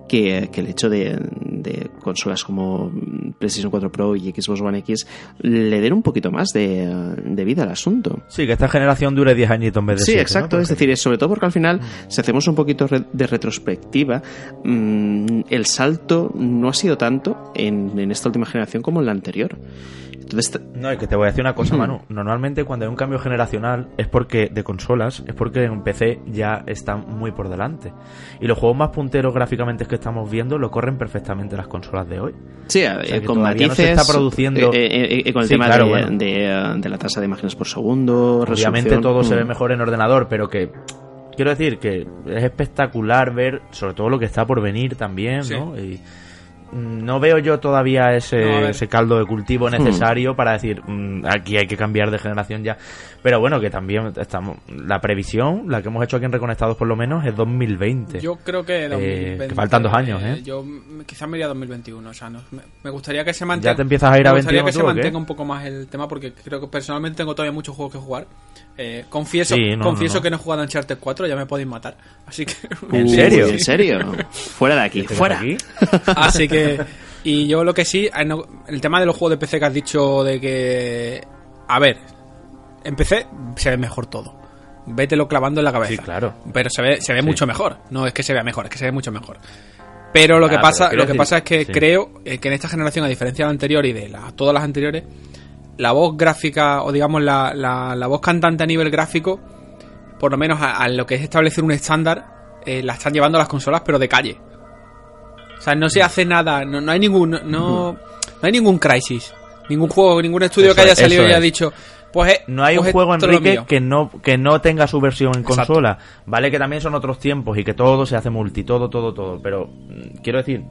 que, que el hecho de, de consolas como PlayStation 4 Pro y Xbox One X le den un poquito más de, de vida al asunto. Sí, que esta generación dure 10 añitos en vez de Sí, siete, exacto. ¿no? Es decir, es sobre todo porque al final, si hacemos un poquito de retrospectiva, mm, el salto no ha sido tanto en, en esta última generación como en la anterior. Entonces, No, y que te voy a decir una cosa. Manu. Normalmente cuando hay un cambio generacional es porque de consolas, es porque en PC ya están muy por delante. Y los juegos más punteros gráficamente que estamos viendo lo corren perfectamente las consolas de hoy. sí, sea, eh, con no matices. se está produciendo- eh, eh, eh, con el Sí, tema claro, de, bueno. de, de la tasa de imágenes por segundo. Obviamente resolución. todo se Mm. ve mejor en ordenador, pero que quiero decir que es espectacular ver sobre todo lo que está por venir también, ¿no? Y, no veo yo todavía ese, ese caldo de cultivo hmm. necesario para decir mm, aquí hay que cambiar de generación ya. Pero bueno, que también estamos. La previsión, la que hemos hecho aquí en Reconectados por lo menos, es 2020. Yo creo que, 2020, eh, faltan dos años, ¿eh? Yo quizás me iría a 2021. O sea, me, gustaría que se mantenga. Ya te empiezas a ir a Me gustaría que se mantenga un poco más el tema porque creo que personalmente tengo todavía muchos juegos que jugar. Eh, confieso confieso que no he jugado a Uncharted 4, ya me podéis matar. Así que. ¿En serio? ¿En serio? fuera de aquí, fuera. Aquí? Así que. Y yo lo que sí, eh, el tema de los juegos de PC que has dicho de que. A ver, en PC se ve mejor todo. Vételo clavando en la cabeza. Sí, claro. Pero se ve, se ve mucho mejor. No es que se vea mejor, es que se ve mucho mejor. Pero lo que pasa, lo que pasa es que creo eh, que en esta generación, a diferencia de la anterior y de todas las anteriores, la voz gráfica o digamos la, la, voz cantante a nivel gráfico, por lo menos a, lo que es establecer un estándar, eh, la están llevando las consolas pero de calle. O sea, no se hace nada, no, hay ningún no, no, hay ningún crisis, ningún juego, ningún estudio que haya salido y haya dicho pues eh, no hay un pues juego Enrique que no que no tenga su versión en consola vale que también son otros tiempos y que todo se hace multi todo todo todo pero mm, quiero decir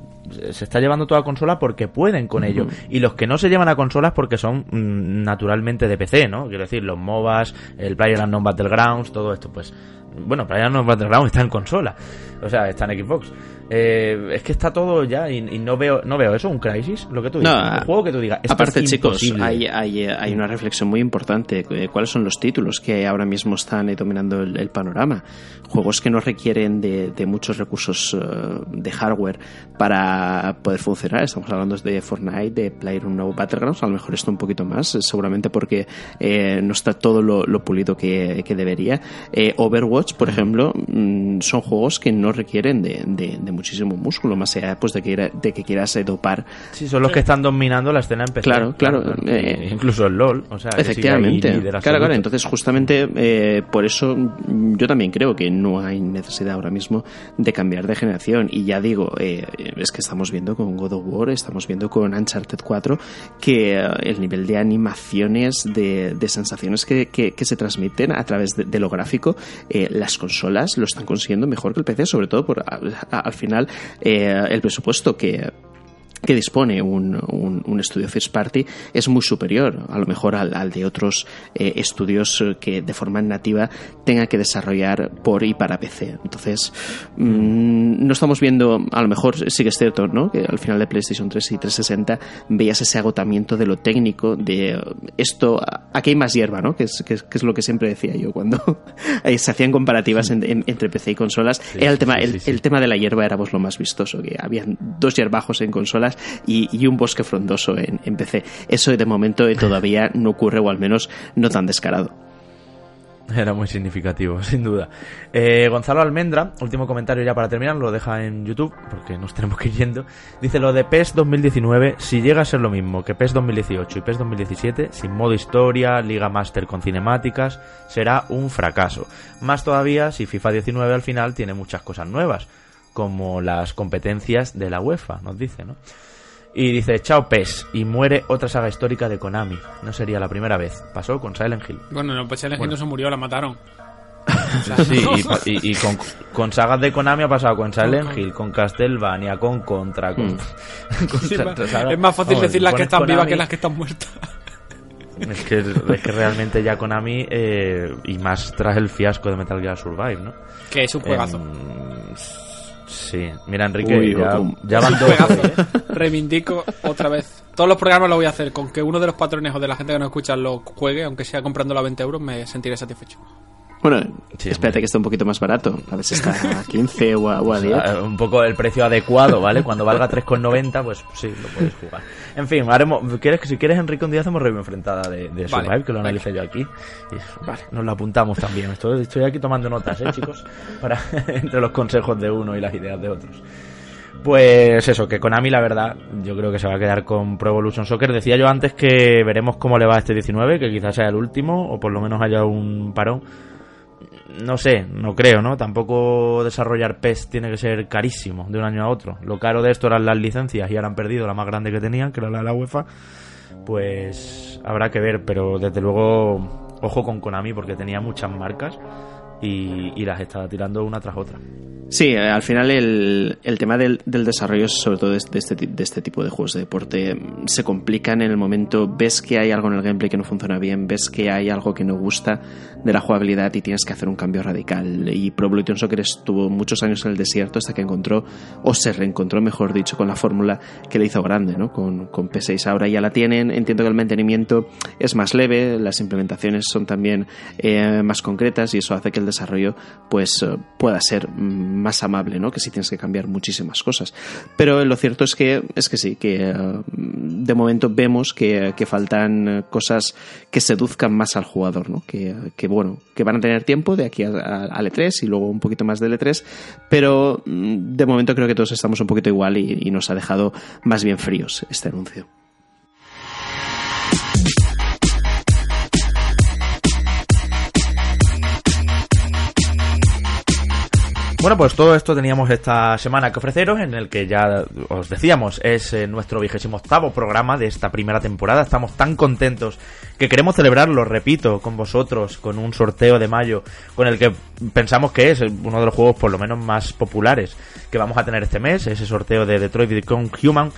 se está llevando toda consola porque pueden con ello. Y los que no se llevan a consolas porque son mm, naturalmente de PC no quiero decir los MOBAs el PlayerUnknown Battlegrounds todo esto pues bueno PlayerUnknown Battlegrounds está en consola o sea está en Xbox eh, es que está todo ya y, no veo no veo eso un crisis lo que tú dices un juego que tú digas aparte chicos hay, hay, hay, una reflexión muy importante eh, cuáles son los títulos que ahora mismo están dominando el, panorama juegos que no requieren de, de muchos recursos eh, de hardware para poder funcionar. Estamos hablando de Fortnite de Player PlayerUnknown Battlegrounds a lo mejor esto un poquito más seguramente porque no está todo lo, pulido que, que debería. Overwatch por ejemplo mm, son juegos que no requieren de, de, de muchísimo músculo, más allá pues, de, que, de que quieras dopar. Sí, son los que están dominando la escena en PC. Claro, claro. Eh, incluso el LOL. O sea, efectivamente. Claro, claro. Entonces, justamente eh, por eso yo también creo que no hay necesidad ahora mismo de cambiar de generación. Y ya digo, eh, es que estamos viendo con God of War, estamos viendo con Uncharted 4 que el nivel de animaciones, de, sensaciones que, que, se transmiten a través de, lo gráfico, las consolas lo están consiguiendo mejor que el PC, sobre todo por al final eh, el presupuesto que que dispone un, un, estudio first party es muy superior a lo mejor al, de otros eh, estudios eh, que de forma nativa tenga que desarrollar por y para PC. Entonces, mm, no estamos viendo, a lo mejor sí que es cierto, ¿no? Que al final de PlayStation 3 y 360 veías ese agotamiento de lo técnico, de esto, aquí hay más hierba, ¿no? Que es, que es, lo que siempre decía yo cuando se hacían comparativas entre PC y consolas. era el tema, el, tema de la hierba era pues, lo más vistoso, que habían dos hierbajos en consolas y, un bosque frondoso en, PC. Eso de momento todavía no ocurre, o al menos no tan descarado. Era muy significativo, sin duda. Eh, Gonzalo Almendra, último comentario ya para terminar, lo deja en YouTube, porque nos tenemos que ir yendo. Dice lo de PES 2019, si llega a ser lo mismo que PES 2018 y PES 2017, sin modo historia, Liga Master con cinemáticas, será un fracaso. Más todavía si FIFA 19 al final tiene muchas cosas nuevas como las competencias de la UEFA, nos dice, ¿no? Y dice, chao PES, y muere otra saga histórica de Konami. No sería la primera vez. Pasó con Silent Hill. Bueno, no, pues Silent Hill no se murió, la mataron. sí, y, con, sagas de Konami ha pasado con Silent Hill, con Castlevania, con Contra. Con, mm. es más fácil decir las que están vivas que las que están muertas. Es que, es que realmente ya Konami, eh, y más tras el fiasco de Metal Gear Survive, ¿no? Que es un juegazo. Em, Sí, mira Enrique, ya, van dos. ¿eh? Reivindico otra vez. Todos los programas lo voy a hacer. Con que uno de los patrones o de la gente que nos escucha lo juegue, aunque sea comprándolo a 20 euros, me sentiré satisfecho. Bueno, espérate que esté un poquito más barato. A veces está a 15 o a, 10. un poco el precio adecuado, ¿vale? Cuando valga 3,90, pues sí, lo puedes jugar. En fin, haremos, ¿quieres, si quieres, Enrique, un día hacemos review enfrentada de, de Survive, que lo analicé yo aquí. vale, nos lo apuntamos también. Estoy, estoy aquí tomando notas, ¿eh, chicos? Para, entre los consejos de uno y las ideas de otros. Pues eso, que Konami la verdad yo creo que se va a quedar con Pro Evolution Soccer. Decía yo antes que veremos cómo le va a este 19, que quizás sea el último o por lo menos haya un parón no sé, no creo, ¿no? Tampoco desarrollar PES tiene que ser carísimo de un año a otro. Lo caro de esto eran las licencias y ahora han perdido la más grande que tenían, que era la de la UEFA. Pues habrá que ver, pero desde luego, ojo con Konami porque tenía muchas marcas y, y las está tirando una tras otra. Sí, eh, al final el, el tema del, del, desarrollo, sobre todo de este, de este tipo de juegos de deporte, se complican en el momento, ves que hay algo en el gameplay que no funciona bien, ves que hay algo que no gusta de la jugabilidad y tienes que hacer un cambio radical. Y Pro Evolution Soccer estuvo muchos años en el desierto hasta que encontró, o se reencontró, mejor dicho, con la fórmula que le hizo grande, ¿no? Con, con P6 ahora ya la tienen, entiendo que el mantenimiento es más leve, las implementaciones son también eh, más concretas y eso hace que el desarrollo pues eh, pueda ser más amable, ¿no? Que si tienes que cambiar muchísimas cosas. Pero lo cierto es que, es que sí, que uh, de momento vemos que, faltan cosas que seduzcan más al jugador, ¿no? Que, bueno, que van a tener tiempo de aquí al E3 y luego un poquito más del E3, pero mm, de momento creo que todos estamos un poquito igual y nos ha dejado más bien fríos este anuncio. Bueno, pues todo esto teníamos esta semana que ofreceros, en el que ya os decíamos, es eh, nuestro vigésimo octavo programa de esta primera temporada. Estamos tan contentos que queremos celebrarlo, repito, con vosotros, con un sorteo de mayo, con el que pensamos que es uno de los juegos por lo menos más populares que vamos a tener este mes, ese sorteo de Detroit Become Human.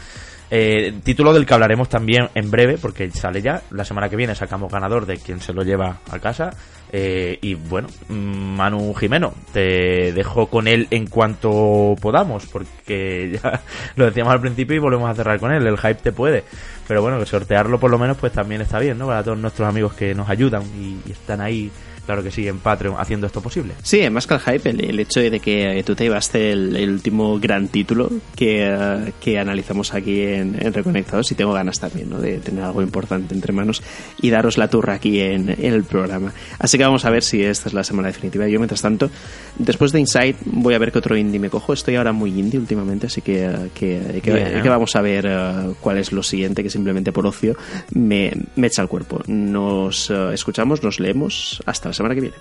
Eh, título del que hablaremos también en breve, porque sale ya. La semana que viene sacamos ganador de quien se lo lleva a casa. Eh, y bueno, Manu Jimeno, te dejo con él en cuanto podamos, porque ya lo decíamos al principio y volvemos a cerrar con él. El hype te puede. Pero bueno, sortearlo por lo menos pues también está bien, ¿no? Para todos nuestros amigos que nos ayudan y están ahí claro que sí, en Patreon haciendo esto posible. Sí, más que el hype, el, el hecho de que tú te llevaste el, el último gran título que, uh, que analizamos aquí en, en, Reconectados y tengo ganas también ¿no? de tener algo importante entre manos y daros la turra aquí en, en, el programa. Así que vamos a ver si esta es la semana definitiva. Yo, mientras tanto, después de Inside, voy a ver qué otro indie me cojo. Estoy ahora muy indie últimamente, así que, que, que, que vamos a ver uh, cuál es lo siguiente que simplemente por ocio me, me echa el cuerpo. Nos uh, escuchamos, nos leemos. Hasta la semana que viene.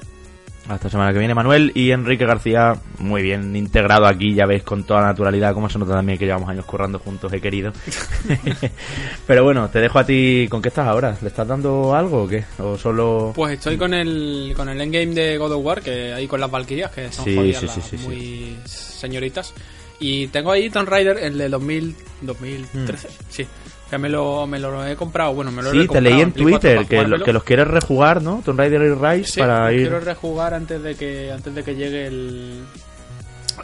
Hasta la semana que viene, Manuel y Enrique García, muy bien integrado aquí, ya veis con toda naturalidad, como se nota también que llevamos años currando juntos, he querido. Pero bueno, te dejo a ti, ¿con qué estás ahora? ¿Le estás dando algo o qué? ¿O solo...? Pues estoy con el, con el endgame de God of War, que ahí con las Valkyrias, que son sí, jodidas, sí, sí, muy sí. señoritas. Y tengo ahí Tomb Raider, el de 2000, 2013, mm. sí. Que me lo, me lo he comprado, bueno, me lo sí, he te leí en Twitter que, lo, que los quieres rejugar, ¿no? Tomb Raider y Rise sí, para ir... quiero rejugar antes de que antes de que llegue el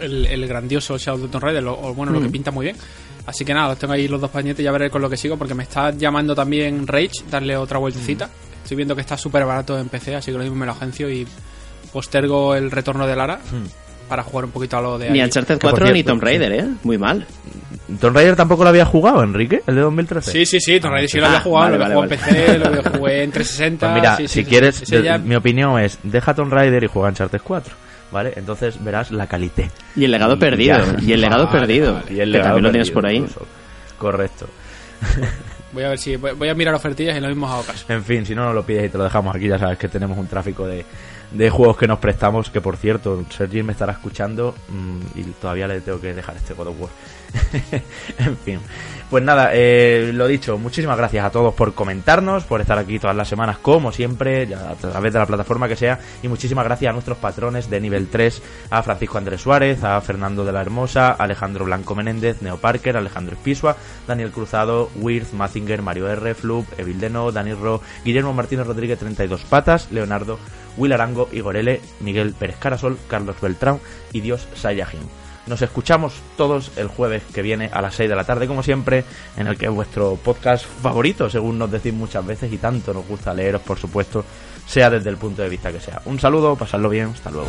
el, el grandioso Shadow of Tomb Raider, o, bueno, mm. lo que pinta muy bien. Así que nada, los tengo ahí los dos pañetes, ya veré con lo que sigo, porque me está llamando también Rage, darle otra vueltecita. Mm. Estoy viendo que está súper barato en PC, así que lo mismo me lo agencio y postergo el retorno de Lara. Mm para jugar un poquito a lo de Ni Uncharted 4 ni Tomb Raider, ¿eh? Muy mal. ¿Tomb Raider tampoco lo había jugado, Enrique? ¿El de 2013? Sí, sí, sí, Tomb Raider sí lo había jugado, vale, lo había vale, jugado en PC, lo jugué en 360. Pues mira, sí, si sí, quieres, sí, ya... mi opinión es, deja Tomb Raider y juega Uncharted 4. ¿Vale? Entonces verás la calité. Y el legado y perdido. Ya. Y el legado vale, perdido. Y el legado también lo tienes por ahí. Incluso. Correcto. Voy a ver si voy a mirar ofertillas y lo mismo hago caso. En fin, si no nos lo pides y te lo dejamos aquí, ya sabes que tenemos un tráfico de, de juegos que nos prestamos, que por cierto, Sergi me estará escuchando mmm, y todavía le tengo que dejar este God of War. en fin. Pues nada, eh, lo dicho, muchísimas gracias a todos por comentarnos, por estar aquí todas las semanas, como siempre, a través de la plataforma que sea, y muchísimas gracias a nuestros patrones de nivel 3, a Francisco Andrés Suárez, a Fernando de la Hermosa, Alejandro Blanco Menéndez, Neo Parker, Alejandro Espisua, Daniel Cruzado, Wirth, Mazinger, Mario R, Flub, Evil Deno, Dani Ro, Guillermo Martínez Rodríguez 32 Patas, Leonardo, Will Arango, Igorele, Miguel Pérez Carasol, Carlos Beltrán y Dios Sayajin. Nos escuchamos todos el jueves que viene a las 6 de la tarde, como siempre, en el que es vuestro podcast favorito, según nos decís muchas veces, y tanto nos gusta leeros, por supuesto, sea desde el punto de vista que sea. Un saludo, pasadlo bien, hasta luego.